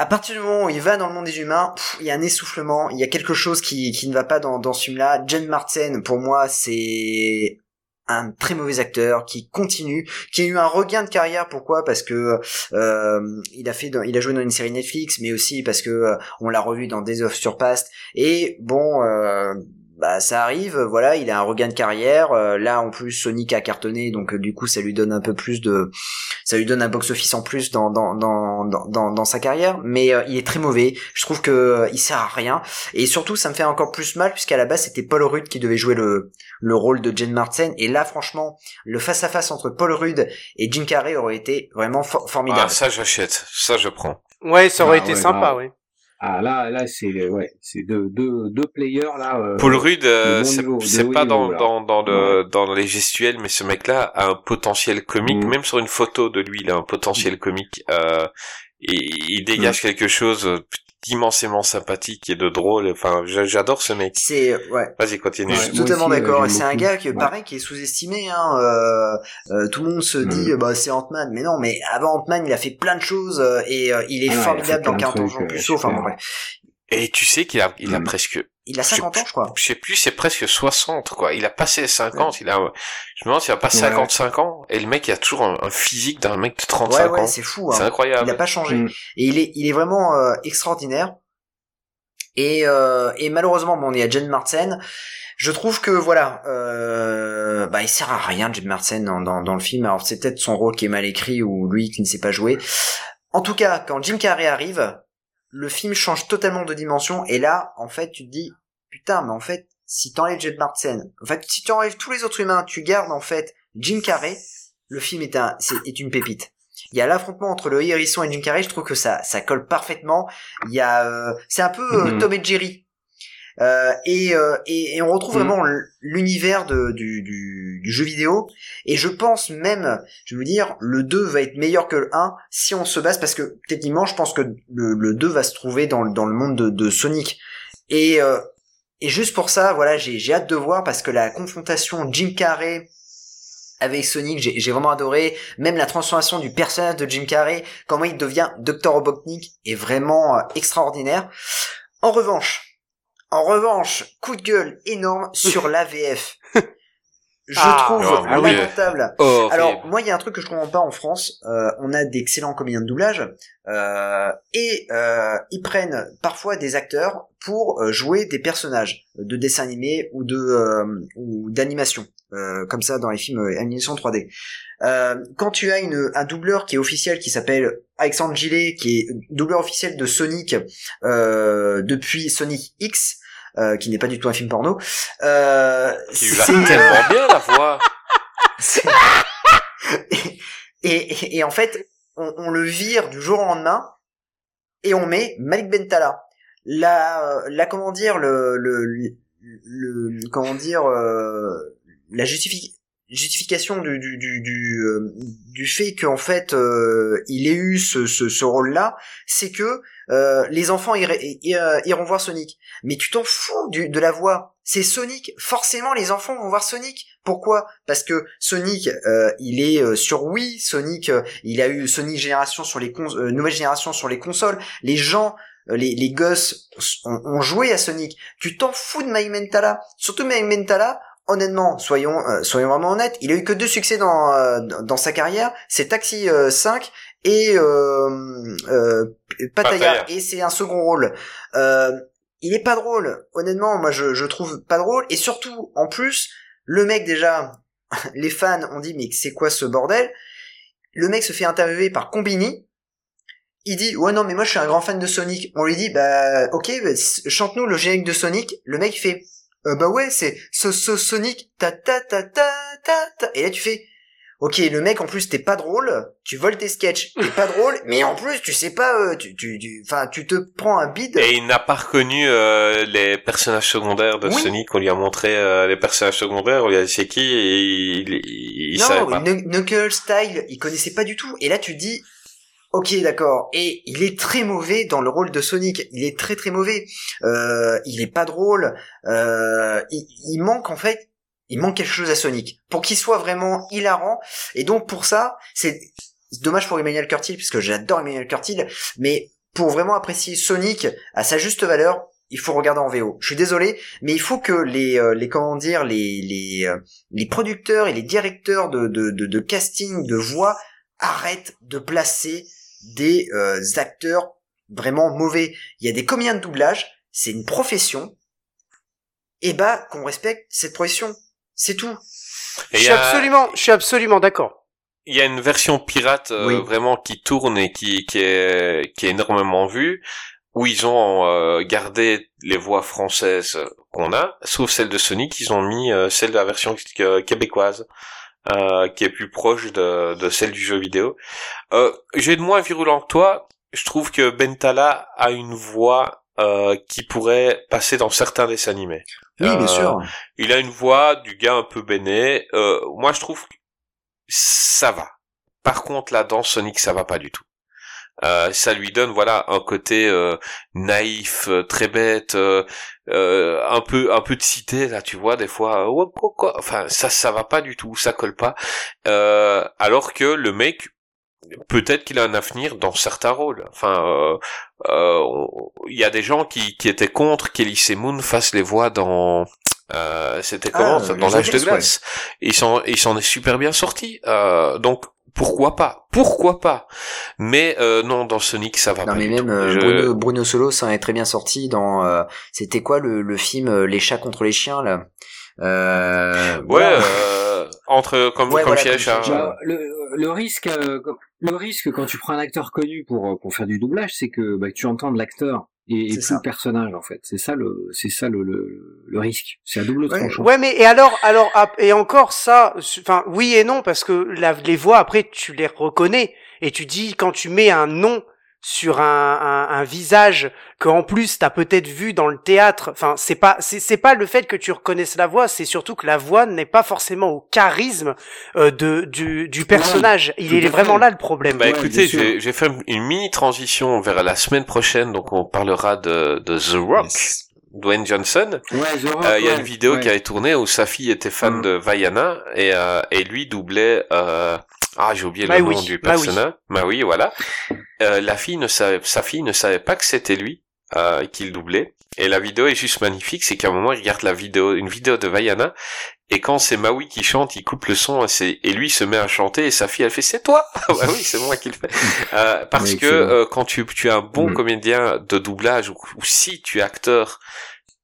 À partir du moment où il va dans le monde des humains, il y a un essoufflement, il y a quelque chose qui, qui ne va pas dans, dans ce film-là. Jen Martin, pour moi, c'est un très mauvais acteur qui continue, qui a eu un regain de carrière. Pourquoi? Parce que euh, il a fait, il a joué dans une série Netflix, mais aussi parce que euh, on l'a revu dans Days of Surpassed. Et bon, euh, bah ça arrive, voilà, il a un regain de carrière. euh, là en plus Sonic a cartonné, donc euh, du coup ça lui donne un peu plus de, ça lui donne un box office en plus dans dans dans dans, dans, dans sa carrière. Mais euh, il est très mauvais. Je trouve que euh, il sert à rien. Et surtout ça me fait encore plus mal puisqu'à la base c'était Paul Rudd qui devait jouer le le rôle de Jen Martin. Et là franchement le face à face entre Paul Rudd et Jim Carrey aurait été vraiment for- formidable. Ah, ça j'achète, ça je prends. Ouais, ça aurait Ah été ouais, sympa, là. ouais. Ah là, là, c'est ouais, c'est deux, deux, deux players là. euh, Paul Rudd, euh, c'est pas niveau, dans, là. dans, dans, le, dans les gestuels, mais ce mec-là a un potentiel comique. Mm. Même sur une photo de lui, il a un potentiel comique. Euh, et il dégage Mm. quelque chose d'immensément sympathique et de drôle. Enfin, j'a- j'adore ce mec. C'est ouais. Vas-y, continue. Je Ouais, suis totalement euh, d'accord. c'est un gars qui, Ouais. pareil, qui est sous-estimé. Hein. Euh, euh, tout le monde se dit, Mm. bah c'est Ant-Man, mais non. Mais avant Ant-Man, il a fait plein de choses euh, et euh, il est Ah, formidable dans plein de 40 ans trucs, plus euh, sauf. Enfin bref. Et tu sais qu'il a, il a Mm. presque, Il a 50 ans, je crois. je sais plus, c'est presque 60, quoi. Il a passé les 50, il a, je me demande s'il a pas Ouais. 55 ans. Et le mec, il a toujours un, un physique d'un mec de Ouais, 35 ouais, ans. c'est fou. C'est Hein. incroyable. Il a pas changé. Mm. Et il est, il est vraiment euh, extraordinaire. Et, euh, et malheureusement, bon, il y a Jen Martin. Je trouve que voilà, euh, bah il sert à rien Jen Martin dans, dans, dans le film. Alors c'est peut-être son rôle qui est mal écrit ou lui qui ne sait pas jouer. En tout cas, quand Jim Carrey arrive, le film change totalement de dimension. Et là, en fait, tu te dis putain, mais en fait, si t'enlèves Jen Martin, en fait, si tu enlèves tous les autres humains, tu gardes en fait Jim Carrey, le film est un, c'est, est une pépite. Il y a l'affrontement entre le hérisson et Jim Carrey, je trouve que ça, ça colle parfaitement. Il y a, euh, c'est un peu euh, Mhm. Tom et Jerry. Euh, et, euh, et, et on retrouve Mhm. vraiment l'univers du, du, du jeu vidéo. Et je pense même, je veux dire, le 2 va être meilleur que le 1 si on se base, parce que techniquement, je pense que le, le 2 va se trouver dans, le- dans le monde de, de Sonic. Et, euh, et juste pour ça, voilà, j'ai hâte de voir, parce que la confrontation Jim Carrey avec Sonic, j'ai j'ai vraiment adoré. Même la transformation du personnage de Jim Carrey, comment il devient Dr. Robotnik, est vraiment euh, extraordinaire. En revanche, en revanche, coup de gueule énorme sur l'AVF. Je Ah, trouve oh, ah oui. lamentable. Horrible. Alors moi, il y a un truc que je comprends pas en France. Euh, on a d'excellents comédiens de doublage euh, et euh, ils prennent parfois des acteurs pour euh, jouer des personnages de dessins animés ou de euh, ou d'animation, euh, comme ça dans les films euh, animation 3D. Euh, quand tu as une, un doubleur qui est officiel qui s'appelle Alexandre Gillet, qui est doubleur officiel de Sonic euh, depuis Sonic X, euh, qui n'est pas du tout un film porno. Euh, euh, tellement bien la voix. et, et, et en fait, on, on le vire du jour au lendemain et on met Malik Bentala. La, euh, la comment dire le le, le, le- comment dire euh, la justifi- justification du du du du, euh, du fait qu'en fait euh, il ait eu ce ce, ce rôle là, c'est que euh, les enfants euh, iront voir Sonic. Mais tu t'en fous de la voix. C'est Sonic. Forcément, les enfants vont voir Sonic. Pourquoi? Parce que Sonic, euh, il est euh, sur Wii. Sonic, il a eu Sonic génération sur les nouvelle génération sur les consoles. Les gens, les, les gosses ont, ont joué à Sonic. Tu t'en fous de Mike Mentala. Surtout Mike Mentala. Honnêtement, soyons soyons vraiment honnêtes, il a eu que deux succès dans euh, dans sa carrière, c'est Taxi euh, 5 et euh, euh, Pattaya. et c'est un second rôle. Euh, il est pas drôle. Honnêtement, moi je, je trouve pas drôle. Et surtout, en plus, le mec déjà, les fans ont dit mais c'est quoi ce bordel? Le mec se fait interviewer par Combini. Il dit ouais non mais moi je suis un grand fan de Sonic. On lui dit bah ok bah, chante-nous le générique de Sonic. Le mec fait euh, bah ouais c'est ce, ce Sonic ta ta ta ta ta ta. Et là tu fais Ok, le mec en plus t'es pas drôle, tu voles tes sketchs, t'es pas drôle, mais en plus tu sais pas, euh, tu tu tu, enfin tu te prends un bide. Et il n'a pas reconnu euh, les personnages secondaires de Oui. Sonic. On lui a montré euh, les personnages secondaires. On lui a dit c'est qui? Et il, il, il savait non, pas. Knuck- Knuckles, Style, il connaissait pas du tout. Et là, tu dis, ok, d'accord. Et il est très mauvais dans le rôle de Sonic. Il est très très mauvais. Euh, il est pas drôle. Euh, il, il manque en fait, il manque quelque chose à Sonic pour qu'il soit vraiment hilarant. Et donc pour ça, c'est dommage pour Emmanuel Curtil puisque j'adore Emmanuel Curtil, mais pour vraiment apprécier Sonic à sa juste valeur. Il faut regarder en VO. Je suis désolé, mais il faut que les, euh, les comment dire, les, les, euh, les producteurs et les directeurs de, de, casting de voix arrêtent de placer des euh, acteurs vraiment mauvais. Il y a des comédiens de doublage, c'est une profession. eh bah qu'on respecte cette profession. C'est tout. Je Et suis a- absolument, je suis absolument d'accord. Il y a une version pirate euh, Oui. vraiment qui tourne et qui, qui, est, qui est énormément vue, où ils ont euh, gardé les voix françaises qu'on a, sauf celle de Sonic, ils ont mis euh, celle de la version québécoise, qui est plus proche de, de celle du jeu vidéo. Euh, J'ai de moins virulent que toi, je trouve que Bentala a une voix euh, qui pourrait passer dans certains dessins animés. Oui, Euh, bien sûr. il a une voix du gars un peu béné. Euh, moi, je trouve que ça va. Par contre, là, dans Sonic, ça va pas du tout. Euh, ça lui donne, voilà, un côté euh, naïf, euh, très bête, euh, euh, un peu, un peu de cité là, tu vois, des fois. euh, ouais, quoi, quoi. Enfin, ça, ça va pas du tout, ça colle pas. Euh, alors que le mec, peut-être qu'il a un avenir dans certains rôles. Enfin, euh, euh, il y a des gens qui, qui étaient contre qu'Elise Moon fasse les voix dans. Euh, C'était comment Ah, ça, les dans l'âge de Office, ouais. glace. Il s'en, s'en est super bien sorti. Euh, donc pourquoi pas Pourquoi pas Mais euh, non, dans Sonic, ça va Non pas mais même euh, Je- Bruno, Bruno Solo ça en est très bien sorti dans euh, c'était quoi le, le film euh, Les chats contre les chiens là? Euh, Ouais, voilà. Entre comme Ouais, comme voilà, chez les comme les chats. Bah, le, le risque, euh, le risque quand tu prends un acteur connu pour euh, pour faire du doublage, c'est que bah, que tu entends de l'acteur et, et ça. le personnage en fait. C'est ça le c'est ça le, le, le risque. C'est à double Ouais. tranchant. Ouais, mais et alors, alors, ap- et encore ça, enfin, oui et non, parce que la, les voix après, tu les reconnais et tu dis quand tu mets un nom sur un, un, un visage que en plus t'as peut-être vu dans le théâtre. Enfin, c'est pas, c'est, c'est pas le fait que tu reconnaisses la voix, c'est surtout que la voix n'est pas forcément au charisme euh, de du, du personnage. Il est vraiment là le problème. Bah Ouais, écoutez, j'ai j'ai fait une mini transition vers la semaine prochaine, donc on parlera de, de The Rock, Yes. Dwayne Johnson. Ouais, The Rock, Euh, Il y a ouais, une vidéo ouais. qui a été tournée où sa fille était fan Mhm. de Vaiana et, euh, et lui doublait. Euh, ah, j'ai oublié le Maui, nom du Maui. personnage. Maui, voilà. Euh, la fille ne savait, sa fille ne savait pas que c'était lui euh, qu'il doublait. Et la vidéo est juste magnifique, c'est qu'à un moment il regarde la vidéo, une vidéo de Vaiana, et quand c'est Maui qui chante, il coupe le son et, c'est- et lui se met à chanter et sa fille elle fait c'est toi. Ah bah oui, c'est moi qui le fais. Euh, parce Oui, que euh, quand tu, tu es un bon Mhm. comédien de doublage ou, ou si tu es acteur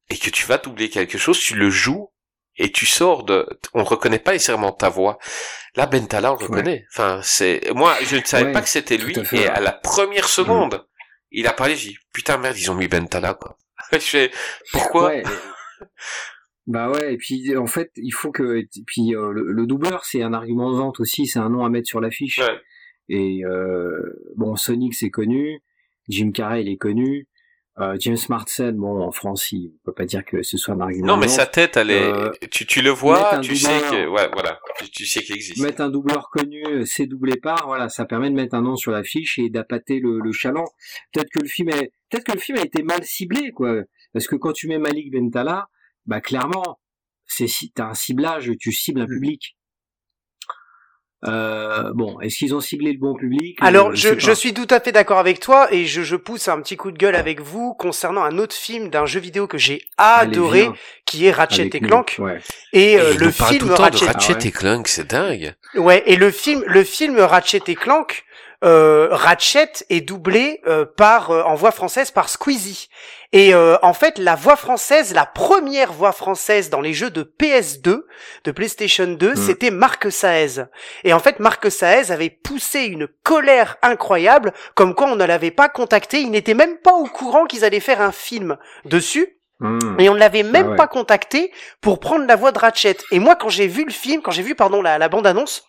et que tu vas doubler quelque chose, tu le joues et tu sors de, on ne reconnaît pas nécessairement ta voix. Là, Bentala, on le Ouais. reconnaît. Enfin, c'est, moi, je ne savais Ouais, pas que c'était lui à fait, et ouais. à la première seconde, il a parlé, j'ai dit, putain, merde, ils ont mis Bentala, quoi. je fais, pourquoi? Ouais. Bah ouais, et puis en fait, il faut que. Et puis euh, le, le doubleur, c'est un argument de vente aussi, c'est un nom à mettre sur l'affiche. Ouais. Et euh, bon, Sonic c'est connu, Jim Carrey il est connu, euh, James Marsden, bon en France il peut pas dire que ce soit un argument. Non, mais sa tête, elle est, Euh, tu, tu le mettre vois, un tu sais que, ouais, voilà, tu, tu sais qu'il existe. Mettre un doubleur connu, euh, c'est doublé par, voilà, ça permet de mettre un nom sur l'affiche et d'appâter le, le chaland. Peut-être que le film est, peut-être que le film a été mal ciblé, quoi. Parce que quand tu mets Malik Bentala, bah clairement, c'est si t'as un ciblage, tu cibles un public. Euh, bon, est-ce qu'ils ont ciblé le bon public? Alors, Euh, je, je suis tout à fait d'accord avec toi et je, je pousse un petit coup de gueule avec vous concernant un autre film d'un jeu vidéo que j'ai adoré, qui est Ratchet avec et. Clank. Ouais. Et euh, le film Ratchet, Ah ouais. et Clank, c'est dingue. ouais, et le film, le film Ratchet et Clank, euh, Ratchet est doublé euh, par euh, en voix française par Squeezie. Et euh, en fait, la voix française, la première voix française dans les jeux de PS2, de PlayStation 2, Mm. c'était Marc Saez. Et en fait, Marc Saez avait poussé une colère incroyable, comme quoi on ne l'avait pas contacté. Il n'était même pas au courant qu'ils allaient faire un film dessus. Hum. Et on ne l'avait même Ah ouais. pas contacté pour prendre la voix de Ratchet. Et moi, quand j'ai vu le film, quand j'ai vu, pardon, la, la bande-annonce,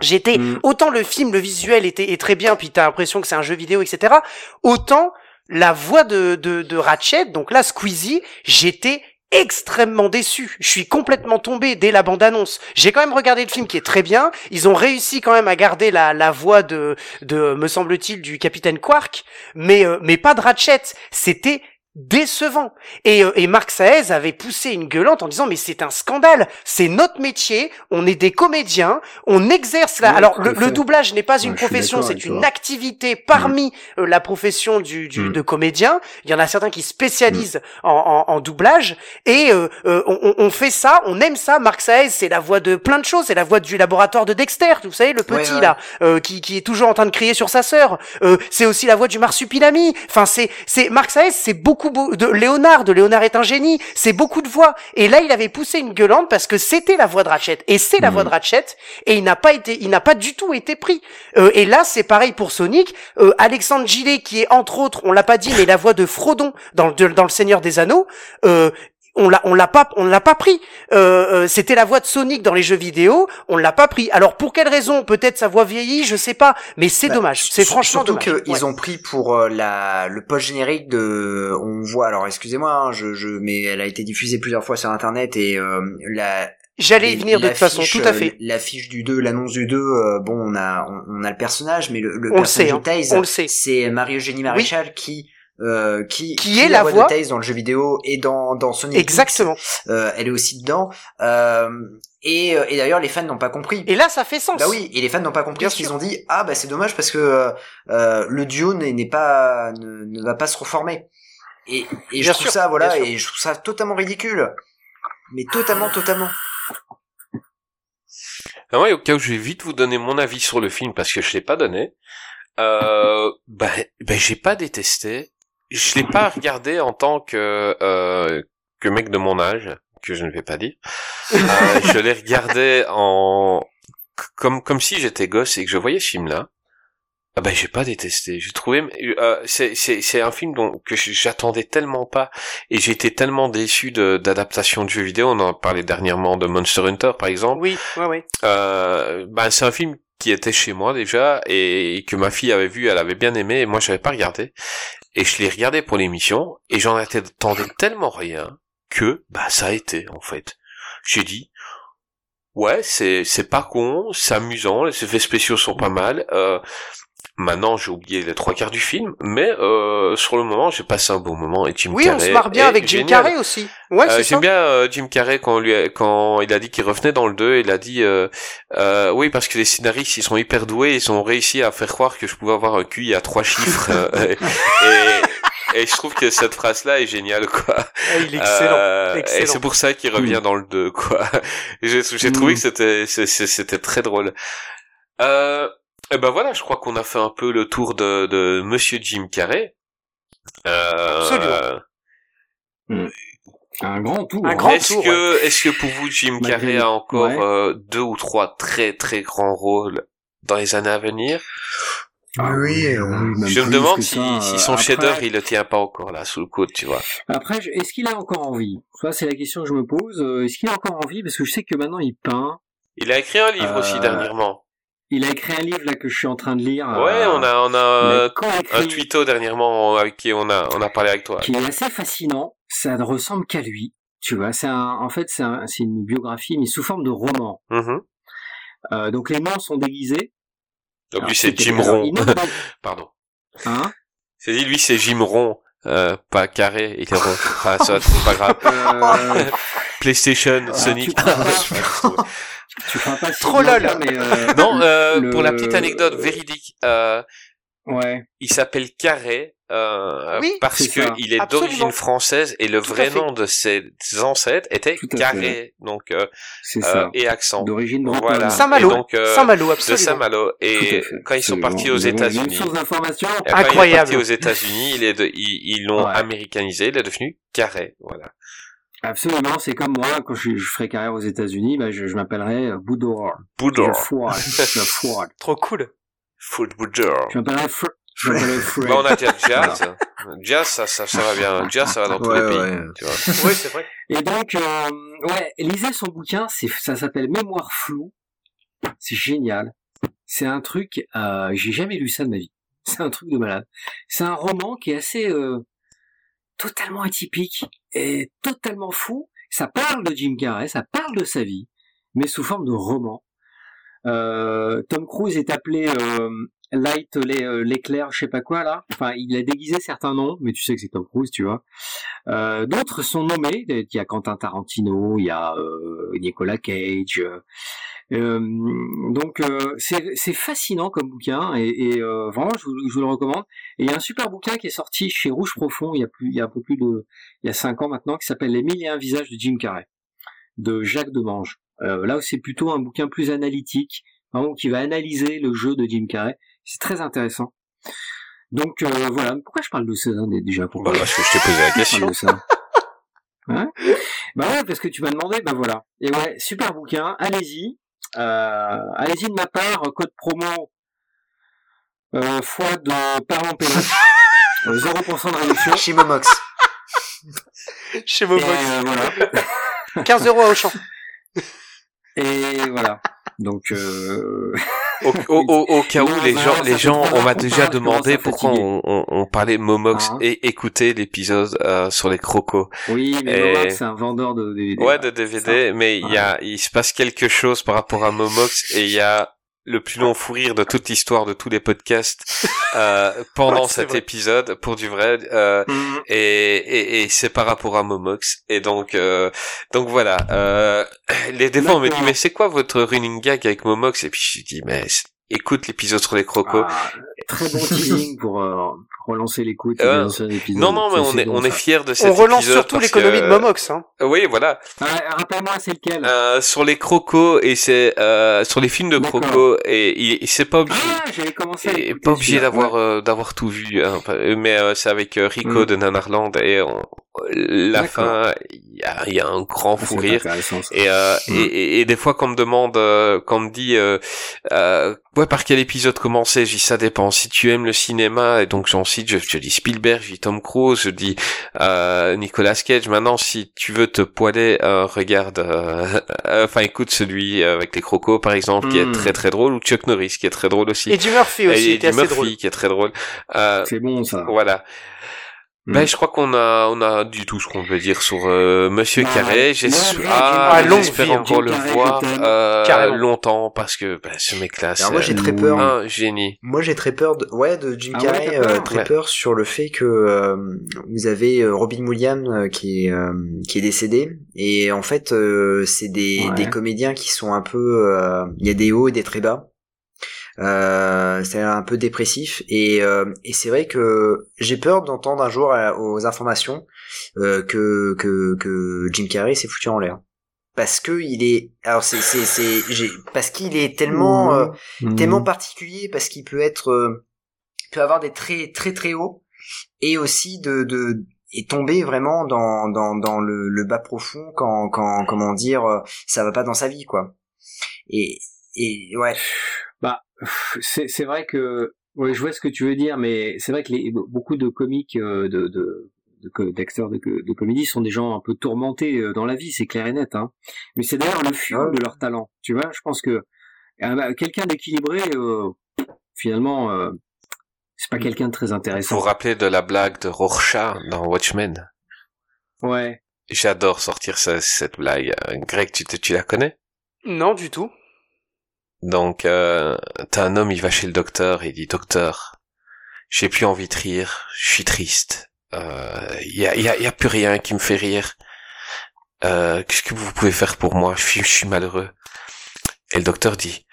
j'étais, Mm. autant le film, le visuel était est très bien, puis t'as l'impression que c'est un jeu vidéo, etc. Autant la voix de, de, de Ratchet, donc là, Squeezie, j'étais extrêmement déçu. Je suis complètement tombé dès la bande-annonce. J'ai quand même regardé le film qui est très bien. Ils ont réussi quand même à garder la, la voix de, de, me semble-t-il, du capitaine Quark, mais, euh, mais pas de Ratchet. C'était décevant. Et, euh, et Marc Saez avait poussé une gueulante en disant mais c'est un scandale, c'est notre métier, on est des comédiens, on exerce la... Alors le, le doublage n'est pas une profession, c'est une activité parmi euh, la profession du, du Mm. de comédien. Il y en a certains qui spécialisent en, en, en doublage et euh, euh, on, on- fait ça, on aime ça. Marc Saez, c'est la voix de plein de choses, c'est la voix du laboratoire de Dexter, vous savez le petit Ouais, ouais. là, euh, qui, qui est toujours en train de crier sur sa sœur. Euh, c'est aussi la voix du marsupilami. Enfin c'est c'est Marc Saez, c'est beaucoup beaucoup de Léonard, de Léonard est un génie. C'est beaucoup de voix. Et là, il avait poussé une gueulante parce que c'était la voix de Ratchet. Et c'est la voix de Ratchet. Et il n'a pas été, il n'a pas du tout été pris. Euh, et là, c'est pareil pour Sonic. Euh, Alexandre Gillet, qui est entre autres, on l'a pas dit, mais la voix de Frodon dans, le- dans le Seigneur des Anneaux. Euh, on l'a on l'a pas on l'a pas pris. Euh, euh, c'était la voix de Sonic dans les jeux vidéo on l'a pas pris. Alors pour quelle raison? Peut-être sa voix vieillit je sais pas mais c'est Bah, dommage. c'est franchement surtout dommage. qu'ils Ouais. ont pris pour euh, la le post générique de on voit alors excusez-moi hein, je je mais elle a été diffusée plusieurs fois sur internet et euh, la j'allais y venir de toute façon tout à fait. l'affiche du 2 l'annonce du 2 euh, bon on a on, on a le personnage mais le, le On le personnage sait, on le sait. c'est Marie-Eugénie Maréchal qui euh, qui, Qui est la voix voix- de Tails dans le jeu vidéo et dans dans Sonic X. exactement Euh, elle est aussi dedans euh, et, euh, et d'ailleurs les fans n'ont pas compris et là ça fait sens bah oui, et les fans n'ont pas compris Bien parce qu'ils ont dit ah bah c'est dommage parce que euh, euh, le duo n'est pas ne, ne va pas se reformer. Et, et je trouve sûr, ça voilà bien sûr. et je trouve ça totalement ridicule. Mais totalement totalement. Alors, ouais, au cas où je vais vite vous donner mon avis sur le film parce que je l'ai pas donné. Euh, ben, ben j'ai pas détesté. Je l'ai pas regardé en tant que euh, que mec de mon âge, que je ne vais pas dire. Euh, je l'ai regardé en comme comme si j'étais gosse et que je voyais ce film-là. Ah ben j'ai pas détesté. J'ai trouvé euh, c'est c'est c'est un film dont que j'attendais tellement pas et j'étais tellement déçu de d'adaptation de jeux vidéo. On en parlait dernièrement de Monster Hunter par exemple. oui ouais ouais Euh, ben c'est un film qui était chez moi déjà et que ma fille avait vu, elle avait bien aimé et moi j'avais pas regardé et je l'ai regardé pour l'émission et j'en attendais tellement rien que bah ça a été en fait. J'ai dit ouais c'est c'est pas con, c'est amusant, les effets spéciaux sont pas mal. Euh, Maintenant, j'ai oublié les trois quarts du film, mais euh, sur le moment, j'ai passé un bon moment et Jim oui Carrey on se marre bien avec Jim génial. Carrey aussi ouais Euh, c'est J'aime bien euh, Jim Carrey quand lui a- quand il a dit qu'il revenait dans le 2, il a dit euh, euh, oui parce que les scénaristes ils sont hyper doués, ils ont réussi à faire croire que je pouvais avoir un QI à trois chiffres euh, et, et je trouve que cette phrase là est géniale quoi. Ah, il est excellent Euh, et excellent. c'est pour ça qu'il revient dans le 2 quoi. Et J'ai trouvé Mm. que c'était c'était très drôle. Euh, et ben voilà, je crois qu'on a fait un peu le tour de, de Monsieur Jim Carrey. Euh, Absolument. Un grand tour. Un hein. grand est-ce tour, que, est-ce que pour vous, Jim Carrey a encore Ouais. euh, deux ou trois très très grands rôles dans les années à venir? Ah Oui, euh, Je me demande si, ça, si euh, son après- chef-d'œuvre il le tient pas encore là sous le coude, tu vois. Après, est-ce qu'il a encore envie? Ça, c'est la question que je me pose. Euh, Est-ce qu'il a encore envie? Parce que je sais que maintenant, il peint. Il a écrit un livre Euh, aussi dernièrement. Il a écrit un livre là que je suis en train de lire. Ouais, euh, on a on a quand un écrit, tweeto dernièrement avec qui on a on a parlé avec toi. qui est assez fascinant. Ça ne ressemble qu'à lui. Tu vois, c'est un, en fait, c'est un- c'est une biographie, mais sous forme de roman. Mhm. Euh, donc les noms sont déguisés. Donc Alors, lui c'est Jim Ron. Pardon. Hein? C'est dit lui c'est Jim Ron, euh, pas carré, est rond. Enfin, ça c'est pas grave. PlayStation, Sonic. tu crois pas. Trop lol. mais euh, non, euh, Le- pour la petite anecdote véridique, euh, ouais. il s'appelle Carré euh, Oui, parce c'est que ça. il est Absolument. d'origine française et le Tout vrai nom de ses ancêtres était Carré, donc euh, C'est euh, ça. et accent. D'origine. Voilà. Saint-Malo euh, Saint-Malo de absolument Saint-Malo. Tout à Et quand ils sont partis aux États-Unis, sources d'informations. et quand il est Incroyable. parti aux États-Unis, il est de- ils ils l'ont Ouais. américanisé, il est devenu Carré, voilà. Absolument, c'est comme moi, quand je, je ferai carrière aux États-Unis, bah, je, je m'appellerai euh, Boudor. Boudor, Le Fouad. trop cool Foot Boudor. Je m'appellerai Fr... Je m'appellerai Fred. Bah, on a déjà Jazz. Jazz, ça, ça, ça va bien. Jazz, ça va dans tous Ouais, les pays. ouais. Tu vois. oui c'est vrai Et donc, euh, ouais, lisez son bouquin, c'est, ça s'appelle Mémoire floue. C'est génial. C'est un truc, euh, j'ai jamais lu ça de ma vie. C'est un truc de malade. C'est un roman qui est assez, euh, totalement atypique et totalement fou. Ça parle de Jim Carrey, ça parle de sa vie, mais sous forme de roman. Euh, Tom Cruise est appelé euh, Light euh, l'éclair, je sais pas quoi là. Enfin, il a déguisé certains noms, mais tu sais que c'est Tom Cruise, tu vois. D'autres sont nommés. Il y a Quentin Tarantino, il y a Nicolas Cage. Euh, donc euh, c'est fascinant comme bouquin et, et, euh, vraiment je vous, je vous le recommande. Et il y a un super bouquin qui est sorti chez Rouge Profond il y a plus il y a un peu plus de il y a cinq ans maintenant qui s'appelle Les mille et un visages de Jim Carrey de Jacques Demange. Euh, là c'est plutôt un bouquin plus analytique, vraiment qui va analyser le jeu de Jim Carrey. C'est très intéressant. Donc euh, voilà, pourquoi je parle de ça hein, déjà Bah, parce que je t'ai posé la question. Hein? Bah ouais, parce que tu m'as demandé, bah voilà. Et ouais, super bouquin, allez-y. Euh, allez-y de ma part, code promo euh, fois de parlant péloche, euh, 0% de réduction. Chez Momox. Chez Et, Momox. euh, voilà. 15 euros à Auchan. Et voilà. Donc euh... Au, au, au, cas où Non, les bah, gens, les gens, on m'a déjà demandé pourquoi on, on, on parlait Momox Hein et écouter l'épisode euh, sur les crocos. Oui, mais Et- Momox, c'est un vendeur de DVD. Ouais, de DVD, mais il y a, il se passe quelque chose par rapport à Momox et il y a le plus long fou rire de toute l'histoire de tous les podcasts euh, pendant Ouais, cet vrai. épisode, pour du vrai. Euh, Mhm. et, et, et c'est par rapport à Momox et donc euh, donc voilà euh, les on me dit mais c'est quoi votre running gag avec Momox? Et puis je dis mais écoute l'épisode sur les crocos Ah, très bon teasing pour, euh, pour relancer l'écoute Euh, anciens épisodes. non non mais on est bon, on est fiers de cet On relance épisode surtout l'économie que- de Momox. Hein. oui voilà Ah, Rappelle-moi, c'est lequel euh, sur les crocos et c'est euh, sur les films de crocos et il, c'est pas obligé Ah, j'avais commencé à et l'écouter, pas obligé d'avoir Ouais. euh, d'avoir tout vu hein, mais euh, c'est avec euh, Rico Mm. de Nanarland et on- la fin il y a, il y a un grand Ah, fou rire. Et, euh, Mm. et, et, et des fois, quand on me demande, euh, quand on me dit, euh, euh, ouais, par quel épisode commencer, je dis ça dépend. Si tu aimes le cinéma, et donc j'en je, je dis Spielberg, je dis Tom Cruise, je dis euh, Nicolas Cage. Maintenant, si tu veux te poiler, euh, regarde, euh, euh, enfin écoute celui avec les crocos, par exemple, qui est Mm. très très drôle, ou Chuck Norris, qui est très drôle aussi. Eddie Murphy aussi Et Eddie assez Murphy, drôle. qui est très drôle. Euh, C'est bon, ça. voilà. Mm. Ben, je crois qu'on a, on a dit tout ce qu'on veut dire sur euh, Monsieur Bah, Carré. J'espère, ah, encore le voir euh, longtemps parce que ben, ce mec-là, c'est moi j'ai très peur. Un génie. Moi j'ai très peur de ouais de Jim Ah Carrey, euh, très Ouais. peur sur le fait que euh, vous avez euh, Robin Williams euh, qui est euh, qui est décédé et en fait euh, c'est des Ouais. des comédiens qui sont un peu euh, il y a des hauts et des très bas. Euh, c'est un peu dépressif et euh, et c'est vrai que j'ai peur d'entendre un jour euh, aux informations euh, que que que Jim Carrey s'est foutu en l'air. Parce que il est alors c'est c'est c'est parce qu'il est tellement euh, Mm. tellement particulier parce qu'il peut être euh, peut avoir des traits très très hauts et aussi de de et tomber vraiment dans dans dans le, le bas profond quand quand comment dire euh, ça va pas dans sa vie quoi. Et et ouais c'est c'est vrai que ouais, je vois ce que tu veux dire, mais c'est vrai que les, beaucoup de comiques euh, de de d'acteurs de, de comédie sont des gens un peu tourmentés euh, dans la vie, c'est clair et net. Hein. Mais c'est d'ailleurs le fuel de leur talent. Tu vois, je pense que euh, bah, quelqu'un d'équilibré, euh, finalement, euh, c'est pas quelqu'un de très Vous vous intéressant. rappelez de la blague de Rorschach dans Watchmen? Ouais. J'adore sortir ce- cette blague. Euh, Greg, tu, te- tu la connais? Non, du tout. Donc, euh, t'as un homme, il va chez le docteur et il dit Docteur, j'ai plus envie de rire, je suis triste. Euh, y, a, y, a, y a plus rien qui me fait rire. Euh, Qu'est-ce que vous pouvez faire pour moi? Je suis, malheureux. Et le docteur dit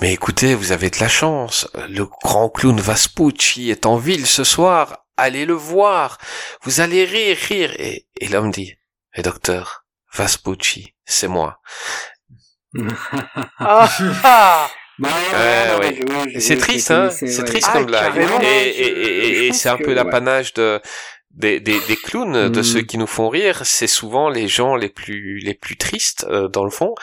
Mais écoutez, vous avez de la chance. Le grand clown Vaspucci est en ville ce soir. Allez le voir. Vous allez rire, rire. Et, et l'homme dit Et docteur, Vaspucci, c'est moi. Ah, ah Bah, ouais, ouais. C'est triste, hein c'est- ouais. triste Ah, comme blague. Et, et, c'est un peu l'apanage de des, des, des clowns, de ceux qui nous font rire. C'est souvent les gens les plus les plus tristes euh, dans le fond.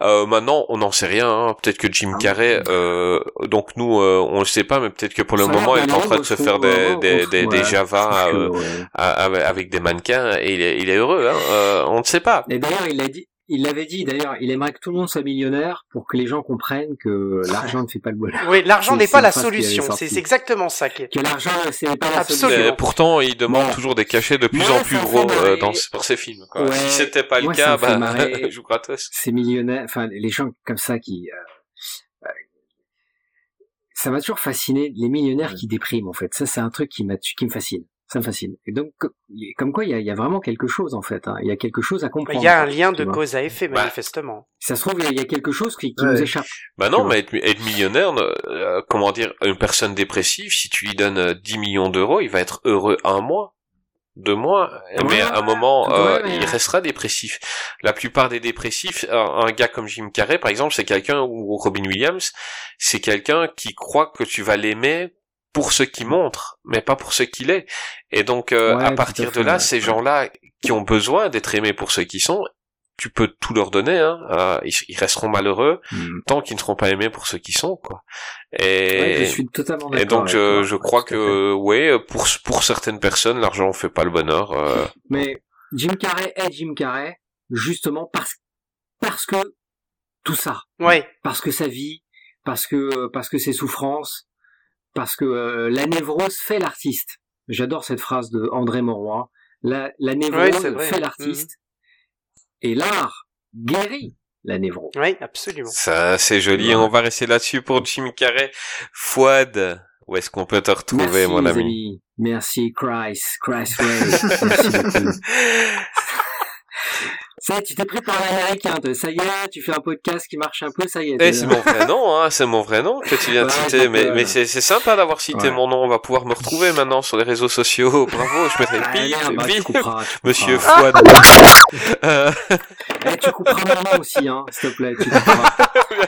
Euh, maintenant, on n'en sait rien. hein. Peut-être que Jim Ah. Carrey, euh, donc nous, euh, on le sait pas, mais peut-être que pour le Ça moment, il est en train de se faire trouve, des des, ouais, des, des Java que, euh, ouais. à- avec des mannequins et il est, il est heureux. Hein. Euh, on ne sait pas. Et d'ailleurs, il a dit, il l'avait dit, d'ailleurs, il aimerait que tout le monde soit millionnaire pour que les gens comprennent que l'argent ne fait pas le bonheur. Oui, l'argent n'est pas la solution. C'est exactement ça qui est. Que l'argent, c'est pas la Absolument. solution. Pourtant, il demande Bon. toujours des cachets de plus Moi, en plus gros euh, dans pour ses films. Quoi. Ouais. Si c'était pas le Moi, cas, bah, je vous gratos. Ces millionnaires, enfin, les gens comme ça qui, euh, euh, ça m'a toujours fasciné, les millionnaires qui dépriment, en fait. Ça, c'est un truc qui m'a, qui me fascine. Ça me fascine. Et donc, co- comme quoi, il y a, il y a vraiment quelque chose, en fait. hein. Il y a quelque chose à comprendre. Il y a un lien de vois. cause à effet, Bah. manifestement. Ça se trouve, il y a- il y a quelque chose qui, qui Ouais. nous échappe. Bah non, mais être, être millionnaire, euh, comment dire, une personne dépressive, si tu lui donnes euh, 10 millions d'euros, il va être heureux un mois, deux mois, Ouais, mais à un moment, ouais, euh, il restera dépressif. La plupart des dépressifs, un, un gars comme Jim Carrey, par exemple, c'est quelqu'un, ou Robin Williams, c'est quelqu'un qui croit que tu vas l'aimer pour ce qu'il montre, mais pas pour ce qu'il est. Et donc, euh, Ouais, à partir à fait, de là, ouais, ces gens-là qui ont besoin d'être aimés pour ce qu'ils sont, tu peux tout leur donner. Hein. Euh, ils, ils resteront malheureux Hmm. tant qu'ils ne seront pas aimés pour ce qu'ils sont, quoi. Ouais, je Et, suis totalement d'accord. et donc, avec je, toi, je crois que, ouais, pour pour certaines personnes, l'argent fait pas le bonheur. euh, Mais Jim Carrey est Jim Carrey justement parce parce que tout ça, Ouais. parce que sa vie, parce que parce que ses souffrances, parce que euh, la névrose fait l'artiste. J'adore cette phrase de André Mauroy. La, la névrose fait l'artiste et l'art guérit la névrose. Oui, absolument. Ça, c'est joli. On va rester là-dessus pour Jim Carrey. Fouad, où est-ce qu'on peut te retrouver, Merci mon ami amis. Merci Christ, Christ Ray. Merci beaucoup. Est, tu t'es pris par l'américain, toi. ça y est, tu fais un podcast qui marche un peu, ça y est. Eh, c'est mon vrai nom, hein, c'est mon vrai nom que tu viens de Ouais, citer, mais, euh, mais c'est, sympa d'avoir cité ouais. mon nom, on va pouvoir me retrouver maintenant sur les réseaux sociaux, bravo, je mettrai Ah, merde, bah, tu couperas, tu monsieur. Fouad. Euh, Eh, tu couperas mon nom aussi, hein, s'il te plaît, tu couperas.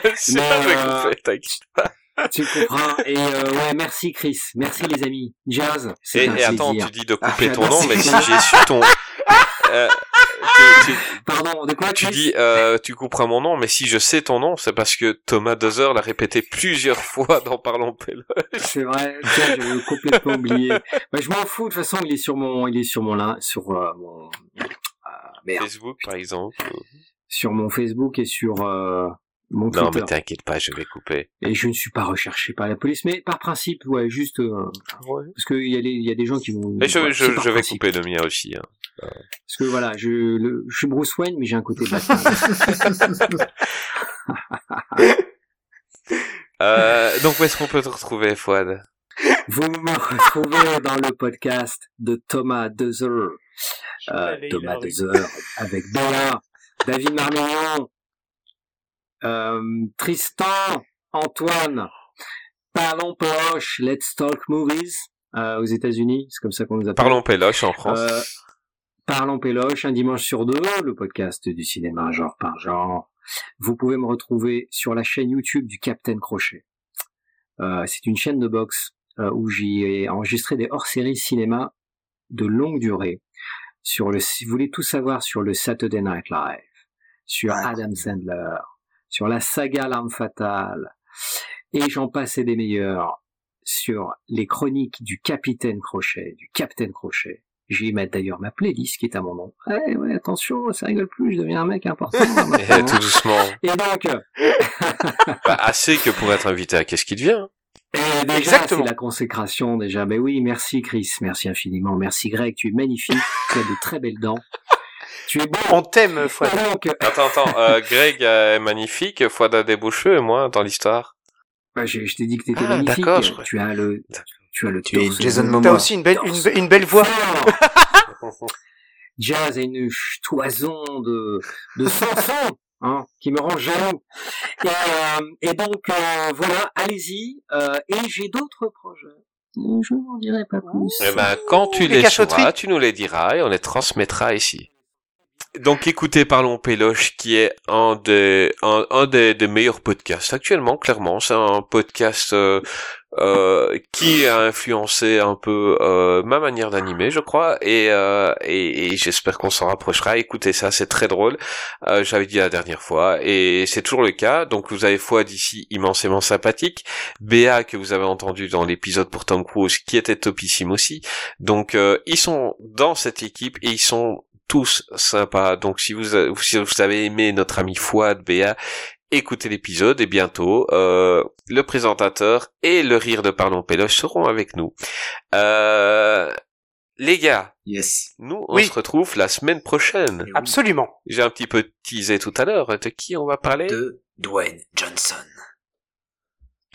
bien sûr, je vais couper, t'inquiète. tu couperas. Et euh, ouais, merci Chris, merci les amis. Jazz, Et, un et attends, tu dis de couper Ah, ton nom, mais si j'ai su ton... Euh, tu, tu- Pardon, de quoi tu dis, euh, tu couperas mon nom, mais si je sais ton nom, c'est parce que Thomas Dozer l'a répété plusieurs fois dans Parlons Pélo. C'est vrai, tiens, j'avais complètement oublié. Bah, je m'en fous, de toute façon, il est sur mon, il est sur mon, lin- sur euh, mon, euh, merde, Facebook, par exemple. sur mon Facebook et sur mon Non, Twitter. mais t'inquiète pas, je vais couper. et je ne suis pas recherché par la police, mais par principe, ouais, juste euh, parce qu'il y a des, il y a des gens qui vont. Mais je, ouais, je, c'est par je vais couper le mien aussi. Hein. Parce que voilà, je, le, je suis Bruce Wayne, mais j'ai un côté Batman. Euh, donc où est-ce qu'on peut te retrouver, Fouad? Vous me retrouvez dans le podcast de Thomas Dezer. Euh, Thomas. Dezer avec Bella, David Marmignon, euh, Tristan, Antoine, Parlons Poche, Let's Talk Movies euh, aux États-Unis, c'est comme ça qu'on nous appelle. Parlons Péloche en France. Parlons Péloche, un dimanche sur deux, le podcast du cinéma genre par genre. Vous pouvez me retrouver sur la chaîne YouTube du Captain Crochet. Euh, c'est une chaîne de boxe euh, où j'y ai enregistré des hors-séries cinéma de longue durée. Sur le, si vous voulez tout savoir sur le Saturday Night Live, sur Adam Sandler, sur la saga L'arme fatale, et j'en passe et des meilleurs, sur les chroniques du Capitaine Crochet, du Captain Crochet. J'y mets d'ailleurs ma playlist qui est à mon nom. Ouais, ouais, attention, ça rigole plus, je deviens un mec important. Et maintenant. tout doucement. Et donc, euh, Bah, assez que pour être invité à Qu'est-ce qui devient euh, déjà, Exactement. c'est la consécration déjà. Mais oui, merci Chris, merci infiniment, merci Greg, tu es magnifique, tu as de très belles dents. Tu es beau. On t'aime, Fouad. Et donc, euh, Attends, attends, euh, Greg est magnifique, Fouad a des beaux cheveux, et moi, dans l'histoire. bah, je, je t'ai dit que tu étais Ah, magnifique. d'accord, je Tu as le, tu as le Tu torse Jason. Momoa. T'as aussi une belle, une, une belle voix. Jazz a une toison de, de hein, qui me rend jaloux. Et, euh, et donc, euh, voilà, allez-y. Euh, et j'ai d'autres projets. Je n'en dirai pas plus. Eh ben, quand tu Les sauras, tu nous les diras et on les transmettra ici. Donc écoutez Parlons Péloche qui est un des un, un des, des meilleurs podcasts actuellement clairement. C'est un podcast euh, euh, qui a influencé un peu euh, ma manière d'animer je crois. Et euh, et, et j'espère qu'on s'en rapprochera. Écoutez ça c'est très drôle. Euh, j'avais dit la dernière fois et c'est toujours le cas. Donc vous avez Fouad ici immensément sympathique. Béa que vous avez entendu dans l'épisode pour Tom Cruise qui était topissime aussi. Donc euh, ils sont dans cette équipe et ils sont tous sympas. Donc si vous, a- si vous avez aimé notre ami Fouad Béa, écoutez l'épisode et bientôt euh, le présentateur et le rire de Parlons Péloche seront avec nous. Euh, les gars, Yes. nous on Oui. se retrouve la semaine prochaine. Absolument. J'ai un petit peu teasé tout à l'heure. De qui on va parler? De Dwayne Johnson. Et The Rock. It's a Yeah, smell c'est of bon,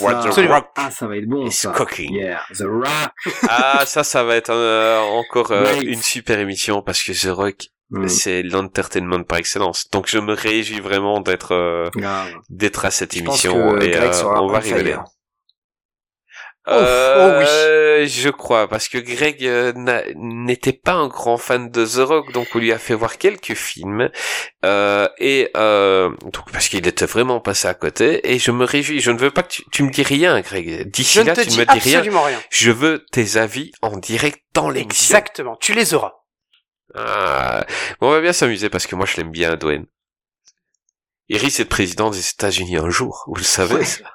what the Absolument. rock Ah, ça va être bon, is ça. cooking. Yeah, The Rock. Ah, ça, ça va être euh, encore euh, une super émission parce que The Rock, Mm. c'est l'entertainment par excellence. Donc je me réjouis vraiment d'être euh, d'être à cette Je pense émission que et Greg euh, sera on va on rigoler. fire. Euh, Je crois, parce que Greg euh, n'était pas un grand fan de The Rock, donc on lui a fait voir quelques films, euh, et euh, donc parce qu'il était vraiment passé à côté, et je me réjouis. Je ne veux pas que tu, tu me dis rien, Greg. D'ici là, tu ne me dis rien. Je veux tes avis en direct dans l'émission. Exactement. Tu les auras. Ah, bon, on va bien s'amuser parce que moi je l'aime bien, Dwayne. Il risque d'être président des États-Unis un jour, vous le savez. ça.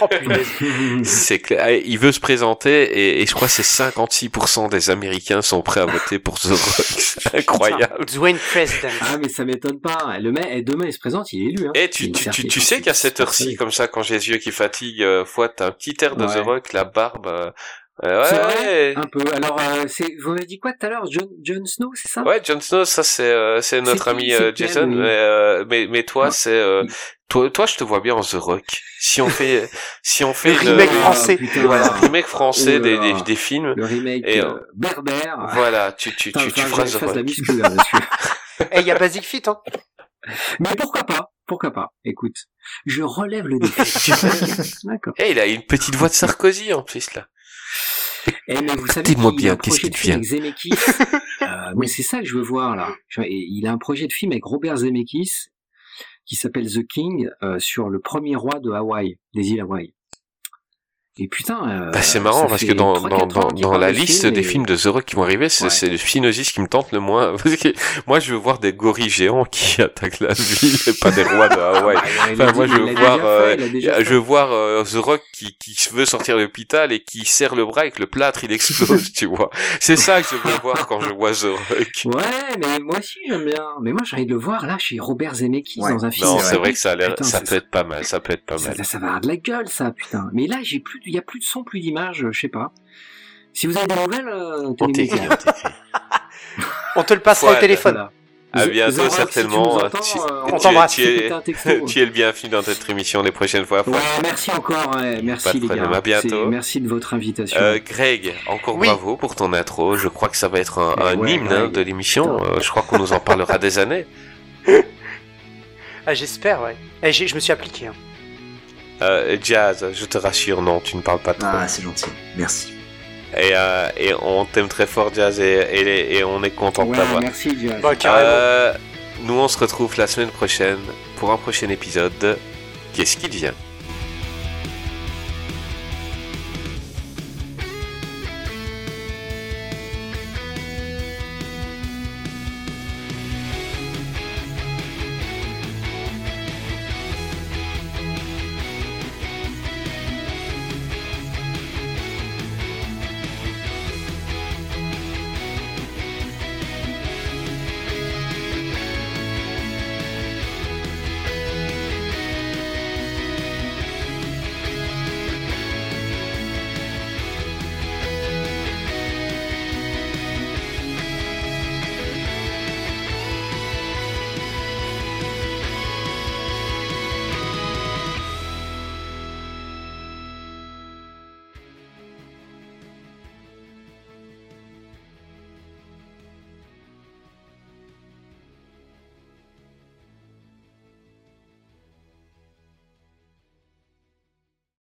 Oh. C'est clair. Ah, Il veut se présenter et, et je crois que c'est 56% des Américains sont prêts à voter pour The Rock. C'est incroyable. Dwayne President. Ah mais ça m'étonne pas. Le mec, et demain il se présente, il est élu. Hein. Et tu, Il tu, tu, certifié. tu sais qu'à cette heure-ci, comme ça, quand j'ai les yeux qui fatiguent, euh, fois t'as un petit air de Ouais. The Rock, la barbe. euh, euh, ouais, vrai? ouais. Un peu. Alors, euh, c'est, vous m'avez dit quoi tout à l'heure, John, John Snow, c'est ça? Ouais, Jon Snow, ça c'est euh, c'est notre ami euh, Jason, oui. mais, euh, mais mais toi Ouais. c'est euh, toi toi je te vois bien en The Rock. Si on fait si on fait Le remake Ah, français. putain. voilà, remake français Oh des, des films. Le remake Et, berbère. Voilà, tu tu tu, tu feras The Rock. muscu là-dessus. Eh, il y a Basic Fit, hein. Mais pourquoi pas? Pourquoi pas? Écoute, je relève le défi. D'accord. Eh, il a une petite voix de Sarkozy en plus là. Eh, mais vous savez Dis-moi bien, un qu'est-ce projet qui de te film vient euh, mais c'est ça que je veux voir là. Il a un projet de film avec Robert Zemeckis qui s'appelle The King euh, sur le premier roi de Hawaï, des îles Hawaï. Et putain. euh, Bah, c'est marrant parce que dans, 3-4 dans, ans dans, dans la liste des et- films de The Rock qui vont arriver, c'est Ouais. c'est le Phinosis qui me tente le moins. Parce que moi, je veux voir des gorilles géants qui attaquent la ville et pas des rois de Hawaï. Ah, Enfin, dit- moi, je il veux voir, euh, je veux voir euh, The Rock qui, qui veut sortir de l'hôpital et qui serre le bras et que le plâtre il explose, tu vois. C'est ça que je veux voir quand je vois The Rock. Ouais, mais moi aussi j'aime bien. Mais moi j'ai envie de le voir là chez Robert Zemeckis Ouais. dans un film. Non, C'est vrai que ça a l'air, ça peut être pas mal, ça peut être pas Ça, mal. ça va avoir de la gueule, ça, putain. Mais là, j'ai plus, il y a plus de son, plus d'image, je sais pas. Si vous avez des nouvelles, euh, On t'écrit, on t'écrit. On te le passera Ouais, au téléphone. Voilà. À Z- bientôt, si certainement. Tu- euh, On tu- t'embrasse. tu es- Fais un texto. Tu es le bienvenu dans notre émission les prochaines fois. Ouais, merci encore, ouais, merci Pas de les problème, gars. à bientôt. C'est- Merci de votre invitation. Euh, Greg, encore Oui. bravo pour ton intro. Je crois que ça va être un, un Ouais, hymne ouais. hein, de l'émission. Euh, je crois qu'on nous en parlera des années. Ah, j'espère, ouais. Eh, je me suis appliqué, hein. Euh, Jazz, je te rassure, non, tu ne parles pas trop. Ah, c'est gentil. Merci. Et, euh, et on t'aime très fort, Jazz, et, et, et on est content de t'avoir. merci, Jazz. Bah, carrément. Euh, nous, on se retrouve la semaine prochaine pour un prochain épisode de Qu'est-ce qui devient